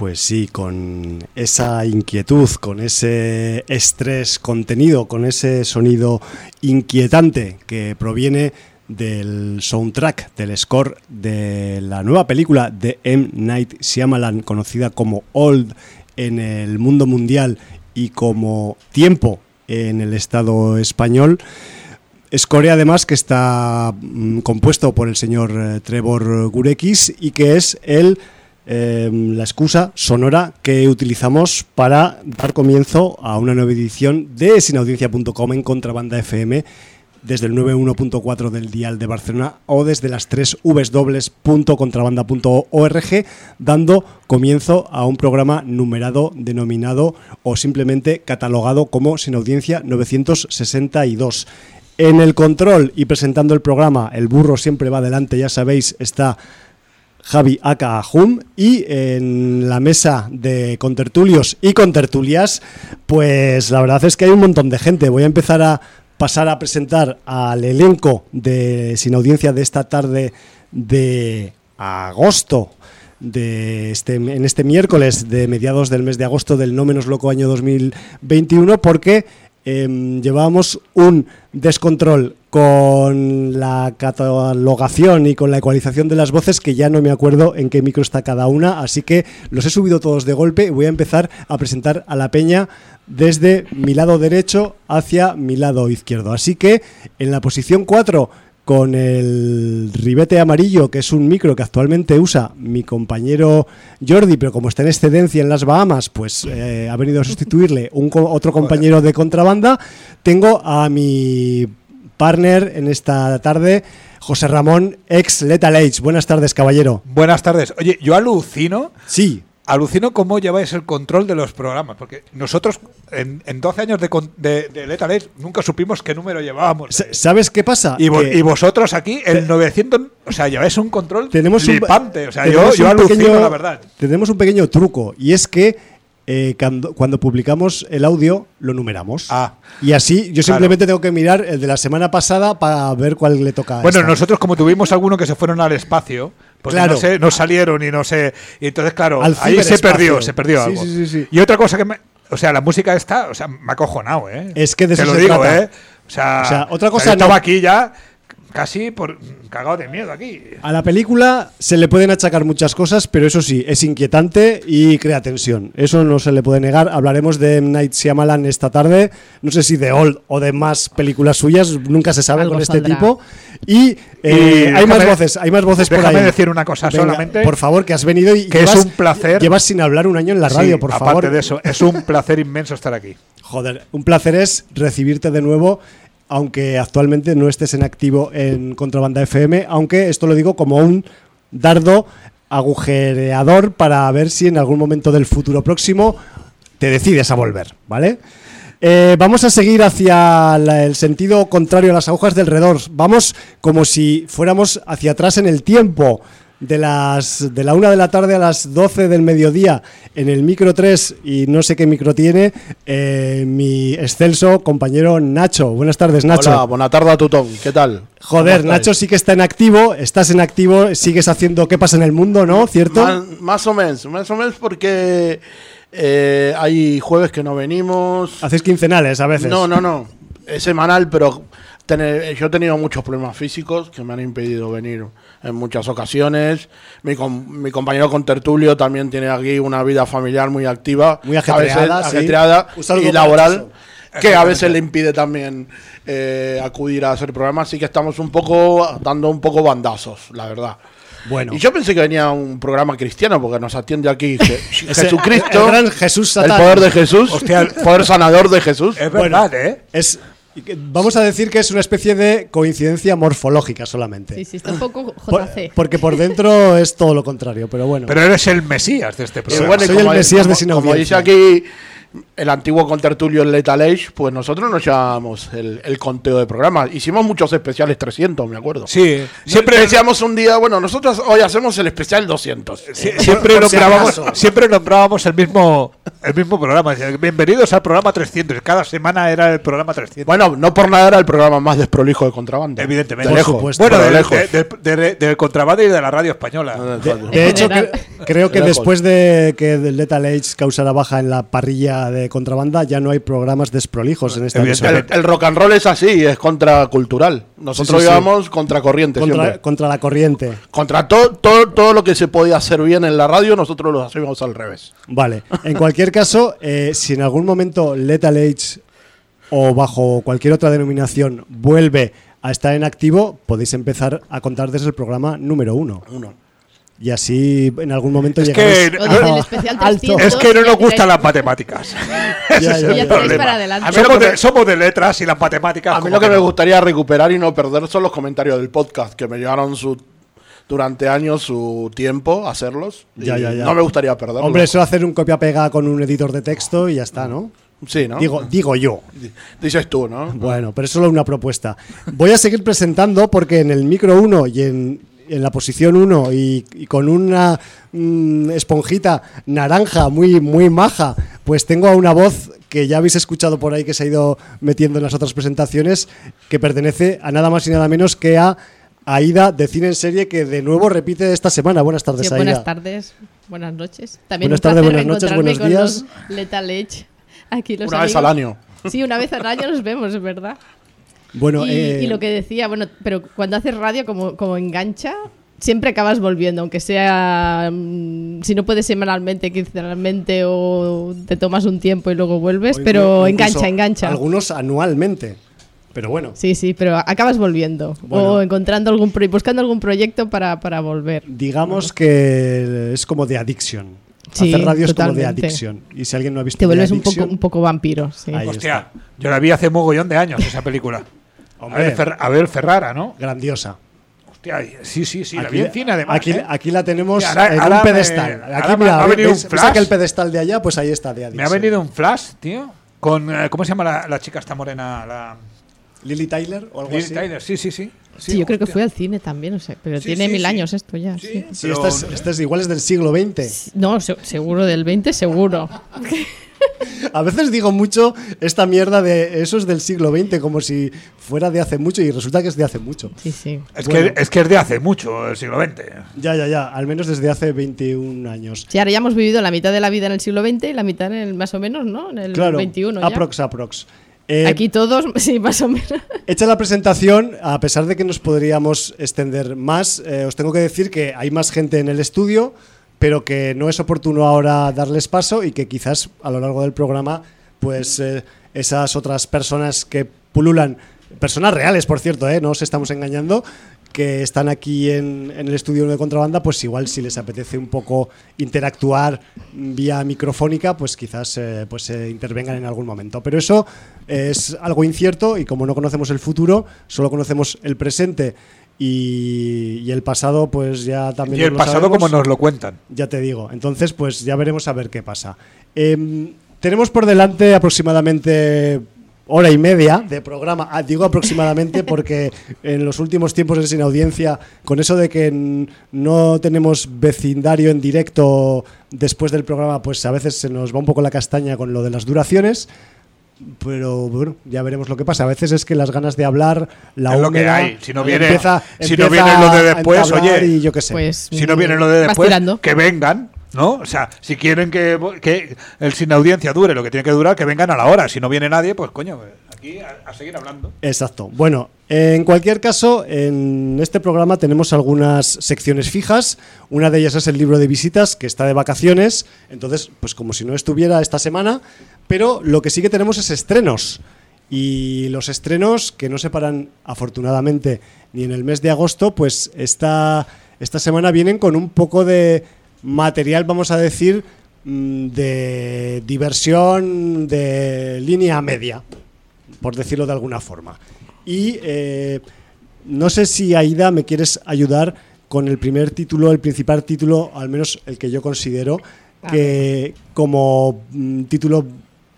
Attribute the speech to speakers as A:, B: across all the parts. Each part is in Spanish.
A: Pues sí, con esa inquietud, con ese estrés contenido, con ese sonido inquietante que proviene del soundtrack, del score de la nueva película de M. Night Shyamalan, conocida como Old en el mundo mundial y como Tiempo en el Estado español. Score además que está mm, compuesto por el señor eh, Trevor Gurekis y que es el Em, la excusa sonora que utilizamos para dar comienzo a una nueva edición de sinaudiencia.com en Contrabanda FM desde el 91.4 del dial de Barcelona o desde las 3 www.contrabanda.org dando comienzo a un programa numerado, denominado o simplemente catalogado como Sin Audiencia 962. En el control y presentando el programa, el burro siempre va adelante, ya sabéis, está Javi Aka y en la mesa de contertulios y contertulias, pues la verdad es que hay un montón de gente. Voy a empezar a pasar a presentar al elenco de Sin Audiencia de esta tarde de agosto de este, en este miércoles de mediados del mes de agosto del no menos loco año 2021 porque eh, llevábamos un descontrol con la catalogación y con la ecualización de las voces que ya no me acuerdo en qué micro está cada una, así que los he subido todos de golpe y voy a empezar a presentar a la peña desde mi lado derecho hacia mi lado izquierdo. Así que en la posición 4 con el ribete amarillo, que es un micro que actualmente usa mi compañero Jordi, pero como está en excedencia en las Bahamas, pues eh, ha venido a sustituirle un otro compañero de contrabanda. Tengo a mi partner en esta tarde, José Ramón, ex Lethal Age. Buenas tardes, caballero.
B: Buenas tardes. Oye, yo alucino.
A: Sí
B: alucino cómo lleváis el control de los programas, porque nosotros en, 12 años de, de, de Lethal nunca supimos qué número llevábamos.
A: ¿Sabes qué pasa?
B: Y, vosotros aquí, el 900, o sea, lleváis un control
A: tenemos
B: flipante, o sea, yo, yo alucino la verdad.
A: Tenemos un pequeño truco, y es que eh, cuando, publicamos el audio lo numeramos.
B: Ah,
A: y así yo simplemente tengo que mirar el de la semana pasada para ver cuál le toca.
B: Bueno, nosotros como tuvimos algunos que se fueron al espacio, pues claro. no, sé, no salieron y no sé. Y entonces, claro, ahí se perdió, se perdió algo. y otra cosa que me. O sea, la música está, o sea, me ha cojonado, ¿eh?
A: Es que de
B: Te
A: lo
B: digo, ¿eh? O
A: sea, otra cosa.
B: estaba aquí ya casi por cagado de miedo aquí.
A: A la película se le pueden achacar muchas cosas, pero eso sí, es inquietante y crea tensión. Eso no se le puede negar. Hablaremos de Night Shyamalan esta tarde. No sé si de Old o de más películas suyas, nunca se sabe con este tipo. Y, eh, hay más voces, hay más voces por ahí.
B: Déjame decir una cosa solamente.
A: Por favor, que has venido y
B: que es un placer.
A: Llevas sin hablar un año en la radio, por
B: favor.
A: Aparte
B: de eso, es un placer inmenso estar aquí.
A: Joder, un placer es recibirte de nuevo aunque actualmente no estés en activo en Contrabanda FM, aunque esto lo digo como un dardo agujereador para ver si en algún momento del futuro próximo te decides a volver, ¿vale? Eh, vamos a seguir hacia el sentido contrario a las agujas del redor. Vamos como si fuéramos hacia atrás en el tiempo de las de la una de la tarde a las 12 del mediodía en el micro 3 y no sé qué micro tiene eh, mi excelso compañero Nacho. Buenas tardes, Nacho.
C: Hola, buena tarde a Tutón. ¿Qué tal?
A: Joder, Nacho sí que está en activo, estás en activo, sigues haciendo qué pasa en el mundo, ¿no? ¿Cierto?
C: Más, o menos, más o menos porque eh, hay jueves que no venimos.
A: Haces quincenales a veces.
C: No, no, no. Es semanal, pero yo he tenido muchos problemas físicos que me han impedido venir en muchas ocasiones. Mi, mi compañero con Tertulio también tiene aquí una vida familiar muy activa,
A: muy ajetreada,
C: y laboral, que a veces le impide también eh, acudir a hacer programas. Así que estamos un poco dando un poco bandazos, la verdad.
A: Bueno.
C: Y yo pensé que venía un programa cristiano porque nos atiende aquí Jesucristo,
A: el, gran Jesús
C: el poder de Jesús, el poder sanador de Jesús.
B: Es verdad, ¿eh?
A: Es Vamos a decir que es una especie de coincidencia morfológica solamente.
D: Sí, sí, está un poco JC.
A: porque por dentro es todo lo contrario, pero bueno.
B: Pero eres el Mesías de este programa.
A: Soy el Mesías de Sinaudiencia.
C: Como dice aquí el antiguo contertulio en Lethal Age, pues nosotros nos llamamos el, conteo de programas. Hicimos muchos especiales 300, me acuerdo.
B: Sí.
C: Siempre decíamos un día, bueno, nosotros hoy hacemos el especial 200.
B: siempre, nombrábamos, siempre nombrábamos el mismo el mismo programa. Bienvenidos al programa 300. Cada semana era el programa 300.
C: Bueno, no por nada era el programa más desprolijo de contrabanda.
B: Evidentemente. De lejos. Bueno, de, lejos. De, contrabando y de la radio española.
A: De, hecho, creo que después de que Lethal Age causara baja en la parrilla de contrabanda, ya no hay programas desprolijos en esta
C: el, el, rock and roll es así, es contracultural. Nosotros íbamos contra corriente.
A: Contra, contra, la corriente.
C: Contra todo, todo, todo lo que se podía hacer bien en la radio, nosotros lo hacíamos al revés.
A: Vale. En cualquier caso, eh, si en algún momento Lethal Age o bajo cualquier otra denominación vuelve a estar en activo, podéis empezar a contar desde el programa número uno.
C: Uno.
A: Y así en algún momento
B: es que, no, es que no nos gustan las matemáticas. somos, de, letras y las matemáticas.
C: A mí lo que, me gustaría recuperar y no perder son los comentarios del podcast que me llevaron su durante años su tiempo hacerlos. Ya, ya, ya. No me gustaría perderlos.
A: Hombre, eso hacer un copia-pega con un editor de texto y ya está, ¿no?
C: Sí, ¿no?
A: Digo, digo yo.
C: Dices tú, ¿no?
A: Bueno, pero es solo una propuesta. Voy a seguir presentando porque en el micro 1 y en, en la posición 1 y, con una mm, esponjita naranja muy, muy maja, pues tengo a una voz que ya habéis escuchado por ahí que se ha ido metiendo en las otras presentaciones, que pertenece a nada más y nada menos que a Aida de Cine en Serie, que de nuevo repite esta semana. Buenas tardes,
D: sí, Buenas tardes, buenas noches.
A: También buenas tardes, buenas noches, buenos días.
D: Lethal Edge. Aquí los
C: una vez al año.
D: Sí, una vez al año nos vemos, es verdad.
A: Bueno,
D: y,
A: eh,
D: lo que decía, bueno, pero cuando haces radio como, como engancha, siempre acabas volviendo, aunque sea, mm, si no puedes semanalmente, quincenalmente o te tomas un tiempo y luego vuelves, pero engancha, engancha.
A: Algunos anualmente. Pero bueno.
D: Sí, sí, pero acabas volviendo. O encontrando algún buscando algún proyecto para, volver.
A: Digamos que es como de adicción. Hacer radio es como de adicción. Y si alguien no ha visto
D: Te vuelves un, poco, un poco vampiro. Sí.
B: Hostia, yo la vi hace mogollón de años esa película. Hombre, a, ver, Ferrara, ¿no?
A: Grandiosa.
B: Hostia, sí, sí, sí, aquí, la vi en cine además.
A: Aquí,
B: ¿eh?
A: aquí la tenemos en un pedestal. aquí mira, ha venido un flash. que el pedestal de allá, pues ahí está, de.
B: Me ha venido un flash, tío. Con, eh, ¿Cómo se llama la, la chica esta morena? La...
A: Lily Tyler o algo
B: Lily Tyler, sí, sí, sí.
D: Sí, yo creo que fue al cine también, no sé, pero tiene mil años esto ya.
A: Sí, sí. Esta, es, esta, es, igual es del siglo XX.
D: No, seguro del 20, seguro.
A: A veces digo mucho esta mierda de eso es del siglo XX, como si fuera de hace mucho y resulta que es de hace mucho.
D: Sí, sí.
B: Es, que, es que es de hace mucho, el siglo XX.
A: Ya, ya, ya, al menos desde hace 21 años.
D: Sí, ahora ya hemos vivido la mitad de la vida en el siglo XX y la mitad en el más o menos, ¿no? En el
A: claro,
D: 21.
A: Aprox, aprox.
D: Eh, Aquí todos, sí, más o menos.
A: Hecha la presentación, a pesar de que nos podríamos extender más, eh, os tengo que decir que hay más gente en el estudio, pero que no es oportuno ahora darles paso y que quizás a lo largo del programa, pues eh, esas otras personas que pululan, personas reales, por cierto, no os estamos engañando, que están aquí en, el estudio de contrabanda, pues igual si les apetece un poco interactuar vía microfónica, pues quizás eh, pues eh, intervengan en algún momento. Pero eso es algo incierto y como no conocemos el futuro, solo conocemos el presente y, el pasado, pues ya también.
B: Y el pasado como nos lo cuentan.
A: Ya te digo. Entonces, pues ya veremos a ver qué pasa. Em, tenemos por delante aproximadamente hora y media de programa. Ah, digo aproximadamente porque en los últimos tiempos en Sin Audiencia, con eso de que no tenemos vecindario en directo después del programa, pues a veces se nos va un poco la castaña con lo de las duraciones. Pero bueno, ya veremos lo que pasa. A veces es que las ganas de hablar, la
B: es lo que hay. Si no viene, si no viene lo de después, oye, yo qué sé. Pues, si no viene lo de después, que vengan ¿no? O sea, si quieren que, que, el sin audiencia dure lo que tiene que durar, que vengan a la hora. Si no viene nadie, pues coño, aquí a, seguir hablando.
A: Exacto. Bueno, en cualquier caso, en este programa tenemos algunas secciones fijas. Una de ellas es el libro de visitas, que está de vacaciones. Entonces, pues como si no estuviera esta semana. Pero lo que sí que tenemos es estrenos. Y los estrenos, que no se paran afortunadamente ni en el mes de agosto, pues esta, esta semana vienen con un poco de material, vamos a decir, mm, de diversión de línea media, por decirlo de alguna forma. Y eh, no sé si Aida me quieres ayudar con el primer título, el principal título, al menos el que yo considero que como mm, título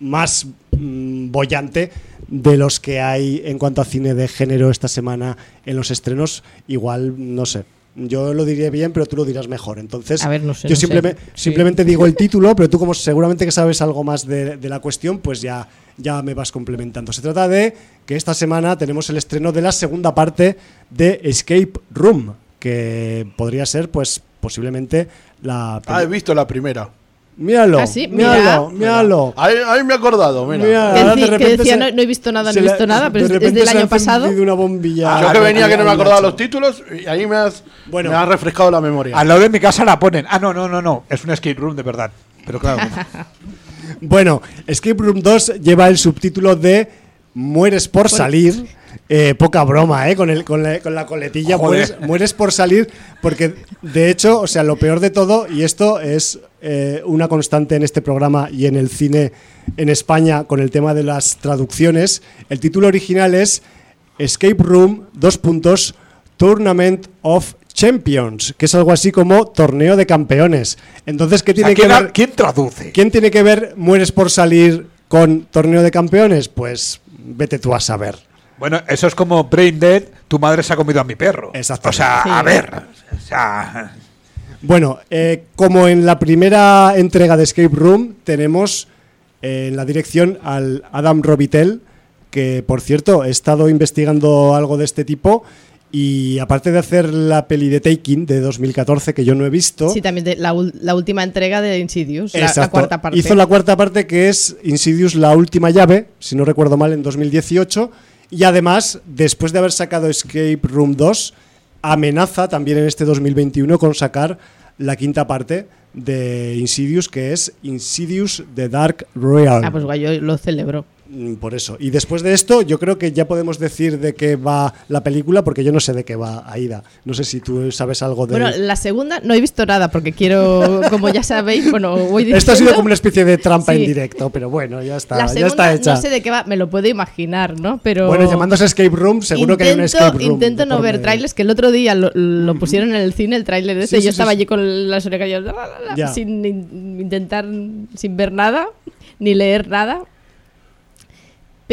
A: más mm, bollante de los que hay en cuanto a cine de género esta semana en los estrenos, igual, no sé, yo lo diría bien, pero tú lo dirás mejor. Entonces, yo simplemente, simplemente digo el título, pero tú como seguramente que sabes algo más de, la cuestión, pues ya, ya me vas complementando. Se trata de que esta semana tenemos el estreno de la segunda parte de Escape Room, que podría ser, pues, posiblemente la...
C: Ah, he visto la primera.
A: Míralo, ah, míralo, míralo.
C: Ahí, me he acordado,
D: mira. que decía, no, he visto nada, no he visto nada, pero es del año pasado.
A: Una bombilla
C: Yo que venía que no me acordaba los títulos y ahí me has, bueno, me has refrescado la memoria.
B: Al lado de mi casa la ponen. Ah, no, no, no, no. Es un escape room de verdad. Pero claro.
A: bueno, Escape Room 2 lleva el subtítulo de Mueres por salir. Eh, poca broma, ¿eh? Con, el, con, la, con la coletilla. Mueres, mueres, por salir, porque de hecho, o sea, lo peor de todo, y esto es eh, una constante en este programa y en el cine en España con el tema de las traducciones, el título original es Escape Room, dos puntos, Tournament of Champions, que es algo así como torneo de campeones. Entonces, ¿qué tiene que ver?
B: ¿Quién traduce?
A: ¿Quién tiene que ver Mueres por salir con torneo de campeones? Pues vete tú a saber.
B: Bueno, eso es como Brain Dead, tu madre se ha comido a mi perro.
A: Exacto.
B: O sea, a ver.
A: Bueno, eh, como en la primera entrega de Escape Room, tenemos eh, en la dirección al Adam Robitel, que por cierto he estado investigando algo de este tipo. Y aparte de hacer la peli de Taking de 2014, que yo no he visto.
D: Sí, también la, última entrega de Insidious, la, cuarta parte.
A: Hizo la cuarta parte, que es Insidious, la última llave, si no recuerdo mal, en 2018. Y además, después de haber sacado Escape Room 2, amenaza también en este 2021 con sacar la quinta parte de Insidious, que es Insidious The Dark Royal.
D: Ah, pues yo lo celebro.
A: Mm, por eso. Y después de esto, yo creo que ya podemos decir de qué va la película, porque yo no sé de qué va Aida. No sé si tú sabes algo de.
D: Bueno, la segunda no he visto nada, porque quiero, como ya sabéis, bueno, voy
A: Esto ha sido como una especie de trampa en directo, pero bueno, ya está, ya está hecha.
D: No sé de qué va, me lo puedo imaginar, ¿no? Pero.
A: Bueno, llamándose Escape Room, seguro que hay un Escape Room.
D: Intento no ver trailers, que el otro día lo, pusieron en el cine, el tráiler ese, yo estaba allí con las orejas sin intentar, sin ver nada, ni leer nada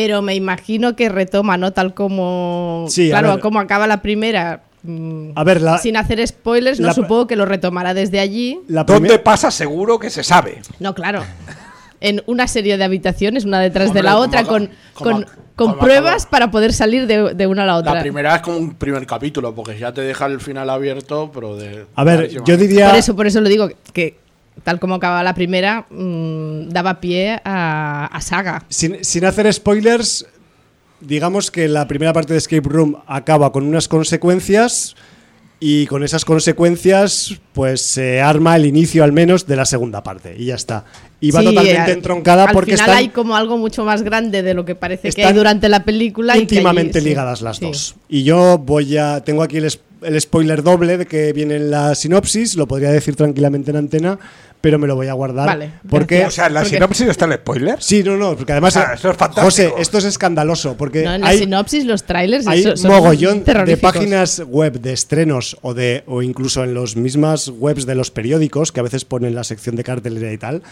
D: pero me imagino que retoma, ¿no? Tal como. claro, como acaba la primera. Mm, a ver, sin hacer spoilers, no supongo que lo retomará desde allí.
B: ¿Dónde pasa? Seguro que se sabe.
D: No, claro. En una serie de habitaciones, una detrás de la otra, con, con, pruebas para poder salir de, una a la otra.
C: La primera es como un primer capítulo, porque ya te deja el final abierto, pero de.
A: A ver, yo diría.
D: Por eso, por eso lo digo, que tal como acababa la primera, mm, daba pie a, saga.
A: Sin, sin, hacer spoilers, digamos que la primera parte de Escape Room acaba con unas consecuencias y con esas consecuencias pues se arma el inicio al menos de la segunda parte y ya está. Y va totalmente entroncada porque
D: final hay como algo mucho más grande de lo que parece que hay durante la película.
A: Íntimamente ligadas las dos. Y yo voy a... Tengo aquí el, el spoiler doble de que viene en la sinopsis, lo podría decir tranquilamente en antena, pero me lo voy a guardar.
D: Vale.
A: Porque,
B: o sea, ¿en la sinopsis está el spoiler?
A: Sí, no, no, porque además.
B: esto es fantástico.
A: José, esto es escandaloso. Porque
D: no, en la sinopsis, los trailers.
A: Hay mogollón de páginas web de estrenos o, de, o incluso en las mismas webs de los periódicos que a veces ponen la sección de cartelera y tal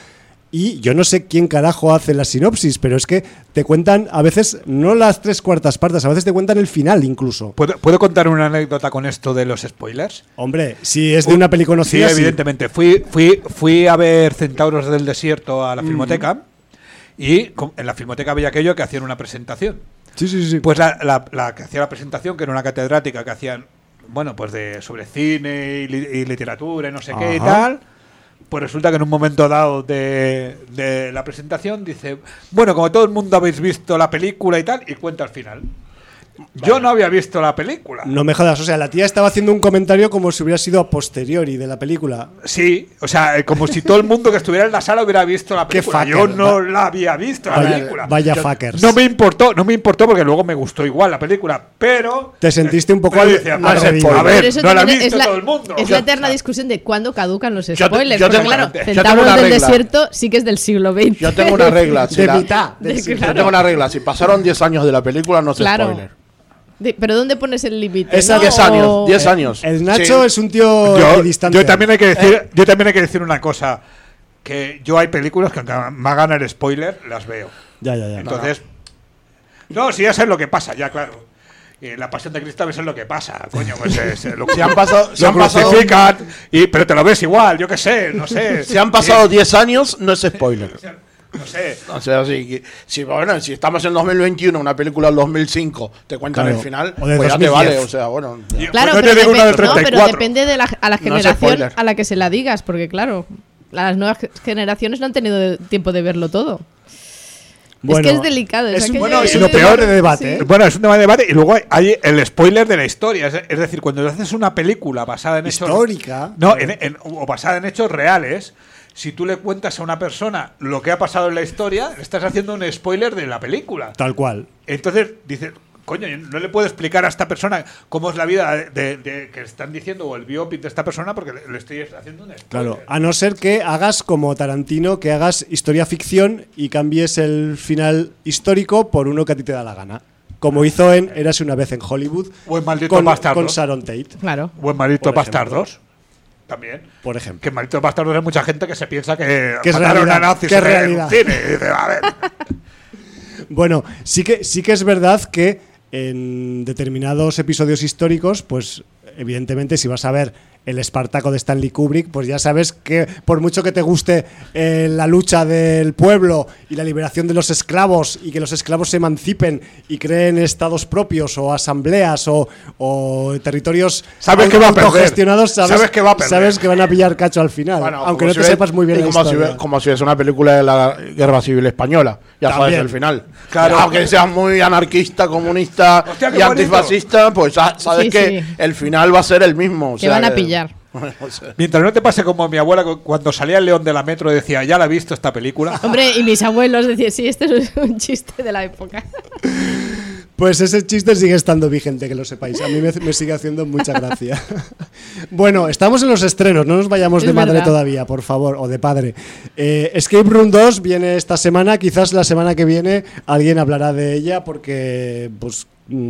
A: y yo no sé quién carajo hace la sinopsis, pero es que te cuentan a veces no las tres cuartas partes, a veces te cuentan el final incluso.
B: ¿Puedo, contar una anécdota con esto de los spoilers?
A: Hombre, si es de una película conocida.
B: Sí, evidentemente. Fui, fui, fui a ver Centauros del Desierto a la Filmoteca y en la Filmoteca había aquello que hacían una presentación.
A: Sí, sí, sí.
B: Pues la, la, que hacía la presentación, que era una catedrática que hacían, bueno, pues de sobre cine y, literatura y no sé qué y tal pues resulta que en un momento dado de, la presentación dice, bueno, como todo el mundo habéis visto la película y tal, y cuenta al final. Yo no había visto la película.
A: No me jodas, o sea, la tía estaba haciendo un comentario como si hubiera sido a posteriori de la película.
B: Sí, o sea, como si todo el mundo que estuviera en la sala hubiera visto la película. Yo no la había visto la película.
A: Vaya fuckers.
B: No me importó, no me importó porque luego me gustó igual la película, pero
A: te sentiste un poco
B: al, decía, a ver, no la ha visto todo el mundo.
D: Es la eterna discusión de cuándo caducan los spoilers, yo, porque claro, Centauros del desierto sí que es del siglo XX.
C: Yo tengo una regla,
A: de mitad.
C: Yo tengo una regla, si pasaron 10 años de la película no se spoiler.
D: ¿Pero dónde pones el límite?
C: Es 10 años, 10 años.
A: El Nacho es un tío distante.
B: Yo también, hay que decir, eh. yo también hay que decir una cosa. Que yo hay películas que aunque me hagan el spoiler, las veo.
A: Ya, ya, ya.
B: Entonces... No, si ya sé lo que pasa, ya claro. la pasión de Cristo a veces es lo que pasa, coño, pues es, lo que se han pasado, se han pasado y pero te lo ves igual, yo qué sé, no sé.
C: Si han pasado 10 años, no es spoiler. No sé. O sea, si, si, bueno, si estamos en 2021, una película del 2005, te cuentan el final, pues ya te vale. O sea, bueno.
D: Claro, pues pero, no, pero, depende de la, a la generación a la que se la digas, porque claro, las nuevas generaciones no han tenido tiempo de verlo todo. es que es delicado.
B: Es, bueno, es un peor de debate. ¿eh? Bueno, es un tema de debate y luego hay el spoiler de la historia. Es, decir, cuando haces una película basada en
A: hechos. Histórica.
B: No, o basada en hechos reales si tú le cuentas a una persona lo que ha pasado en la historia, le estás haciendo un spoiler de la película.
A: Tal cual.
B: Entonces, dice, coño, no le puedo explicar a esta persona cómo es la vida de, que están diciendo o el biopic de esta persona porque le, estoy haciendo un spoiler.
A: Claro, a no ser que hagas como Tarantino, que hagas historia ficción y cambies el final histórico por uno que a ti te da la gana. Como hizo en Érase una vez en Hollywood.
B: O en Maldito con, Bastardos.
A: Con Sharon Tate.
D: Claro.
B: O en Maldito Bastardos también.
A: Por ejemplo.
B: Que Maldito Bastardos hay mucha gente que se piensa que,
A: que es realidad, que es realidad. bueno, sí que, sí que es verdad que en determinados episodios históricos, pues evidentemente si vas a ver el Espartaco de Stanley Kubrick, pues ya sabes que por mucho que te guste eh, la lucha del pueblo y la liberación de los esclavos y que los esclavos se emancipen y creen estados propios o asambleas o, territorios
B: sabes que va a
A: gestionados, sabes, que va a sabes que van a pillar cacho al final, aunque no te sepas muy bien la
C: como
A: historia.
C: Si, como si es una película de la Guerra Civil Española, ya sabes el final. Claro. Aunque seas muy anarquista, comunista y antifascista, pues sabes que el final va a ser el mismo.
D: Que van a pillar.
B: Mientras no te pase como mi abuela cuando salía el león de la metro decía, ya la he visto esta película.
D: Hombre, y mis abuelos decían, sí, este es un chiste de la época.
A: Pues ese chiste sigue estando vigente, que lo sepáis. A mí me, sigue haciendo mucha gracia. bueno, estamos en los estrenos, no nos vayamos de madre todavía, por favor, o de padre. Eh, Escape Room 2 viene esta semana, quizás la semana que viene alguien hablará de ella porque pues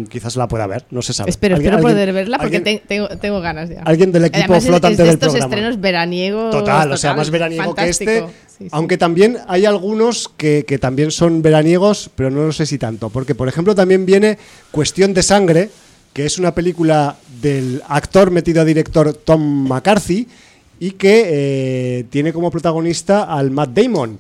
A: quizás la pueda ver, no se sabe.
D: Espero, espero poder verla porque tengo, tengo, ganas ya.
A: Alguien del equipo flotante de
D: estos estrenos veraniegos.
A: Total, o sea, más veraniego que este. Aunque también hay algunos que, que, también son veraniegos, pero no lo sé si tanto. Porque, por ejemplo, también viene Cuestión de Sangre, que es una película del actor metido a director Tom McCarthy y que eh, tiene como protagonista al Matt Damon.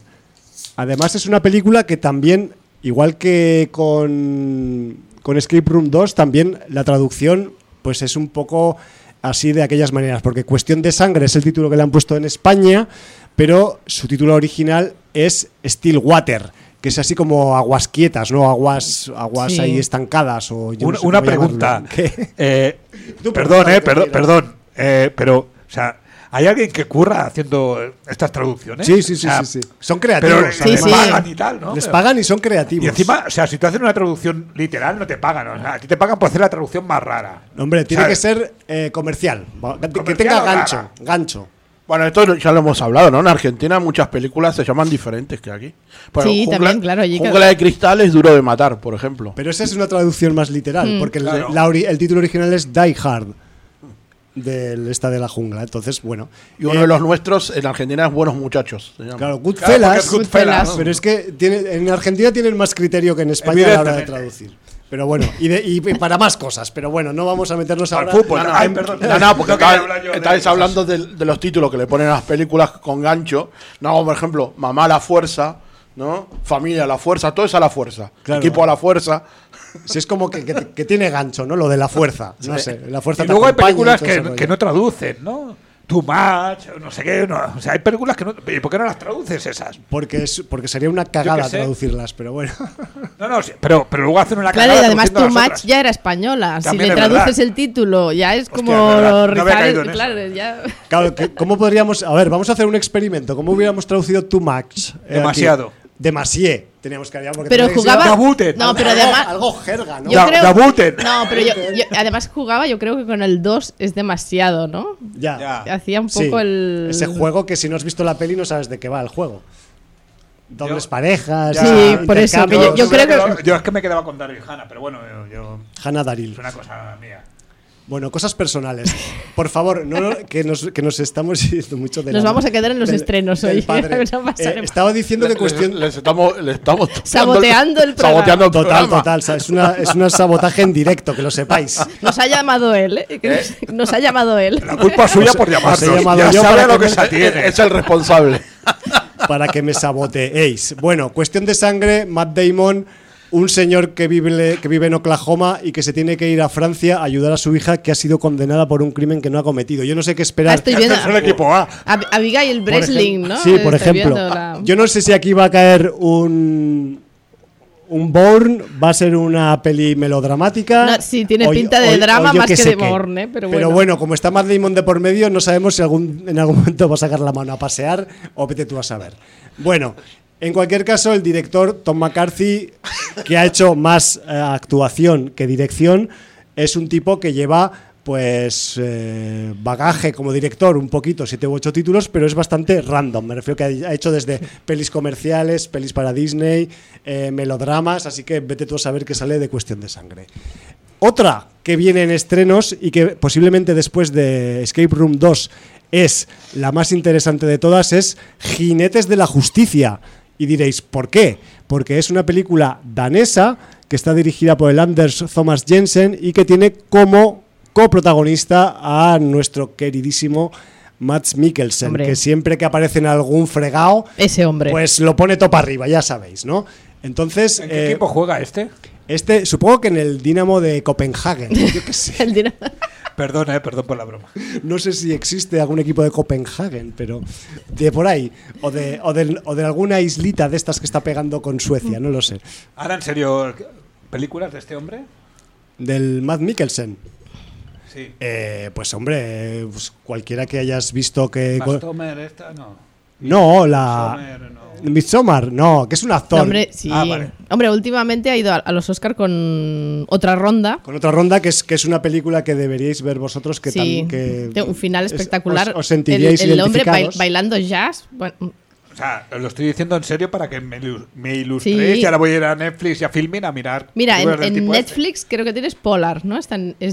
A: Además, es una película que también, igual que con con Escape Room 2 también la traducción pues es un poco así de aquellas maneras, porque Cuestión de Sangre es el título que le han puesto en España, pero su título original es Still Water que es así como aguas quietas, ¿no? Aguas, aguas ahí estancadas. O
B: una, pregunta. Eh, perdón, eh, perdón, perdón. Eh, pero, o sea, ¿Hay alguien que curra haciendo estas traducciones?
A: Sí, sí, sí, sí, Son creativos.
B: Pero les pagan y tal, ¿no?
A: Les pagan y son creativos.
B: Y encima, o sea, si tú haces una traducción literal, no te pagan. O sea, a ti te pagan por hacer la traducción más rara.
A: Hombre, tiene que ser eh, comercial, Que tenga gancho. Gancho.
C: Bueno, esto ya lo hemos hablado, ¿no? En Argentina muchas películas se llaman diferentes que aquí.
D: sí, también, claro.
C: Jungla de cristal es duro de matar, por ejemplo.
A: Pero esa es una traducción más literal, mm. porque el título original es Die Hard del esta de la jungla. Entonces, bueno.
C: Y uno de los nuestros en Argentina es Buenos Muchachos.
A: Claro, Goodfellas. Pero es que tiene, en Argentina tienen más criterio que en España a la hora de traducir. Pero bueno, y, y, para más cosas. Pero bueno, no vamos a meternos ahora.
C: Fútbol, no, no, perdón. No, porque estáis hablando de, de, los títulos que le ponen a las películas con gancho. No, por ejemplo, Mamá la Fuerza, ¿no? Familia a la Fuerza, todo es a la fuerza. Equipo a la Fuerza.
A: Si es como que, que, tiene gancho, ¿no? Lo de la fuerza. No sé, la fuerza
B: Y luego hay películas que, que, no traducen, ¿no? Too much, no sé qué. No. O sea, hay películas que no. ¿Y por qué no las traduces esas?
A: Porque, es, porque sería una cagada traducirlas, pero bueno.
B: No, no, pero, pero luego hacen una
D: cagada. Claro, y además Too Much ya era española. si le traduces el título, ya es como.
B: no
D: claro, ya.
A: Claro, ¿cómo podríamos.? A ver, vamos a hacer un experimento. ¿Cómo hubiéramos traducido Too Much?
B: Eh, Demasiado.
A: Demasié teníamos que porque
D: pero jugaba
A: no
D: pero además
A: algo, jerga no
D: yo creo, no pero yo, además jugaba yo creo que con el 2 es demasiado no
A: ya,
D: hacía un poco el
A: ese juego que si no has visto la peli no sabes de qué va el juego. Dobles parejas
D: sí por eso yo, creo que
B: yo es que me quedaba con Daryl Hannah pero bueno yo,
A: Hannah Daryl.
B: es una cosa mía
A: Bueno, cosas personales. Por favor, no, que, nos, que nos estamos yendo mucho de
D: Nos vamos a quedar en los estrenos hoy.
A: Eh, estaba diciendo que cuestión.
C: Les, estamos, le estamos
D: saboteando el, programa.
C: Saboteando el
A: total, total. Es una, es una sabotaje en directo, que lo sepáis.
D: Nos ha llamado él, ¿eh? ¿Eh? Nos, ha llamado él.
B: La culpa es suya por llamarnos. ya yo sabe lo que, se tiene.
C: Es el responsable.
A: Para que me saboteéis. Bueno, cuestión de sangre, Matt Damon un señor que vive, que vive en Oklahoma y que se tiene que ir a Francia a ayudar a su hija que ha sido condenada por un crimen que no ha cometido. Yo no sé qué esperar. Ah,
D: estoy viendo el equipo A. Abigail Breslin, ¿no?
A: Sí, por ejemplo. Yo no sé si aquí va a caer un un Born va a ser una peli melodramática.
D: sí, tiene pinta de drama más que, de Born, ¿eh? pero,
A: bueno. pero bueno. como está Matt Damon de por medio, no sabemos si algún, en algún momento va a sacar la mano a pasear o vete tú a saber. Bueno, en cualquier caso, el director Tom McCarthy, que ha hecho más eh, actuación que dirección, es un tipo que lleva pues eh, bagaje como director, un poquito, siete u ocho títulos, pero es bastante random. Me refiero que ha hecho desde pelis comerciales, pelis para Disney, eh, melodramas, así que vete tú a saber que sale de Cuestión de Sangre. Otra que viene en estrenos y que posiblemente después de Escape Room 2 es la más interesante de todas es Jinetes de la Justicia y diréis, ¿por qué? Porque es una película danesa que está dirigida por el Anders Thomas Jensen y que tiene como coprotagonista a nuestro queridísimo Mats Mikkelsen, que siempre que aparece en algún fregado,
D: ese hombre,
A: pues lo pone topa arriba, ya sabéis, ¿no? Entonces,
B: ¿en qué eh, equipo juega este?
A: Este, supongo que en el Dinamo de Copenhagen. Yo qué sé. el Dinamo.
B: Perdón, eh, perdón por la broma.
A: No sé si existe algún equipo de Copenhagen, pero de por ahí. O de, o de, alguna islita de estas que está pegando con Suecia, no lo sé.
B: Ahora, en serio, ¿películas de este hombre?
A: Del Matt Mikkelsen.
B: Sí.
A: Eh, pues hombre, pues cualquiera que hayas visto que...
B: esta no.
A: No, la... Midsommar, no, que es un actor.
D: hombre, sí. Ah, hombre, últimamente ha ido a, los Oscar con otra ronda.
A: Con otra ronda, que es, que es una película que deberíais ver vosotros. Que
D: sí,
A: que
D: un final espectacular.
A: os, sentiríais
D: el, el hombre bailando jazz. Bueno,
B: sea, lo estoy diciendo en serio para que me, me ilustréis. Y ahora voy a ir a Netflix y a Filmin a mirar.
D: Mira, en, este. Netflix creo que tienes Polar, ¿no? es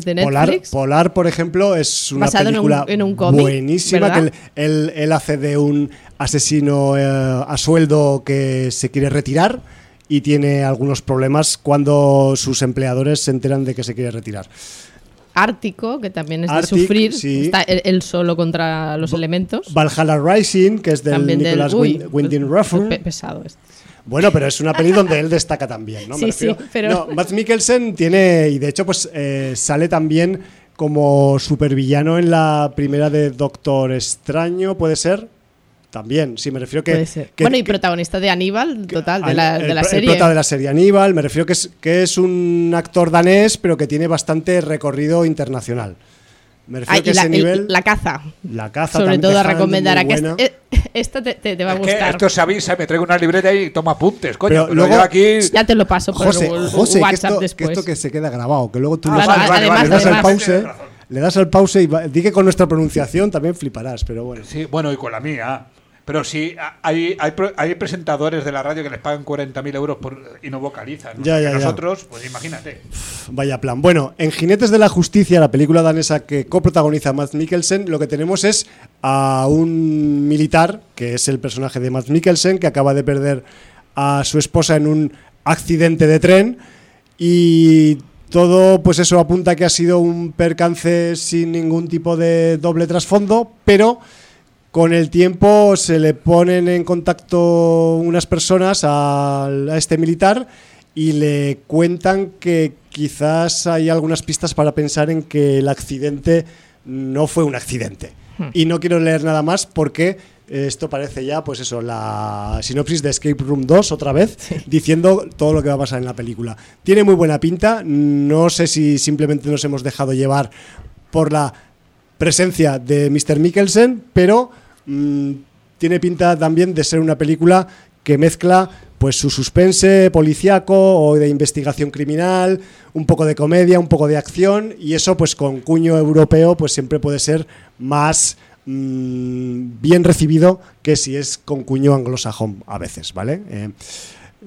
D: de Netflix.
A: Polar, por ejemplo, es una película en un, buenísima que él, hace de un asesino eh, a sueldo que se quiere retirar y tiene algunos problemas cuando sus empleadores se enteran de que se quiere retirar.
D: Ártico, que también es de sufrir, está él, solo contra los elementos.
A: Valhalla Rising, que es del Nicholas Winding Refn.
D: pesado este.
A: Bueno, pero es una peli donde él destaca también, ¿no?
D: Sí, sí, pero...
A: No, Matt Mikkelsen tiene, y de hecho pues eh, sale también como supervillano en la primera de Doctor Extraño, ¿puede ser? También, sí, me refiero que...
D: bueno, y protagonista de Aníbal, total, de la, de la serie.
A: El de la serie Aníbal, me refiero que es, que es un actor danés, pero que tiene bastante recorrido internacional. Me refiero que
D: la,
A: ese nivel...
D: La caza.
A: La caza
D: Sobre todo a recomendar. A que esto te, te, va a gustar.
B: esto se avisa, me traigo una libreta y toma apuntes, coño. Pero, luego, aquí...
D: Ya te lo paso por
A: José, José, WhatsApp
D: que esto,
A: después. Que esto que se queda grabado, que luego tú
D: ah, lo vale, además,
A: le das al pause, le das al pause y di que con nuestra pronunciación también fliparás, pero bueno.
B: Sí, bueno, y con la mía. Pero sí, hay, hay, hay, presentadores de la radio que les pagan 40.000 euros por, y no vocalizan.
A: Ya, ya,
B: nosotros, pues imagínate.
A: Vaya plan. Bueno, en Jinetes de la Justicia, la película danesa que coprotagoniza Matt Mikkelsen, lo que tenemos es a un militar, que es el personaje de Matt Mikkelsen, que acaba de perder a su esposa en un accidente de tren y todo, pues eso apunta que ha sido un percance sin ningún tipo de doble trasfondo, pero con el tiempo se le ponen en contacto unas personas a, este militar y le cuentan que quizás hay algunas pistas para pensar en que el accidente no fue un accidente. Hmm. Y no quiero leer nada más porque esto parece ya, pues eso, la sinopsis de Escape Room 2 otra vez, diciendo todo lo que va a pasar en la película. Tiene muy buena pinta, no sé si simplemente nos hemos dejado llevar por la presencia de Mr. Mikkelsen, pero Mm, tiene pinta también de ser una película que mezcla pues su suspense policíaco o de investigación criminal, un poco de comedia, un poco de acción y eso pues con cuño europeo pues siempre puede ser más mm, bien recibido que si es con cuño anglosajón a veces, ¿vale? Eh,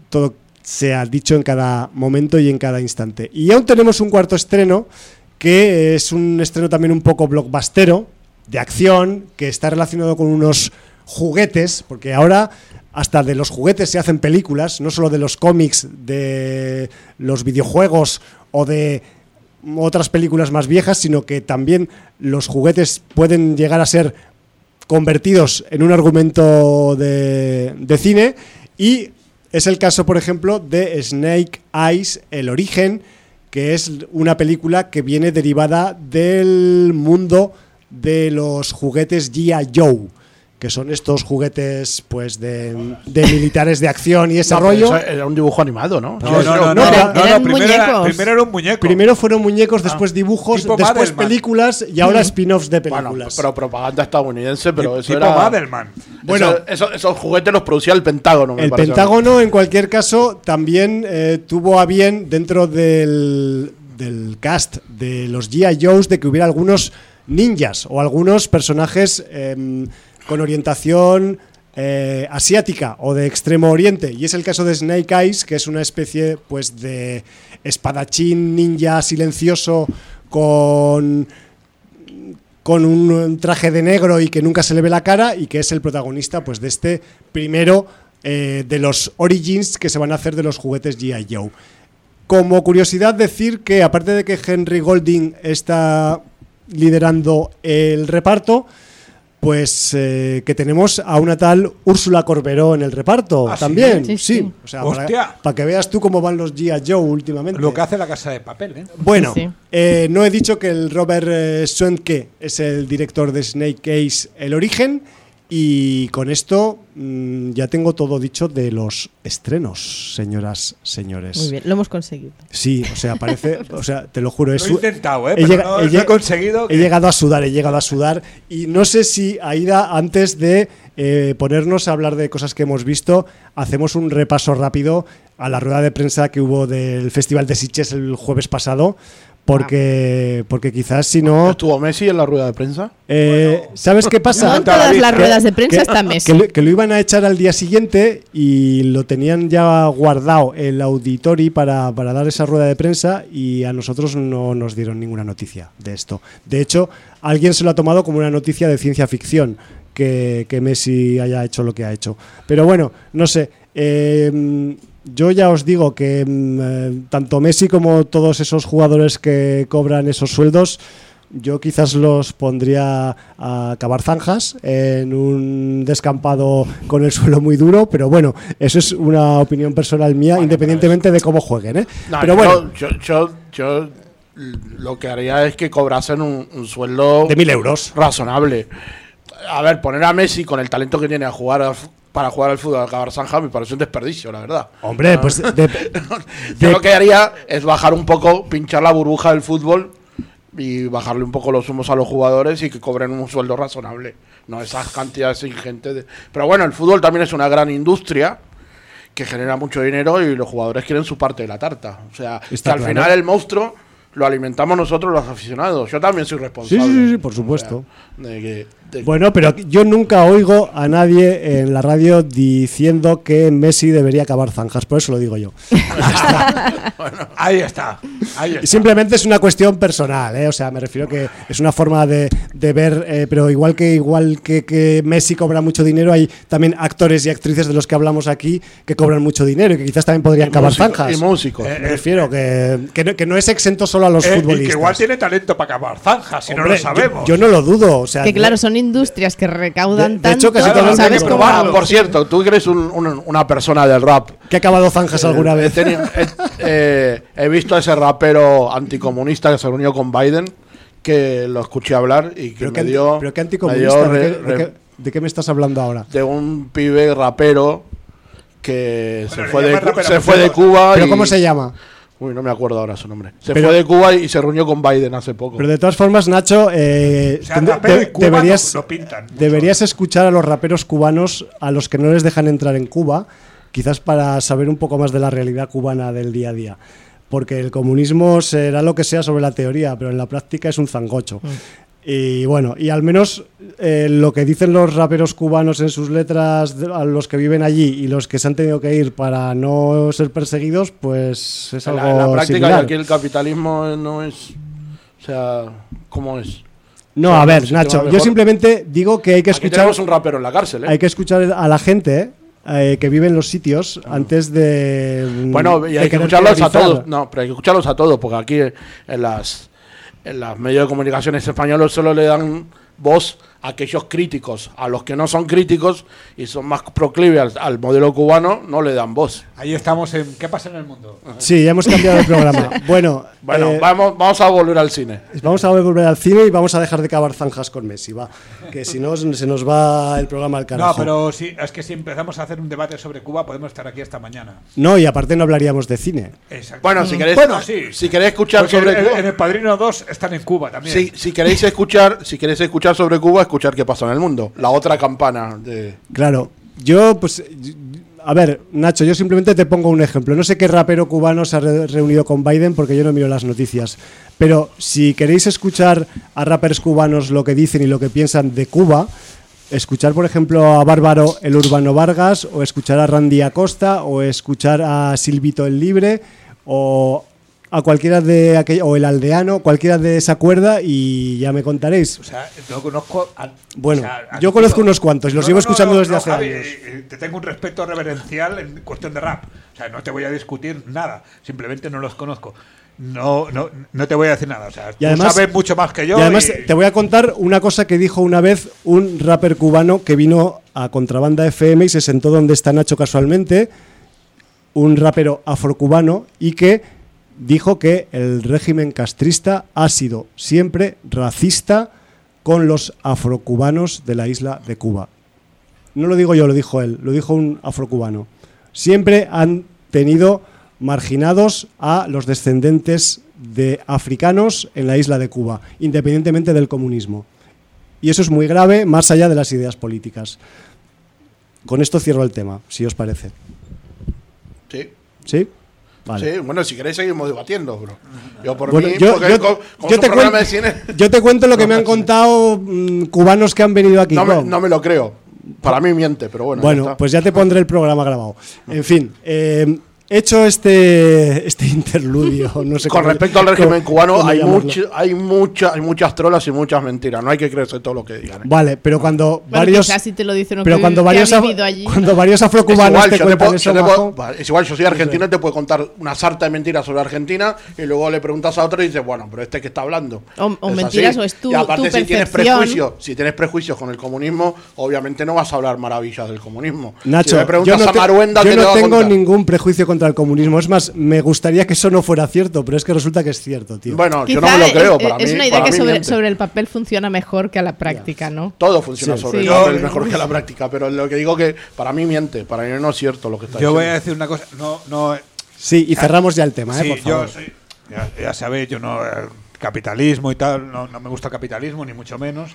A: todo se ha dicho en cada momento y en cada instante. Y aún tenemos un cuarto estreno que es un estreno también un poco blockbustero, de acción, que está relacionado con unos juguetes, porque ahora hasta de los juguetes se hacen películas, no solo de los cómics, de los videojuegos o de otras películas más viejas, sino que también los juguetes pueden llegar a ser convertidos en un argumento de, de cine. Y es el caso, por ejemplo, de Snake Eyes, El Origen, que es una película que viene derivada del mundo de los juguetes G.I. Joe que son estos juguetes pues de, militares de acción y ese rollo.
C: era un dibujo animado,
B: ¿no? No, no, no, no, primero, era, un muñeco.
A: Primero fueron muñecos, después dibujos, después películas y ahora spin-offs de películas. Bueno,
C: pero propaganda estadounidense, pero eso
B: tipo
C: era...
B: Madelman.
C: Bueno, esos, juguetes los producía el Pentágono.
A: el Pentágono, en cualquier caso, también eh, tuvo a bien dentro del, del cast de los G.I. Joes de que hubiera algunos ninjas o algunos personajes em, con orientación eh, asiática o de extremo oriente y es el caso de Snake Eyes que es una especie pues de espadachín ninja silencioso con con un traje de negro y que nunca se le ve la cara y que es el protagonista pues de este primero eh, de los origins que se van a hacer de los juguetes G.I. Joe. Como curiosidad decir que aparte de que Henry Golding está liderando el reparto, pues eh, que tenemos a una tal Úrsula Corberó en el reparto ¿Ah, también. Sí, O sea, para, que veas tú cómo van los G.I. Joe últimamente.
B: Lo que hace la casa de papel, ¿eh?
A: Bueno, eh, no he dicho que el Robert eh, es el director de Snake Case El Origen y con esto mm, ya tengo todo dicho de los estrenos, señoras, señores.
D: Muy bien, lo hemos conseguido.
A: Sí, o sea, parece, o sea, te lo juro,
B: he intentado, ¿eh? he, conseguido.
A: He llegado a sudar, he llegado a sudar y no sé si Aida antes de eh, ponernos a hablar de cosas que hemos visto, hacemos un repaso rápido a la rueda de prensa que hubo del Festival de Sitges el jueves pasado porque, porque quizás si no...
C: ¿Estuvo Messi en la rueda de prensa?
A: Eh, ¿Sabes qué pasa?
D: No en todas las ruedas de prensa está Messi.
A: Que, lo iban a echar al día siguiente y lo tenían ya guardado el auditori para, para dar esa rueda de prensa y a nosotros no nos dieron ninguna noticia de esto. De hecho, alguien se lo ha tomado como una noticia de ciencia ficción que, que Messi haya hecho lo que ha hecho. Pero bueno, no sé. Eh, yo ya os digo que mm, eh, tanto Messi como todos esos jugadores que cobran esos sueldos, yo quizás los pondría a cavar zanjas en un descampado con el suelo muy duro, pero bueno, eso es una opinión personal mía, independientemente de cómo jueguen. ¿eh? pero bueno,
C: yo, yo, lo que haría es que cobrasen un, un sueldo
A: de mil euros
C: razonable. A ver, poner a Messi con el talento que tiene a jugar para jugar al fútbol al acabar Zanja me parece un desperdicio, la verdad.
A: Hombre, pues.
C: Yo lo que haría es bajar un poco, pinchar la burbuja del fútbol y bajarle un poco los humos a los jugadores y que cobren un sueldo razonable. No esas cantidades ingentes. De... Pero bueno, el fútbol también es una gran industria que genera mucho dinero y los jugadores quieren su parte de la tarta. O sea, que al final el monstruo lo alimentamos nosotros los aficionados. Yo también soy responsable.
A: Sí, sí, sí por supuesto. Bueno, pero yo nunca oigo a nadie en la radio diciendo que Messi debería acabar zanjas, por eso lo digo yo.
B: ahí está.
A: Simplemente es una cuestión personal, ¿eh? o sea, me refiero que es una forma de, ver, eh, pero igual que igual que, Messi cobra mucho dinero, hay también actores y actrices de los que hablamos aquí que cobran mucho dinero y que quizás también podrían acabar zanjas.
C: Y músicos.
A: me refiero que, que, no, es exento solo a los futbolistas. Eh, y que
B: igual tiene talento para acabar zanjas, si no lo sabemos.
A: Yo, no lo dudo, o sea,
D: que claro, son industrias que recaudan tanto
A: hecho, casi
D: no sabes cómo.
C: por cierto, tú eres una persona del rap.
A: ¿Que ha acabado zanjas alguna vez?
C: Eh, he visto a ese rapero anticomunista que se reunió con Biden, que lo escuché hablar y que me dio...
A: ¿Pero qué anticomunista? ¿De, qué, me estás hablando ahora?
C: De un pibe rapero que se fue, de, se fue de Cuba.
A: ¿Pero cómo se llama?
C: Uy, no me acuerdo ahora su nombre. Se fue de Cuba y se reunió con Biden hace poco.
A: Pero de todas formas, Nacho, eh, deberías, deberías escuchar a los raperos cubanos a los que no les dejan entrar en Cuba, quizás para saber un poco más de la realidad cubana del día a día. Porque el comunismo será lo que sea sobre la teoría, pero en la práctica es un zangocho. Mm. Y bueno, y al menos eh, lo que dicen los raperos cubanos en sus letras a los que viven allí y los que se han tenido que ir para no ser perseguidos, pues es algo.
C: En la, práctica, aquí el capitalismo no es O sea, ¿cómo es?
A: No, a ver, Nacho, yo simplemente digo que hay que escuchar.
C: Tenemos un rapero en la cárcel, ¿eh?
A: Hay que escuchar a la gente eh, que vive en los sitios antes de.
C: Bueno, y hay que escucharlos a todos. No, pero hay que escucharlos a todos, porque aquí en las, en las medios de comunicaciones españolos solo le dan voz aquellos críticos, a los que no son críticos y son más proclives al, modelo cubano, no le dan voz.
B: Ahí estamos en ¿Qué pasa en el mundo?
A: Sí, ya hemos cambiado el programa. Bueno,
C: bueno eh, vamos, vamos a volver al cine.
A: Vamos a volver al cine y vamos a dejar de cavar zanjas con Messi, va. Que si no, se nos va el programa al carajo.
B: No, pero si, es que si empezamos a hacer un debate sobre Cuba, podemos estar aquí hasta mañana.
A: No, y aparte no hablaríamos de cine.
C: Exacto. Bueno, si queréis, si queréis escuchar sobre
B: Cuba. En El Padrino 2 están en Cuba también.
C: Sí, si queréis escuchar, si queréis escuchar sobre Cuba, escuchar qué pasa en el mundo. La otra campana de.
A: Claro. Yo, pues. A ver, Nacho, yo simplemente te pongo un ejemplo. No sé qué rapero cubano se ha reunido con Biden porque yo no miro las noticias. Pero si queréis escuchar a rappers cubanos lo que dicen y lo que piensan de Cuba, escuchar, por ejemplo, a Bárbaro el Urbano Vargas, o escuchar a Randy Acosta, o escuchar a Silvito el Libre, o a cualquiera de aquello, o el aldeano, cualquiera de esa cuerda y ya me contaréis.
B: O sea, no conozco.
A: bueno, yo conozco unos cuantos y los llevo escuchando desde hace años.
B: Eh, te tengo un respeto reverencial en cuestión de rap. O sea, no te voy a discutir nada, simplemente no los conozco. No, no, no te voy a decir nada. O sea, y además, sabes mucho más que yo.
A: Y además, te voy a contar una cosa que dijo una vez un rapper cubano que vino a Contrabanda FM y se sentó donde está Nacho casualmente. Un rapero afrocubano y que dijo que el régimen castrista ha sido siempre racista con los afrocubanos de la isla de Cuba. No lo digo yo, lo dijo él, lo dijo un afrocubano. Siempre han tenido marginados a los descendentes de africanos en la isla de Cuba, independientemente del comunismo. Y eso es muy grave, más allá de las ideas políticas. Con esto cierro el tema, si os parece.
C: Sí.
A: ¿Sí?
C: Sí, bueno, si queréis seguimos debatiendo, bro. Yo por
A: mí, yo, te cuento, yo te cuento lo que me han contado mm, cubanos que han venido aquí.
C: No me, no me, lo creo. Para mí miente, pero bueno.
A: Bueno, pues ya te pondré el programa grabado. En fin, eh, hecho este, este interludio, no sé
C: Con respecto al régimen cubano, hay, mucho, hay, mucha, hay muchas trolas y muchas mentiras. No hay que creerse todo lo que digan. ¿eh?
A: Vale, pero cuando varios.
D: te lo dicen
A: pero cuando varios, cuando varios afrocubanos es igual, te cuentan eso
C: Es igual, yo soy argentino y te puedo contar una sarta de mentiras sobre Argentina y luego le preguntas a otro y dices, bueno, pero este que está hablando.
D: O, mentiras o es tú. Y aparte,
C: si tienes prejuicios, si tienes prejuicios con el comunismo, obviamente no vas a hablar maravillas del comunismo.
A: Nacho, si me preguntas yo no, a Maruenda, yo no tengo ningún prejuicio contra el comunismo. Es más, me gustaría que eso no fuera cierto, pero es que resulta que es cierto, tío.
C: Bueno, yo no me lo creo.
D: Para es una idea que sobre, el papel funciona mejor que a la práctica, ¿no?
C: Todo funciona sobre el papel mejor que a la práctica, pero lo que digo que para mí miente, para mí no es cierto lo que está
B: Yo voy a decir una cosa, no, no.
A: Sí, y cerramos ya el tema, ¿eh?
B: Yo ya, sabéis, yo no. capitalismo y tal, no, me gusta el capitalismo, ni mucho menos.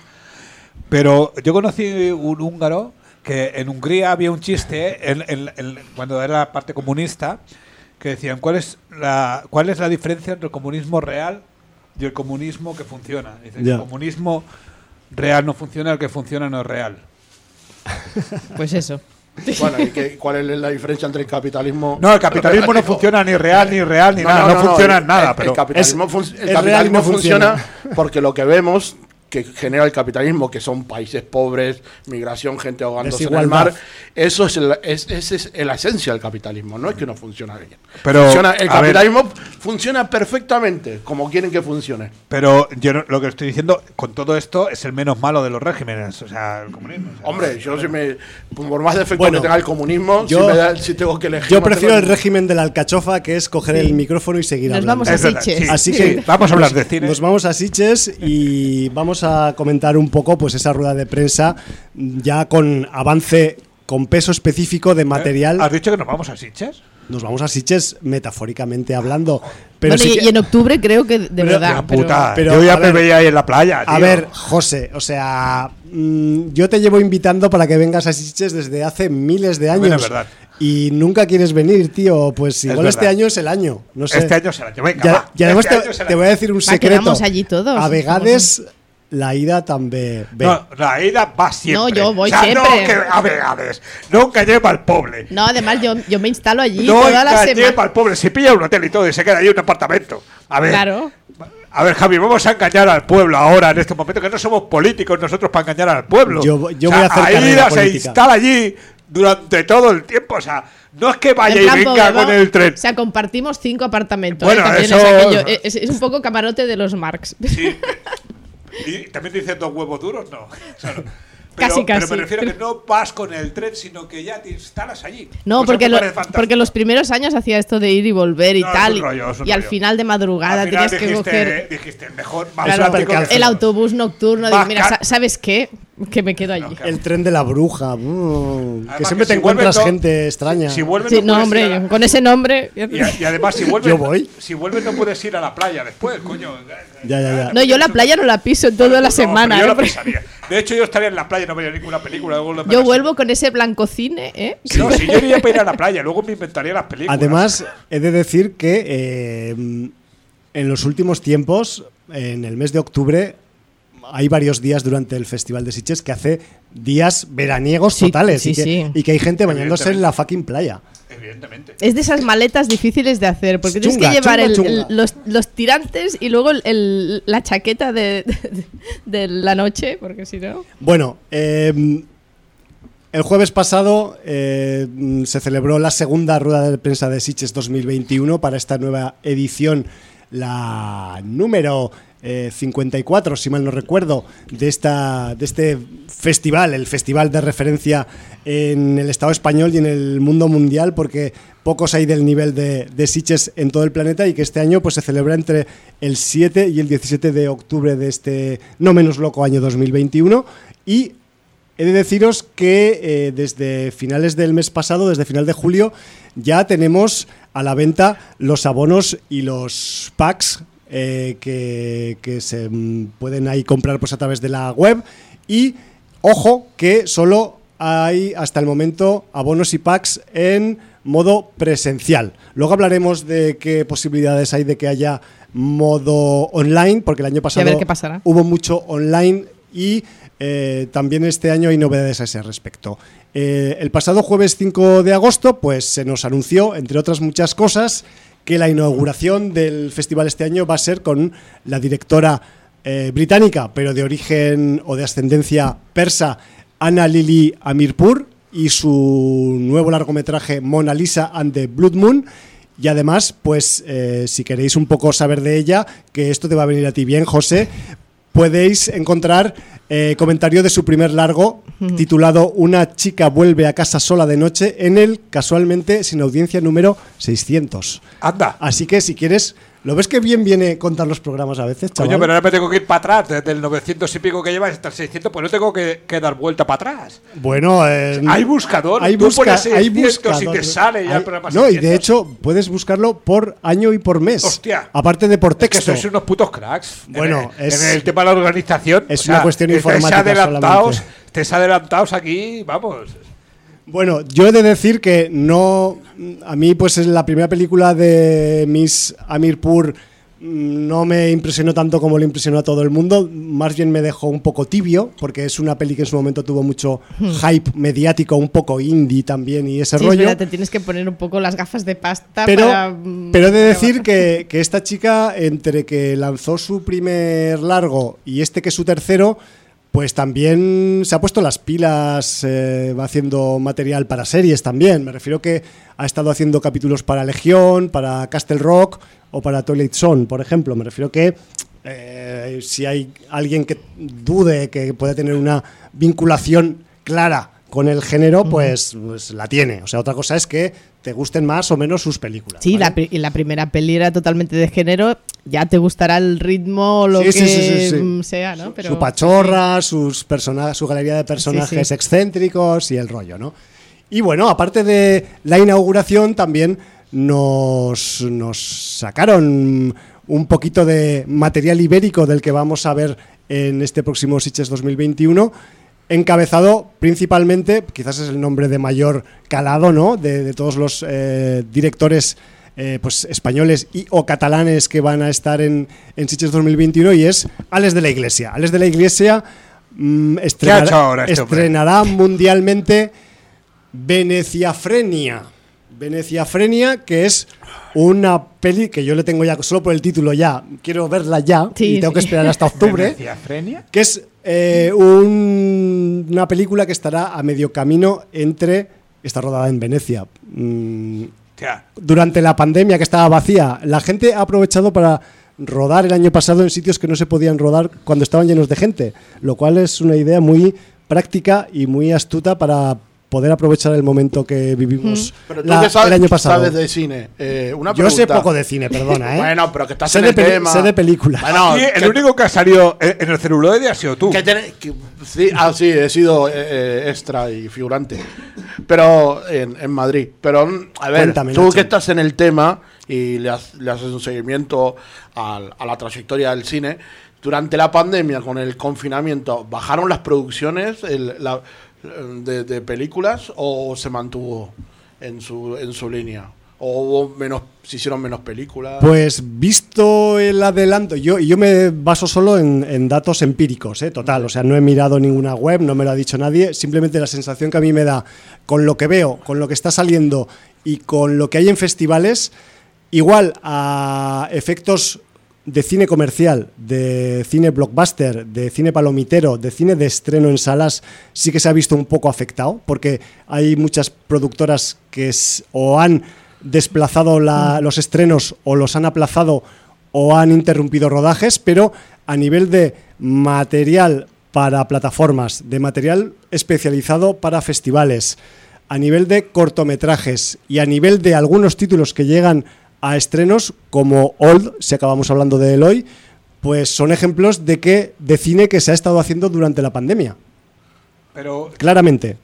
B: Pero yo conocí un húngaro que en Hungría había un chiste cuando era la parte comunista que decían cuál es la cuál es la diferencia entre el comunismo real y el comunismo que funciona. Dicen, el comunismo real no funciona, el que funciona no es real.
D: Pues eso.
C: Bueno, ¿y cuál es la diferencia entre el capitalismo?
B: No, el capitalismo no funciona ni real, ni real, ni nada. No, funciona en nada. pero
C: el capitalismo, el capitalismo funciona porque lo que vemos que genera el capitalismo, que son países pobres, migración, gente ahogándose en el mar. Eso es, es, es, la esencia del capitalismo, no es que no funciona bien.
B: Pero,
C: el capitalismo funciona perfectamente como quieren que funcione.
B: Pero yo lo que estoy diciendo con todo esto es el menos malo de los regímenes, o sea, el comunismo.
C: Hombre, yo si me, por más defectos que tenga el comunismo,
A: yo,
C: si, tengo que elegir.
A: Yo prefiero el régimen de la alcachofa, que es coger el micrófono y seguir
D: nos
A: hablando.
D: Vamos a Siches.
A: Así que
B: vamos a hablar de cine.
A: Nos vamos a Siches y vamos a comentar un poco pues esa rueda de prensa ya con avance, con peso específico de ¿Eh? material.
B: ¿Has dicho que nos vamos a Sitges?
A: Nos vamos a Sitges metafóricamente hablando.
D: Pero y, en octubre creo que de verdad.
B: pero, yo ya me veía ahí en la playa.
A: A ver, José, o sea, mm, yo te llevo invitando para que vengas a Sitges desde hace miles de años.
B: verdad.
A: Y nunca quieres venir, tío. Pues igual este año es el año. No sé.
B: Este año es el año. Venga,
A: y además este te, voy a decir un secreto.
D: Vamos allí todos.
A: A Vegades la ida también.
B: No, la ida va siempre.
D: No, yo voy siempre.
B: No, que a Vegades. Nunca lleva al pobre.
D: No, además yo, yo me instalo allí
B: toda la semana. lleva al pobre. Se pilla un hotel y todo y se queda allí un apartamento. A ver.
D: Claro.
B: A ver, Javi, vamos a engañar al pueblo ahora, en este momento, que no somos políticos nosotros para engañar al pueblo.
A: Yo, voy a hacer
B: Aida se instala allí durante todo el tiempo, o sea, no es que vaya y venga con el tren.
D: O sea, compartimos cinco apartamentos. Bueno, ¿eh? es, es, un poco camarote de los Marx. Sí.
B: y también dicen dos huevos duros, no.
D: Pero, casi, casi.
B: Pero me refiero a que no vas con el tren, sino que ya te instalas allí.
D: No, porque, porque los primeros años hacía esto de ir y volver y tal. y, al final de madrugada tenías que coger.
B: Dijiste, mejor,
D: el autobús nocturno. mira, ¿sabes qué? Que me quedo allí.
A: El tren de la bruja. Mm, que siempre te encuentras gente extraña.
B: Si vuelves,
D: no, hombre, con ese nombre.
B: Y, además, si vuelves,
A: yo voy.
B: si vuelves, no puedes ir a la playa después, coño.
A: Ya, ya, ya.
D: No, yo la playa no la piso toda la semana.
B: Yo ¿eh? De hecho, yo estaría en la playa, no vería ninguna película.
D: yo vuelvo con ese blanco cine, ¿eh?
B: No, si yo iría para ir a la playa, luego me inventaría las películas.
A: Además, he de decir que eh, en los últimos tiempos, en el mes de octubre, hay varios días durante el Festival de Sitges que hace días veraniegos totales y, que, hay gente bañándose en la fucking playa.
B: Evidentemente.
D: Es de esas maletas difíciles de hacer, porque tienes que llevar los, tirantes y luego la chaqueta de, la noche, porque si no...
A: Bueno, em, el jueves pasado eh, se celebró la segunda rueda de prensa de Sitges 2021 para esta nueva edición, la número 54, eh, si mal no recuerdo, de, esta, de este festival, el festival de referencia en el Estado español y en el mundo mundial, porque pocos hay del nivel de, de en todo el planeta y que este año pues, se celebra entre el 7 y el 17 de octubre de este no menos loco año 2021 y He de deciros que eh, desde finales del mes pasado, desde final de julio, ya tenemos a la venta los abonos y los packs eh, que, se mm, pueden ahí comprar pues a través de la web y ojo que solo hay hasta el momento abonos y packs en modo presencial. Luego hablaremos de qué posibilidades hay de que haya modo online, porque el año pasado hubo mucho online y eh, también este año hay novedades a ese respecto. Eh, el pasado jueves 5 de agosto, pues se nos anunció, entre otras muchas cosas, que la inauguración del festival este año va a ser con la directora eh, británica, pero de origen o de ascendencia persa, Anna Lili Amirpur, y su nuevo largometraje Mona Lisa and the Blood Moon. Y además, pues eh, si queréis un poco saber de ella, que esto te va a venir a ti bien, José, podéis encontrar eh, comentario de su primer largo titulado Una chica vuelve a casa sola de noche en el casualmente sin audiencia número 600.
B: Anda.
A: Así que si quieres ¿Lo ves que bien viene contar los programas a veces, chaval?
B: Coño, pero ahora me tengo que ir para atrás. Desde el 900 y pico que llevas hasta el 600, pues no tengo que, dar vuelta para atrás.
A: Bueno, eh,
B: hay buscador. Hay, busca, hay buscador. y te sale ya el programa
A: No, y de hecho puedes buscarlo por año y por mes.
B: Hostia.
A: Aparte de por texto. Es
B: que sois unos putos cracks.
A: Bueno,
B: en el, en el tema de la organización.
A: Es una cuestión informática.
B: Adelantados, estés adelantados aquí, vamos.
A: Bueno, yo he de decir que no. A mí, pues es la primera película de Miss Amirpur no me impresionó tanto como le impresionó a todo el mundo, más bien me dejó un poco tibio, porque es una peli que en su momento tuvo mucho hmm. hype mediático, un poco indie también y ese rollo.
D: te tienes que poner un poco las gafas de pasta
A: pero,
D: para...
A: Mm, pero he de decir que, que esta chica, entre que lanzó su primer largo y este que es su tercero, pues también se ha puesto las pilas, eh, va haciendo material para series también. Me refiero que ha estado haciendo capítulos para Legión, para Castle Rock o para Toilet Zone, por ejemplo. Me refiero que eh, si hay alguien que dude que puede tener una vinculación clara con el género, pues, pues, la tiene. O sea, otra cosa es que te gusten más o menos sus películas.
D: Sí, la, y la primera peli era totalmente de género, ya te gustará el ritmo lo que sea, ¿no?
A: Pero, su pachorra, sus personajes, su galería de personajes excéntricos y el rollo, ¿no? Y bueno, aparte de la inauguración, también nos, nos sacaron un poquito de material ibérico del que vamos a ver en este próximo Sitges 2021 encabezado principalmente, quizás es el nombre de mayor calado, ¿no? De, todos los eh, directores eh, pues españoles y o catalanes que van a estar en, en Sitges 2021 y es Alex de la Iglesia. Alex de la Iglesia mm, estrenará,
B: este
A: estrenará mundialmente Veneciafrenia. Venecia Frenia, que es una peli que yo le tengo ya solo por el título ya, quiero verla ya y tengo que esperar hasta octubre. Frenia? Que es eh, una película que estará a medio camino entre está rodada en Venecia. Mm, durante la pandemia que estaba vacía, la gente ha aprovechado para rodar el año pasado en sitios que no se podían rodar cuando estaban llenos de gente, lo cual es una idea muy práctica y muy astuta para poder aprovechar el momento que vivimos el año pasado.
C: sabes de cine? Eh, una
A: Yo sé poco de cine, perdona, ¿eh?
C: bueno, pero que estás sé en el tema.
A: Sé de películas.
B: el único que ha salido en el celuloide ha sido tú.
C: sí, ah, sí, he sido eh, eh, extra y figurante. Pero en, Madrid. Pero, a ver, tú que estás en el tema y le, haces un seguimiento a la trayectoria del cine, durante la pandemia, con el confinamiento, ¿bajaron las producciones? El, la, de, películas o se mantuvo en su, en su línea? ¿O hubo menos, se hicieron menos películas?
A: Pues visto el adelanto, yo, yo me baso solo en, datos empíricos, ¿eh? total, o sea, no he mirado ninguna web, no me lo ha dicho nadie, simplemente la sensación que a mí me da con lo que veo, con lo que está saliendo y con lo que hay en festivales, igual a efectos de cine comercial, de cine blockbuster, de cine palomitero, de cine de estreno en salas, sí que se ha visto un poco afectado, porque hay muchas productoras que o han desplazado los estrenos o los han aplazado o han interrumpido rodajes, pero a nivel de material para plataformas, de material especializado para festivales, a nivel de cortometrajes y a nivel de algunos títulos que llegan a estrenos como Old, si acabamos hablando de él hoy, pues son ejemplos de que de cine que se ha estado haciendo durante la pandemia.
B: Pero
A: claramente.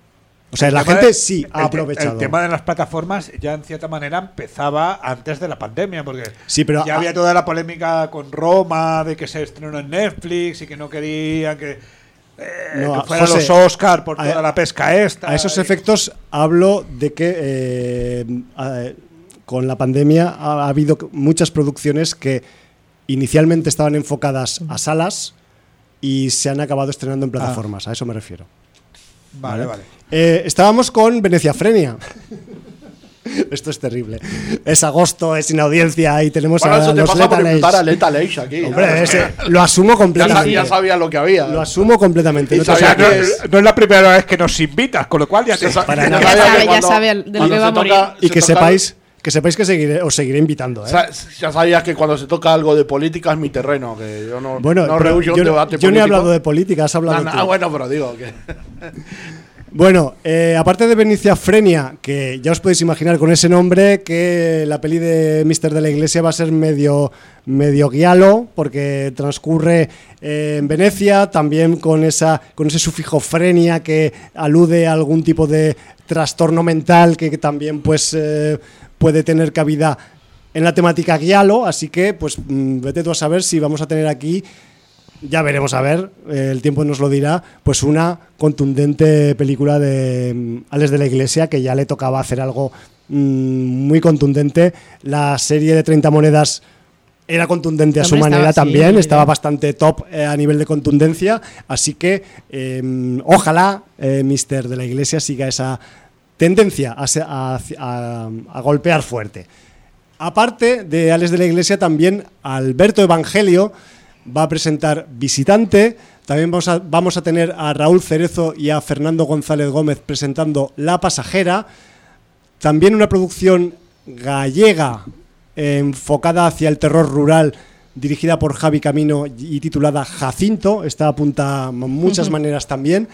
A: O sea, la gente sí ha aprovechado.
B: El tema de las plataformas ya en cierta manera empezaba antes de la pandemia, porque
A: sí, pero
B: ya había toda la polémica con Roma de que se estrenó en Netflix y que no querían que, eh, fueran los Oscar por toda la pesca esta.
A: A esos efectos hablo de que eh, con la pandemia ha, habido muchas producciones que inicialmente estaban enfocadas a salas y se han acabado estrenando en plataformas, a eso me refiero.
B: Vale, vale.
A: Eh, estábamos con Venecia Frenia. Esto es terrible. Es agosto, es sin audiencia y tenemos
C: a eso te los a Lethal aquí.
A: Hombre, lo asumo completamente.
C: Ya sabía, lo que había.
A: Lo asumo completamente.
B: No, es, la primera vez que nos invitas, con lo cual ya, te...
D: para ya, sabe, ya sabe del que va a morir.
A: y que sepáis que sepáis que seguiré, os seguiré invitando. ¿eh?
C: ya sabías que cuando se toca algo de política es mi terreno, que yo no,
A: bueno,
C: no
A: yo, un debate yo no he hablado de política, has hablado
C: Ah, bueno, pero digo que...
A: Bueno, eh, aparte de Benicia Frenia, que ya os podéis imaginar con ese nombre que la peli de Mister de la Iglesia va a ser medio, medio guialo, porque transcurre eh, en Venecia, también con, esa, con ese sufijo frenia que alude a algún tipo de trastorno mental que, también pues eh, puede tener cabida en la temática guialo, así que pues mm, vete tú a saber si vamos a tener aquí, ya veremos a ver, eh, el tiempo nos lo dirá, pues una contundente película de mm, Alex de la Iglesia que ya le tocaba hacer algo mm, muy contundente. La serie de 30 monedas era contundente a su manera también, estaba bastante top eh, a nivel de contundencia, así que em, ojalá eh, Mister de la Iglesia siga esa tendencia a, golpear fuerte. Aparte de Alex de la Iglesia, también Alberto Evangelio va a presentar Visitante. También vamos a, vamos a tener a Raúl Cerezo y a Fernando González Gómez presentando La Pasajera. También una producción gallega enfocada hacia el terror rural dirigida por Javi Camino y titulada Jacinto. Esta apunta muchas maneras también.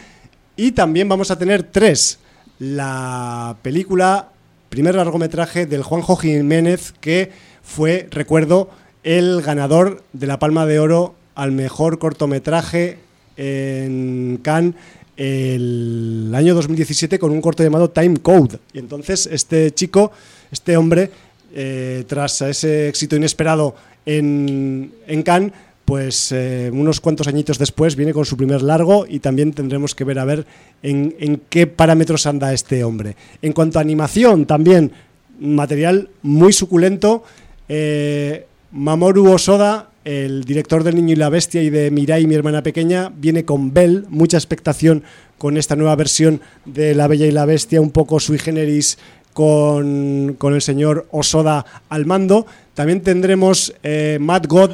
A: Y también vamos a tener tres la película, primer largometraje del Juanjo Jiménez, que fue, recuerdo, el ganador de la Palma de Oro al mejor cortometraje en Cannes el año 2017 con un corto llamado Time Code. Y entonces este chico, este hombre, eh, tras ese éxito inesperado en, en Cannes, pues eh, unos cuantos añitos después viene con su primer largo y también tendremos que ver a ver en, qué parámetros anda este hombre. En cuanto a animación, también material muy suculento. Eh, Mamoru Osoda, el director del Niño y la Bestia y de Mirai, mi hermana pequeña, viene con Bell, mucha expectación con esta nueva versión de La Bella y la Bestia, un poco sui generis con, el señor Osoda al mando. También tendremos eh, Mad God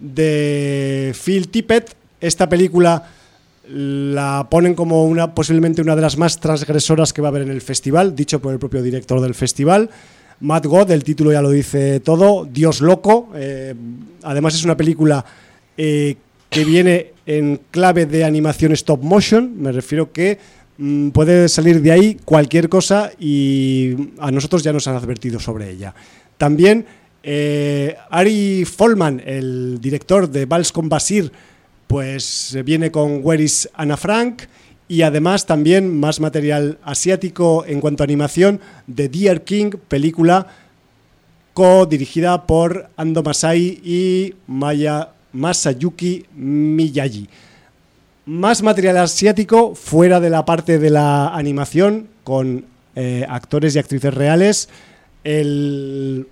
A: de Phil Tippett. Esta película la ponen como una posiblemente una de las más transgresoras que va a haber en el festival, dicho por el propio director del festival. Mad God, el título ya lo dice todo, Dios loco. Eh, además es una película eh, que viene en clave de animación stop motion. Me refiero que mm, puede salir de ahí cualquier cosa y a nosotros ya nos han advertido sobre ella. También eh, Ari Folman, el director de Vals con Basir, pues viene con Where is Anna Frank y además también más material asiático en cuanto a animación de Deer King, película co-dirigida por Ando Masai y Maya Masayuki Miyagi. Más material asiático fuera de la parte de la animación con eh, actores y actrices reales. El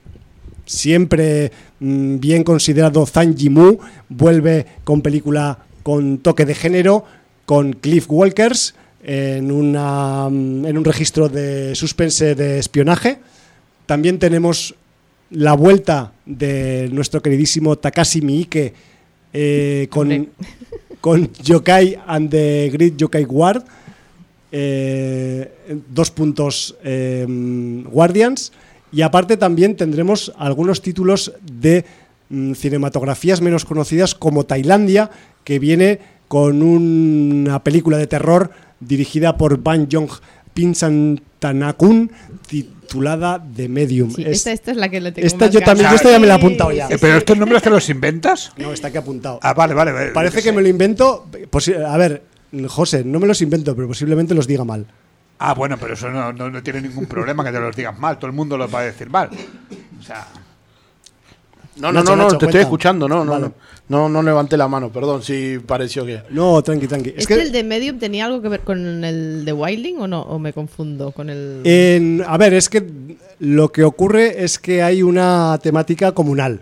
A: siempre mm, bien considerado Zhang Yimou vuelve con película con toque de género con Cliff Walkers en, una, mm, en un registro de suspense de espionaje. También tenemos la vuelta de nuestro queridísimo Takashi Miike eh, con, con Yokai and the Great Yokai Guard. Eh, dos puntos eh, Guardians. Y aparte también tendremos algunos títulos de mm, cinematografías menos conocidas como Tailandia, que viene con una película de terror dirigida por Ban Jong Pinsantanakun titulada The Medium.
D: esta, es la que le tengo
A: Esta yo también, esta ya me la he apuntado ya.
B: ¿Pero estos nombres te los inventas?
A: No, está aquí apuntado.
B: Ah, vale, vale. vale
A: Parece que, me lo invento. A ver, José, no me los invento, pero posiblemente los diga mal.
B: Ah, bueno, pero eso no, no, tiene ningún problema que te los digas mal. Todo el mundo los va a decir mal. O sea.
C: No, no, no, no, te estoy escuchando, no, no, no, no, no levanté la mano, perdón, si pareció que.
A: No, tranqui, tranqui.
D: ¿Es, que, el de Medium tenía algo que ver con el de Wilding o no? ¿O me confundo con el.?
A: a ver, es que lo que ocurre es que hay una temática comunal.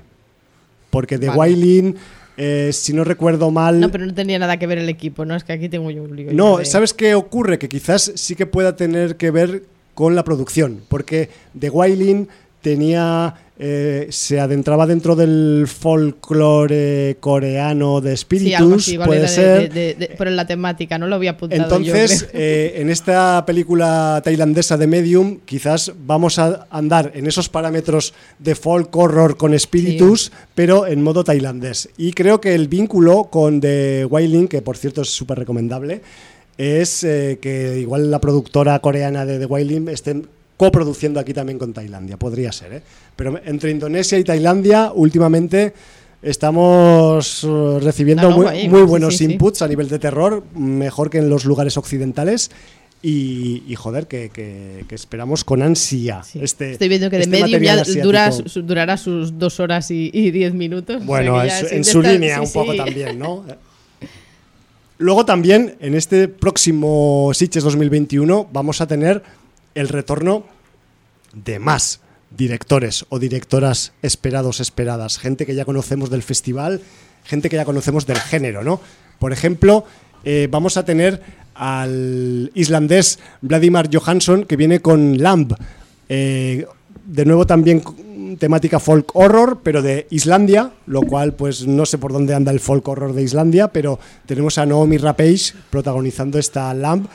A: Porque de Wilding eh, si no recuerdo mal.
D: No, pero no tenía nada que ver el equipo, ¿no? Es que aquí tengo yo un lío.
A: No, ¿sabes qué ocurre? Que quizás sí que pueda tener que ver con la producción, porque The Wailing tenía eh, se adentraba dentro del folclore coreano de espíritus, puede ser.
D: pero en la temática, no lo había apuntado.
A: Entonces, eh, en esta película tailandesa de Medium, quizás vamos a andar en esos parámetros de folk horror con espíritus, pero en modo tailandés. Y creo que el vínculo con The Wailing, que por cierto es súper recomendable, es eh, que igual la productora coreana de The Wailing esté coproduciendo aquí también con Tailandia, podría ser, ¿eh? Pero entre Indonesia y Tailandia, últimamente estamos uh, recibiendo muy, buenos inputs a nivel de terror, mejor que en los lugares occidentales. Y, joder, que, esperamos con ansia. Este,
D: Estoy viendo que de este medio ya durará sus dos horas y, diez minutos.
A: Bueno, en su línea un poco también, ¿no? Luego también, en este próximo Sitges 2021, vamos a tener el retorno de más directores o directoras esperados, esperadas, gente que ya conocemos del festival, gente que ya conocemos del género, ¿no? Por ejemplo, eh, vamos a tener al islandés Vladimir Johansson que viene con Lamb, eh, de nuevo también temática folk horror, pero de Islandia, lo cual pues no sé por dónde anda el folk horror de Islandia, pero tenemos a Naomi Rapace protagonizando esta Lamb.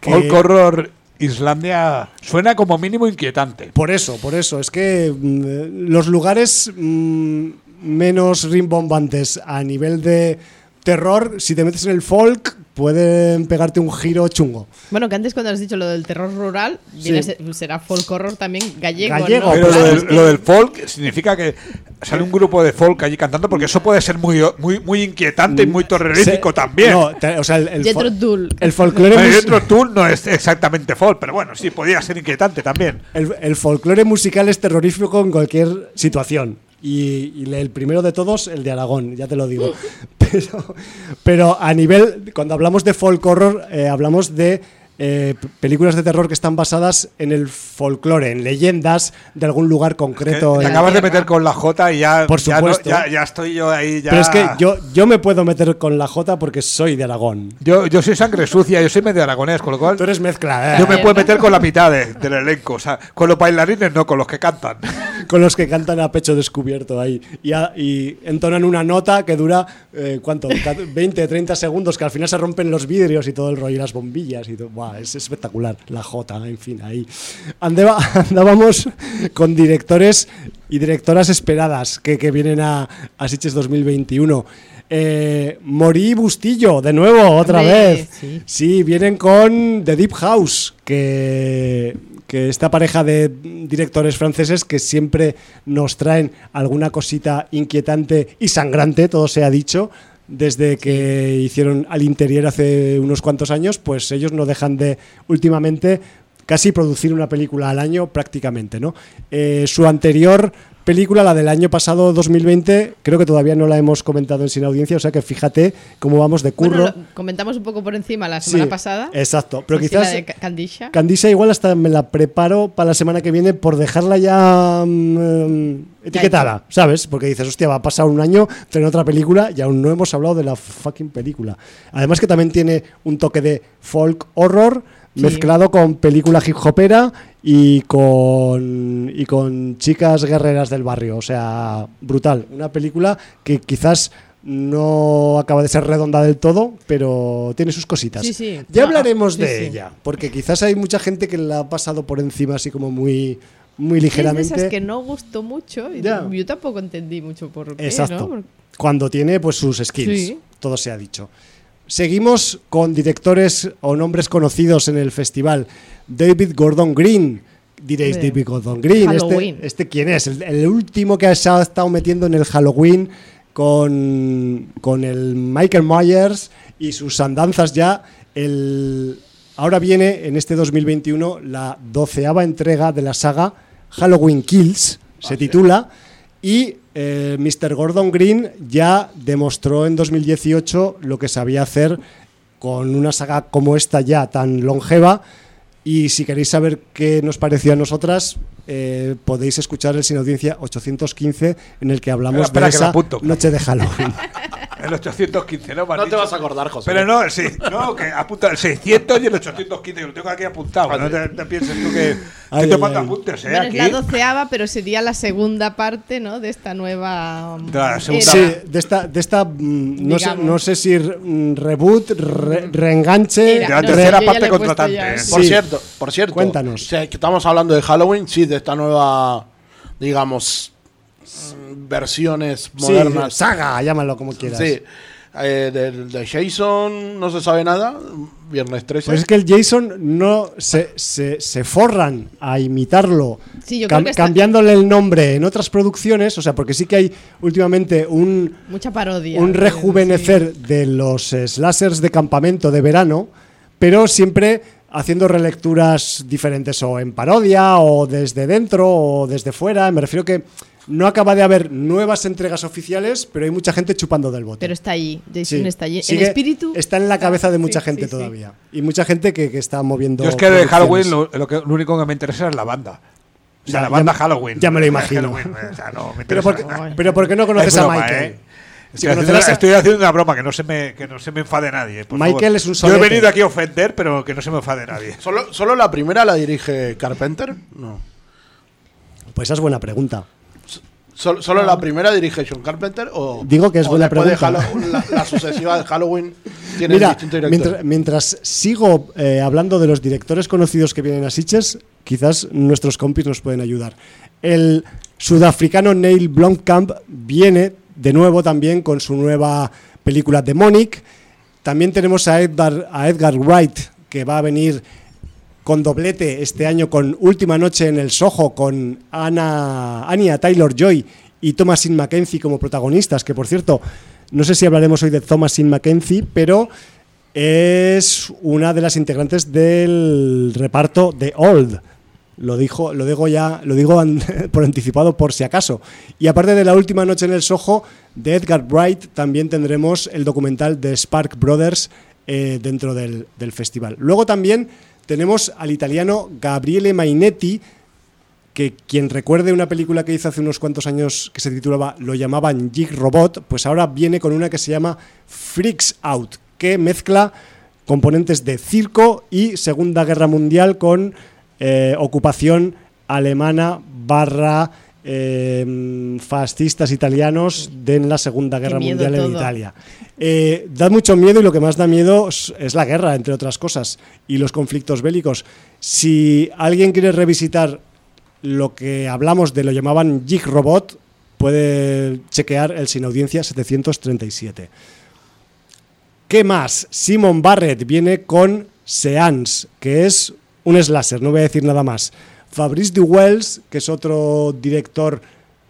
B: Folk horror Islandia suena como mínimo inquietante.
A: Por eso, por eso. Es que mm, los lugares mm, menos rimbombantes a nivel de terror, si te metes en el folk, pueden pegarte un giro chungo.
D: Bueno, que antes cuando has dicho lo del terror rural, será folk horror también gallego.
B: Pero lo del, folk significa que sale un grupo de folk allí cantando, porque eso puede ser muy, muy, muy inquietante y muy terrorífico también. No,
A: o sea, el, el,
D: el
A: folclore.
B: no es exactamente folk, pero bueno, sí, podría ser inquietante también.
A: El, el folclore musical es terrorífico en cualquier situación. Y, el primero de todos, el de Aragón, ya te lo digo. Pero, a nivel, cuando hablamos de folk horror, eh, hablamos de eh, películas de terror que están basadas en el folclore, en leyendas de algún lugar concreto.
B: te acabas de meter con la J y ya,
A: Por supuesto.
B: ya, estoy yo ahí. Ya...
A: Pero es que yo, yo me puedo meter con la J porque soy de Aragón.
B: Yo, yo soy sangre sucia, yo soy medio aragonés, con lo cual.
A: Tú eres mezcla, ¿eh?
B: Yo me puedo meter con la mitad del elenco. O sea, con los bailarines no, con los que cantan.
A: con los que cantan a pecho descubierto ahí. Y, y entonan una nota que dura, eh, ¿cuánto? 20, 30 segundos, que al final se rompen los vidrios y todo el rollo y las bombillas y todo. Buah, es espectacular. La J, en fin, ahí. andábamos con directores y directoras esperadas que, vienen a, a 2021. Eh, Morí Bustillo, de nuevo, otra vez. Sí. vienen con The Deep House, que, que esta pareja de directores franceses que siempre nos traen alguna cosita inquietante y sangrante, todo se ha dicho, desde que hicieron al interior hace unos cuantos años, pues ellos no dejan de últimamente casi producir una película al año prácticamente, ¿no? Eh, su anterior película, la del año pasado, 2020, creo que todavía no la hemos comentado en Sin Audiencia, o sea que fíjate cómo vamos de curro.
D: comentamos un poco por encima la semana pasada.
A: Exacto, pero quizás... La Candisha. Candisha igual hasta me la preparo para la semana que viene por dejarla ya mm, etiquetada, ¿sabes? Porque dices, hostia, va a pasar un año, tener otra película y aún no hemos hablado de la fucking película. Además que también tiene un toque de folk horror, mezclado con película hip hopera y con, y con chicas guerreras del barrio. O sea, brutal. Una película que quizás no acaba de ser redonda del todo, pero tiene sus cositas. Ya hablaremos de ella, porque quizás hay mucha gente que la ha pasado por encima así como muy muy ligeramente.
D: Es que no gustó mucho y yo tampoco entendí mucho por qué,
A: Exacto. Cuando tiene pues sus skills, todo se ha dicho. Seguimos con directores o nombres conocidos en el festival. David Gordon Green. Diréis, David Gordon Green, este, este, quién es? El, último que ha estado metiendo en el Halloween con, con el Michael Myers y sus andanzas ya. El, ahora viene en este 2021 la doceava entrega de la saga Halloween Kills, se titula, y eh, Mr. Gordon Green ya demostró en 2018 lo que sabía hacer con una saga como esta ya tan longeva. Y si queréis saber qué nos pareció a nosotras, eh, podéis escuchar el Sin Audiencia 815 en el que hablamos de esa noche de Halloween.
B: El 815, ¿no?
C: No te vas a acordar, José.
B: Pero no, sí, no, que apunta el 600 y el 815, que lo tengo aquí apuntado. No te, pienses tú que, ay, te mando apuntes, ¿eh?
D: Es la doceava, pero sería la segunda parte, ¿no? De esta nueva.
A: De la segunda. Sí, de esta, de esta mm, no, sé, no sé si mm, reboot, reenganche.
B: de la tercera parte contratante.
C: Por cierto, por cierto.
A: Cuéntanos.
C: que estamos hablando de Halloween, sí, de esta nueva, digamos, versiones modernas.
A: saga, llámalo como quieras. Sí.
C: Eh, de, Jason no se sabe nada, viernes 13.
A: Pues es que el Jason no se, se, forran a imitarlo, cambiándole el nombre en otras producciones, o sea, porque sí que hay últimamente un,
D: Mucha parodia,
A: un rejuvenecer de los slashers de campamento de verano, pero siempre haciendo relecturas diferentes o en parodia o desde dentro o desde fuera, me refiero que no acaba de haber nuevas entregas oficiales, pero hay mucha gente chupando del bote.
D: Pero está ahí, Jason está allí. El espíritu.
A: Está en la cabeza de mucha gente todavía. Y mucha gente que, está moviendo.
B: Yo es que de Halloween lo, único que me interesa es la banda. O sea, la banda Halloween.
A: Ya me lo imagino. pero, por, qué no conoces a Michael?
B: ¿eh? Estoy, haciendo, una broma, que no se me, que no se me enfade nadie.
A: Michael es un
B: Yo he venido aquí a ofender, pero que no se me enfade nadie.
C: ¿Solo, ¿Solo la primera la dirige Carpenter? No.
A: Pues esa es buena pregunta.
C: ¿Solo, la primera dirige John Carpenter? O,
A: Digo que es buena pregunta.
C: la, sucesiva de Halloween
A: tiene Mira, mientras, mientras, sigo eh, hablando de los directores conocidos que vienen a Sitges, quizás nuestros compis nos pueden ayudar. El sudafricano Neil Blomkamp viene de nuevo también con su nueva película Demonic. También tenemos a Edgar, a Edgar Wright, que va a venir con doblete este año con Última Noche en el Soho, con Anna, Anya Taylor Joy y Thomasin Mackenzie como protagonistas, que por cierto, no sé si hablaremos hoy de Thomasin Mackenzie, pero es una de las integrantes del reparto de Old. Lo dijo, lo digo ya, lo digo por anticipado por si acaso. Y aparte de la última noche en el Soho de Edgar Wright, también tendremos el documental de Spark Brothers eh, dentro del, festival. Luego también tenemos al italiano Gabriele Mainetti, que quien recuerde una película que hizo hace unos cuantos años que se titulaba, lo llamaban Jig Robot, pues ahora viene con una que se llama Freaks Out, que mezcla componentes de circo y Segunda Guerra Mundial con eh, ocupación alemana barra eh, fascistas italianos de en la Segunda Guerra Mundial en Italia. Eh, da mucho miedo y lo que más da miedo es la guerra, entre otras cosas, y los conflictos bélicos. Si alguien quiere revisitar lo que hablamos de lo llamaban Jig Robot, puede chequear el sin audiencia 737. ¿Qué más? Simon Barrett viene con Seance, que es un slasher, no voy a decir nada más. Fabrice Duwells, que es otro director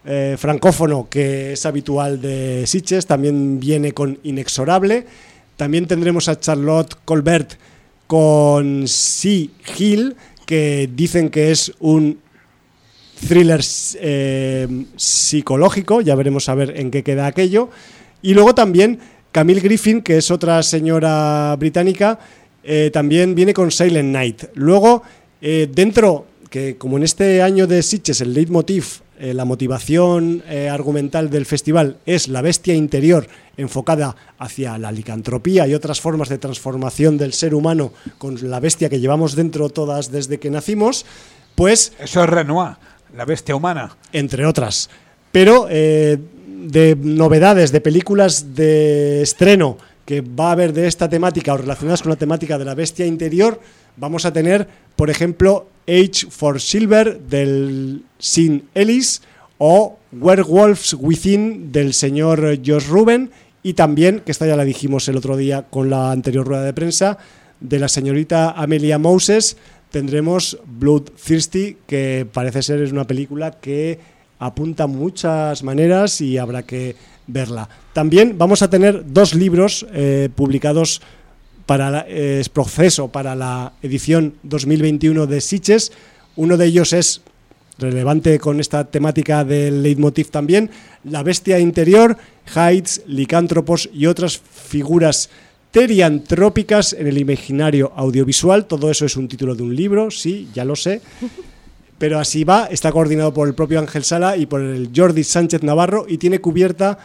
A: eh, francófono que es habitual de Sitges, también viene con Inexorable. También tendremos a Charlotte Colbert con Sea Hill, que dicen que es un thriller eh, psicológico, ya veremos a ver en qué queda aquello. Y luego también Camille Griffin, que es otra señora británica, eh, también viene con Silent Night. Luego, dentro que como en este año de Sitges el leitmotiv, eh, la motivación eh, argumental del festival es la bestia interior enfocada hacia la licantropía y otras formas de transformación del ser humano con la bestia que llevamos dentro todas desde que nacimos, pues...
B: Eso es Renoir, la bestia humana.
A: Entre otras. Pero eh, de novedades, de películas de estreno que va a haber de esta temática o relacionadas con la temática de la bestia interior, vamos a tener, por ejemplo, Age for Silver del Sin Ellis o Werewolves Within del señor Josh Ruben y también, que esta ya la dijimos el otro día con la anterior rueda de prensa, de la señorita Amelia Moses, tendremos Blood Thirsty, que parece ser es una película que apunta muchas maneras y habrá que verla. También vamos a tener dos libros eh, publicados para es proceso para la edición 2021 de Sitges. Uno de ellos es relevante con esta temática del leitmotiv también, la bestia interior, Heights, licántropos y otras figuras teriantrópicas en el imaginario audiovisual. Todo eso es un título de un libro, sí, ya lo sé. Pero así va, está coordinado por el propio Ángel Sala y por el Jordi Sánchez Navarro y tiene cubierta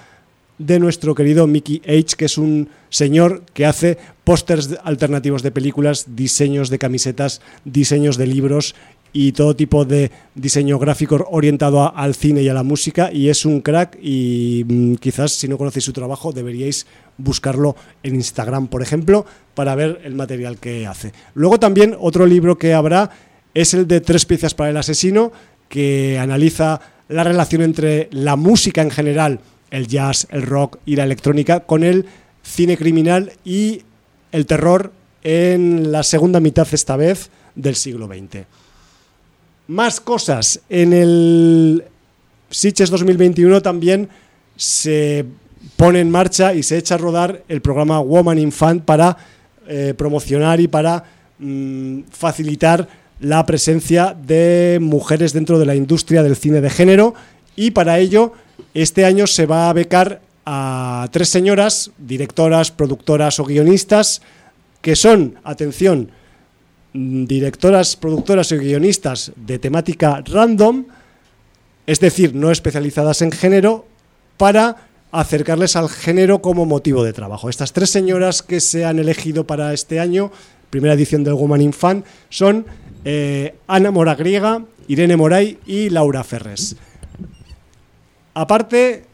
A: de nuestro querido Mickey H, que es un señor que hace pósters alternativos de películas, diseños de camisetas, diseños de libros y todo tipo de diseño gráfico orientado al cine y a la música y es un crack y mm, quizás si no conocéis su trabajo deberíais buscarlo en Instagram, por ejemplo, para ver el material que hace. Luego también otro libro que habrá es el de Tres piezas para el asesino, que analiza la relación entre la música en general el jazz, el rock y la electrónica con el cine criminal y el terror en la segunda mitad esta vez del siglo XX. Más cosas. En el Sitges 2021 también se pone en marcha y se echa a rodar el programa Woman in Fan para eh, promocionar y para mm, facilitar la presencia de mujeres dentro de la industria del cine de género y para ello este año se va a becar a tres señoras, directoras, productoras o guionistas, que son, atención, directoras, productoras o guionistas de temática random, es decir, no especializadas en género, para acercarles al género como motivo de trabajo. Estas tres señoras que se han elegido para este año, primera edición del Woman in Fan, son eh, Ana Moragriega, Irene Moray y Laura Ferres. Aparte,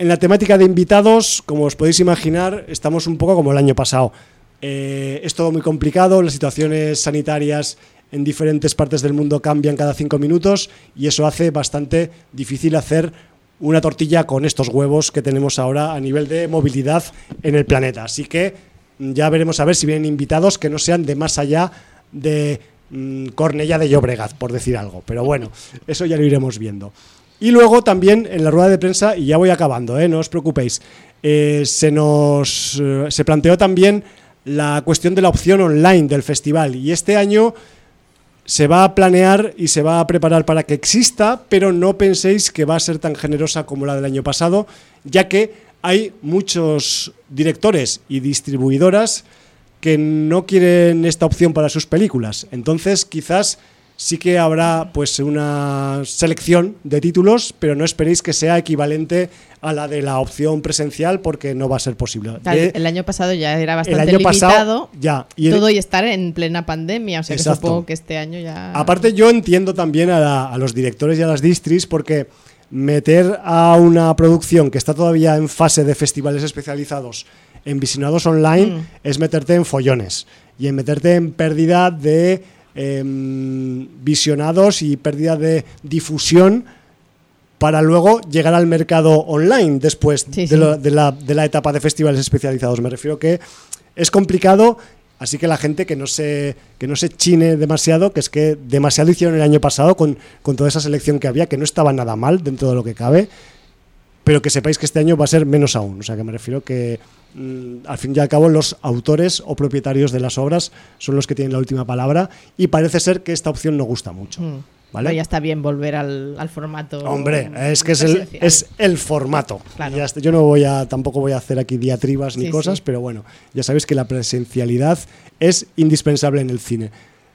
A: en la temática de invitados, como os podéis imaginar, estamos un poco como el año pasado. Eh, es todo muy complicado, las situaciones sanitarias en diferentes partes del mundo cambian cada cinco minutos y eso hace bastante difícil hacer una tortilla con estos huevos que tenemos ahora a nivel de movilidad en el planeta. Así que ya veremos a ver si vienen invitados que no sean de más allá de mm, Cornella de Llobregat, por decir algo. Pero bueno, eso ya lo iremos viendo. Y luego también en la rueda de prensa, y ya voy acabando, ¿eh? no os preocupéis, eh, se nos eh, se planteó también la cuestión de la opción online del festival. Y este año se va a planear y se va a preparar para que exista, pero no penséis que va a ser tan generosa como la del año pasado, ya que hay muchos directores y distribuidoras que no quieren esta opción para sus películas. Entonces, quizás sí que habrá pues una selección de títulos, pero no esperéis que sea equivalente a la de la opción presencial porque no va a ser posible.
D: el año pasado ya era bastante limitado ya, y todo y estar en plena pandemia, o sea que supongo que este año ya...
A: Aparte yo entiendo también a, a los directores y a las distris porque meter a una producción que está todavía en fase de festivales especializados en visionados online mm. es meterte en follones y en meterte en pérdida de em, visionados y pérdida de difusión para luego llegar al mercado online después de, la, de, la, etapa de festivales especializados. Me refiero que es complicado, así que la gente que no se, que no se chine demasiado, que es que demasiado hicieron el año pasado con, con toda esa selección que había, que no estaba nada mal dentro de lo que cabe, pero que sepáis que este año va a ser menos aún. O sea, que me refiero que al fin y al cabo los autores o propietarios de las obras son los que tienen la última palabra y parece ser que esta opción no gusta mucho. Mm. ¿Vale?
D: ya está bien volver al, formato.
A: Hombre, es que es el, es el formato. yo no voy a, tampoco voy a hacer aquí diatribas ni cosas, pero bueno, ya sabéis que la presencialidad es indispensable en el cine.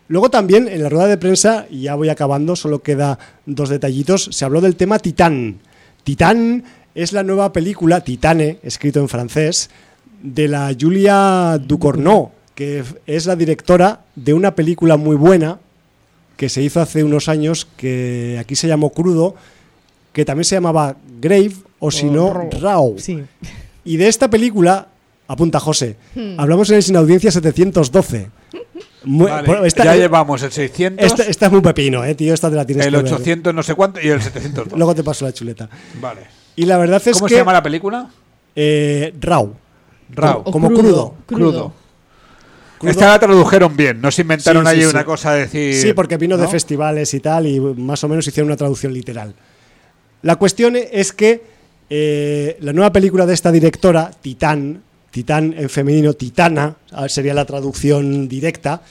A: Luego también en la rueda de prensa, y ya voy acabando, solo queda dos detallitos, se habló del tema Titán. Titán es la nueva película, Titane, escrito en francés, de la Julia Ducournau, que es la directora de una película muy buena que se hizo hace unos años, que aquí se llamó Crudo, que también se llamaba Grave o si no Rao. Y de esta película, apunta José, hmm. hablamos en el Sin Audiencia 712.
B: ya llevamos el 600.
A: Esta, es muy pepino, eh, tío. Esta te la tienes
B: El 800 no sé cuánto y el 702.
A: Luego te paso la chuleta.
B: Vale.
A: Y la verdad es
B: ¿Cómo se llama la película?
A: Eh, Como crudo.
B: Crudo. Esta la tradujeron bien, no se inventaron ahí una cosa de decir.
A: Sí, porque vino de festivales y tal, y más o menos hicieron una traducción literal. La cuestión es que eh, la nueva película de esta directora, Titán, Titán en femenino, Titana, sería la traducción directa,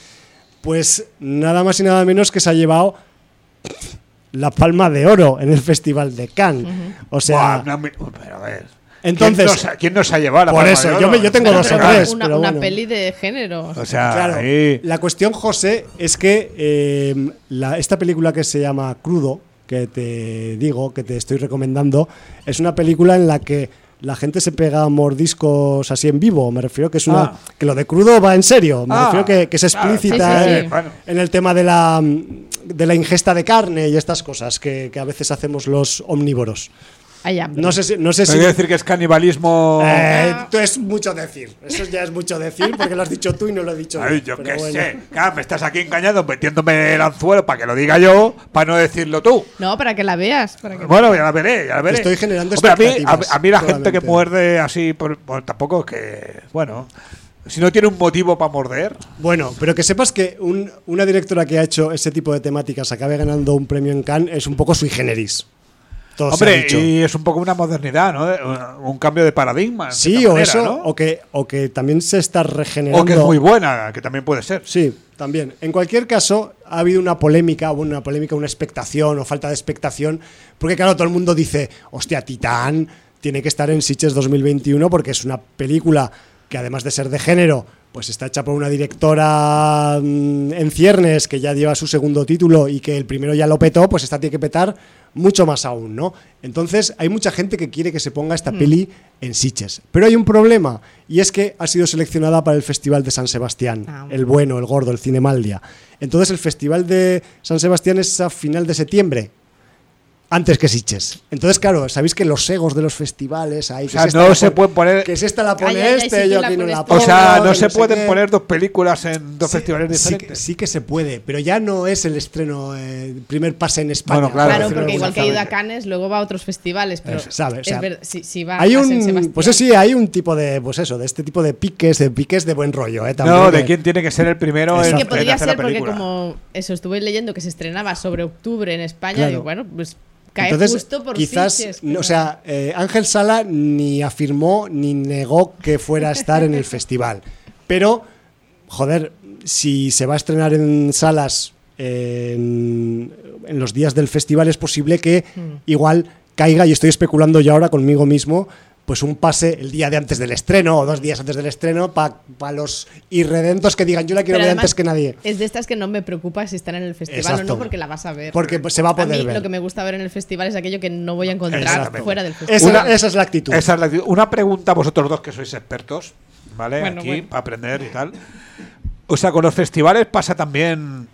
A: pues nada más y nada menos que se ha llevado la palma de oro en el Festival de Cannes. O sea.
B: pero a ver. Entonces, ¿quién nos, ha llevado
A: Por eso, yo, yo, tengo dos o tres.
D: Una, una peli de género.
B: O sea,
A: la cuestión, José, es que eh, esta película que se llama Crudo, que te digo, que te estoy recomendando, es una película en la que la gente se pega mordiscos así en vivo. Me refiero que es una. Ah. que lo de crudo va en serio. Me refiero que, que es explícita en, el tema de la, de la ingesta de carne y estas cosas que, que a veces hacemos los omnívoros. No sé si. No sé si
B: decir que es canibalismo.
A: Eh, es mucho decir. Eso ya es mucho decir porque lo has dicho tú y no lo he dicho
B: Ay, yo. qué sé. me estás aquí engañando, metiéndome el anzuelo para que lo diga yo, para no decirlo tú.
D: No, para que la veas.
B: bueno, ya la veré, ya la veré.
A: Estoy generando
B: a mí, a, mí la gente que muerde así, por, tampoco que. Bueno. Si no tiene un motivo para morder.
A: Bueno, pero que sepas que una directora que ha hecho ese tipo de temáticas acabe ganando un premio en Cannes es un poco sui generis.
B: Hombre, y es un poco una modernidad, ¿no? Un cambio de paradigma.
A: Sí, o eso, o, que, o que también se está regenerando.
B: O que es muy buena, que también puede ser.
A: Sí, también. En cualquier caso, ha habido una polémica, una polémica, una expectación o falta de expectación, porque claro, todo el mundo dice, hostia, Titán tiene que estar en Sitges 2021 porque es una película que además de ser de género, pues está hecha por una directora mm, en ciernes que ya lleva su segundo título y que el primero ya lo petó, pues esta tiene que petar mucho más aún, ¿no? Entonces hay mucha gente que quiere que se ponga esta mm. peli en Siches. Pero hay un problema y es que ha sido seleccionada para el Festival de San Sebastián, ah, el bueno, el gordo, el Cinemaldia. Entonces el Festival de San Sebastián es a final de septiembre antes que Siches. Entonces, claro, sabéis que los egos de los festivales hay.
B: O sea, no se pueden poner.
A: Que si esta la pone este, yo aquí no la pongo.
B: O sea, no se pueden poner dos películas en dos festivales diferentes.
A: Sí, que se puede, pero ya no es el estreno, el eh, primer pase en España.
D: Bueno, claro, porque igual que ha ido a Cannes, luego va a otros festivales. Pero ¿sabes? si, va
A: hay un, Pues sí, hay un tipo de. Pues eso, de este tipo de piques, de piques de buen rollo, ¿eh?
B: no, de quién tiene que ser el primero.
D: Es que podría ser porque, como eso, estuve leyendo que se estrenaba sobre octubre en España, y bueno, pues entonces,
A: quizás, o sea, eh, Ángel Sala ni afirmó ni negó que fuera a estar en el festival. Pero, joder, si se va a estrenar en salas en, los días del festival, es posible que hmm. igual caiga, y estoy especulando ya ahora conmigo mismo, pues un pase el día de antes del estreno o dos días antes del estreno para los irredentos que digan yo la quiero ver antes que nadie.
D: Es de estas que no me preocupa si están en el festival o no porque la vas a ver.
A: Porque se va a poder ver.
D: Lo que me gusta ver en el festival es aquello que no voy a encontrar fuera del festival.
A: Esa, es la actitud.
B: Esa es la actitud. Una pregunta a vosotros dos que sois expertos, ¿vale? Aquí para aprender y tal. O sea, con los festivales pasa también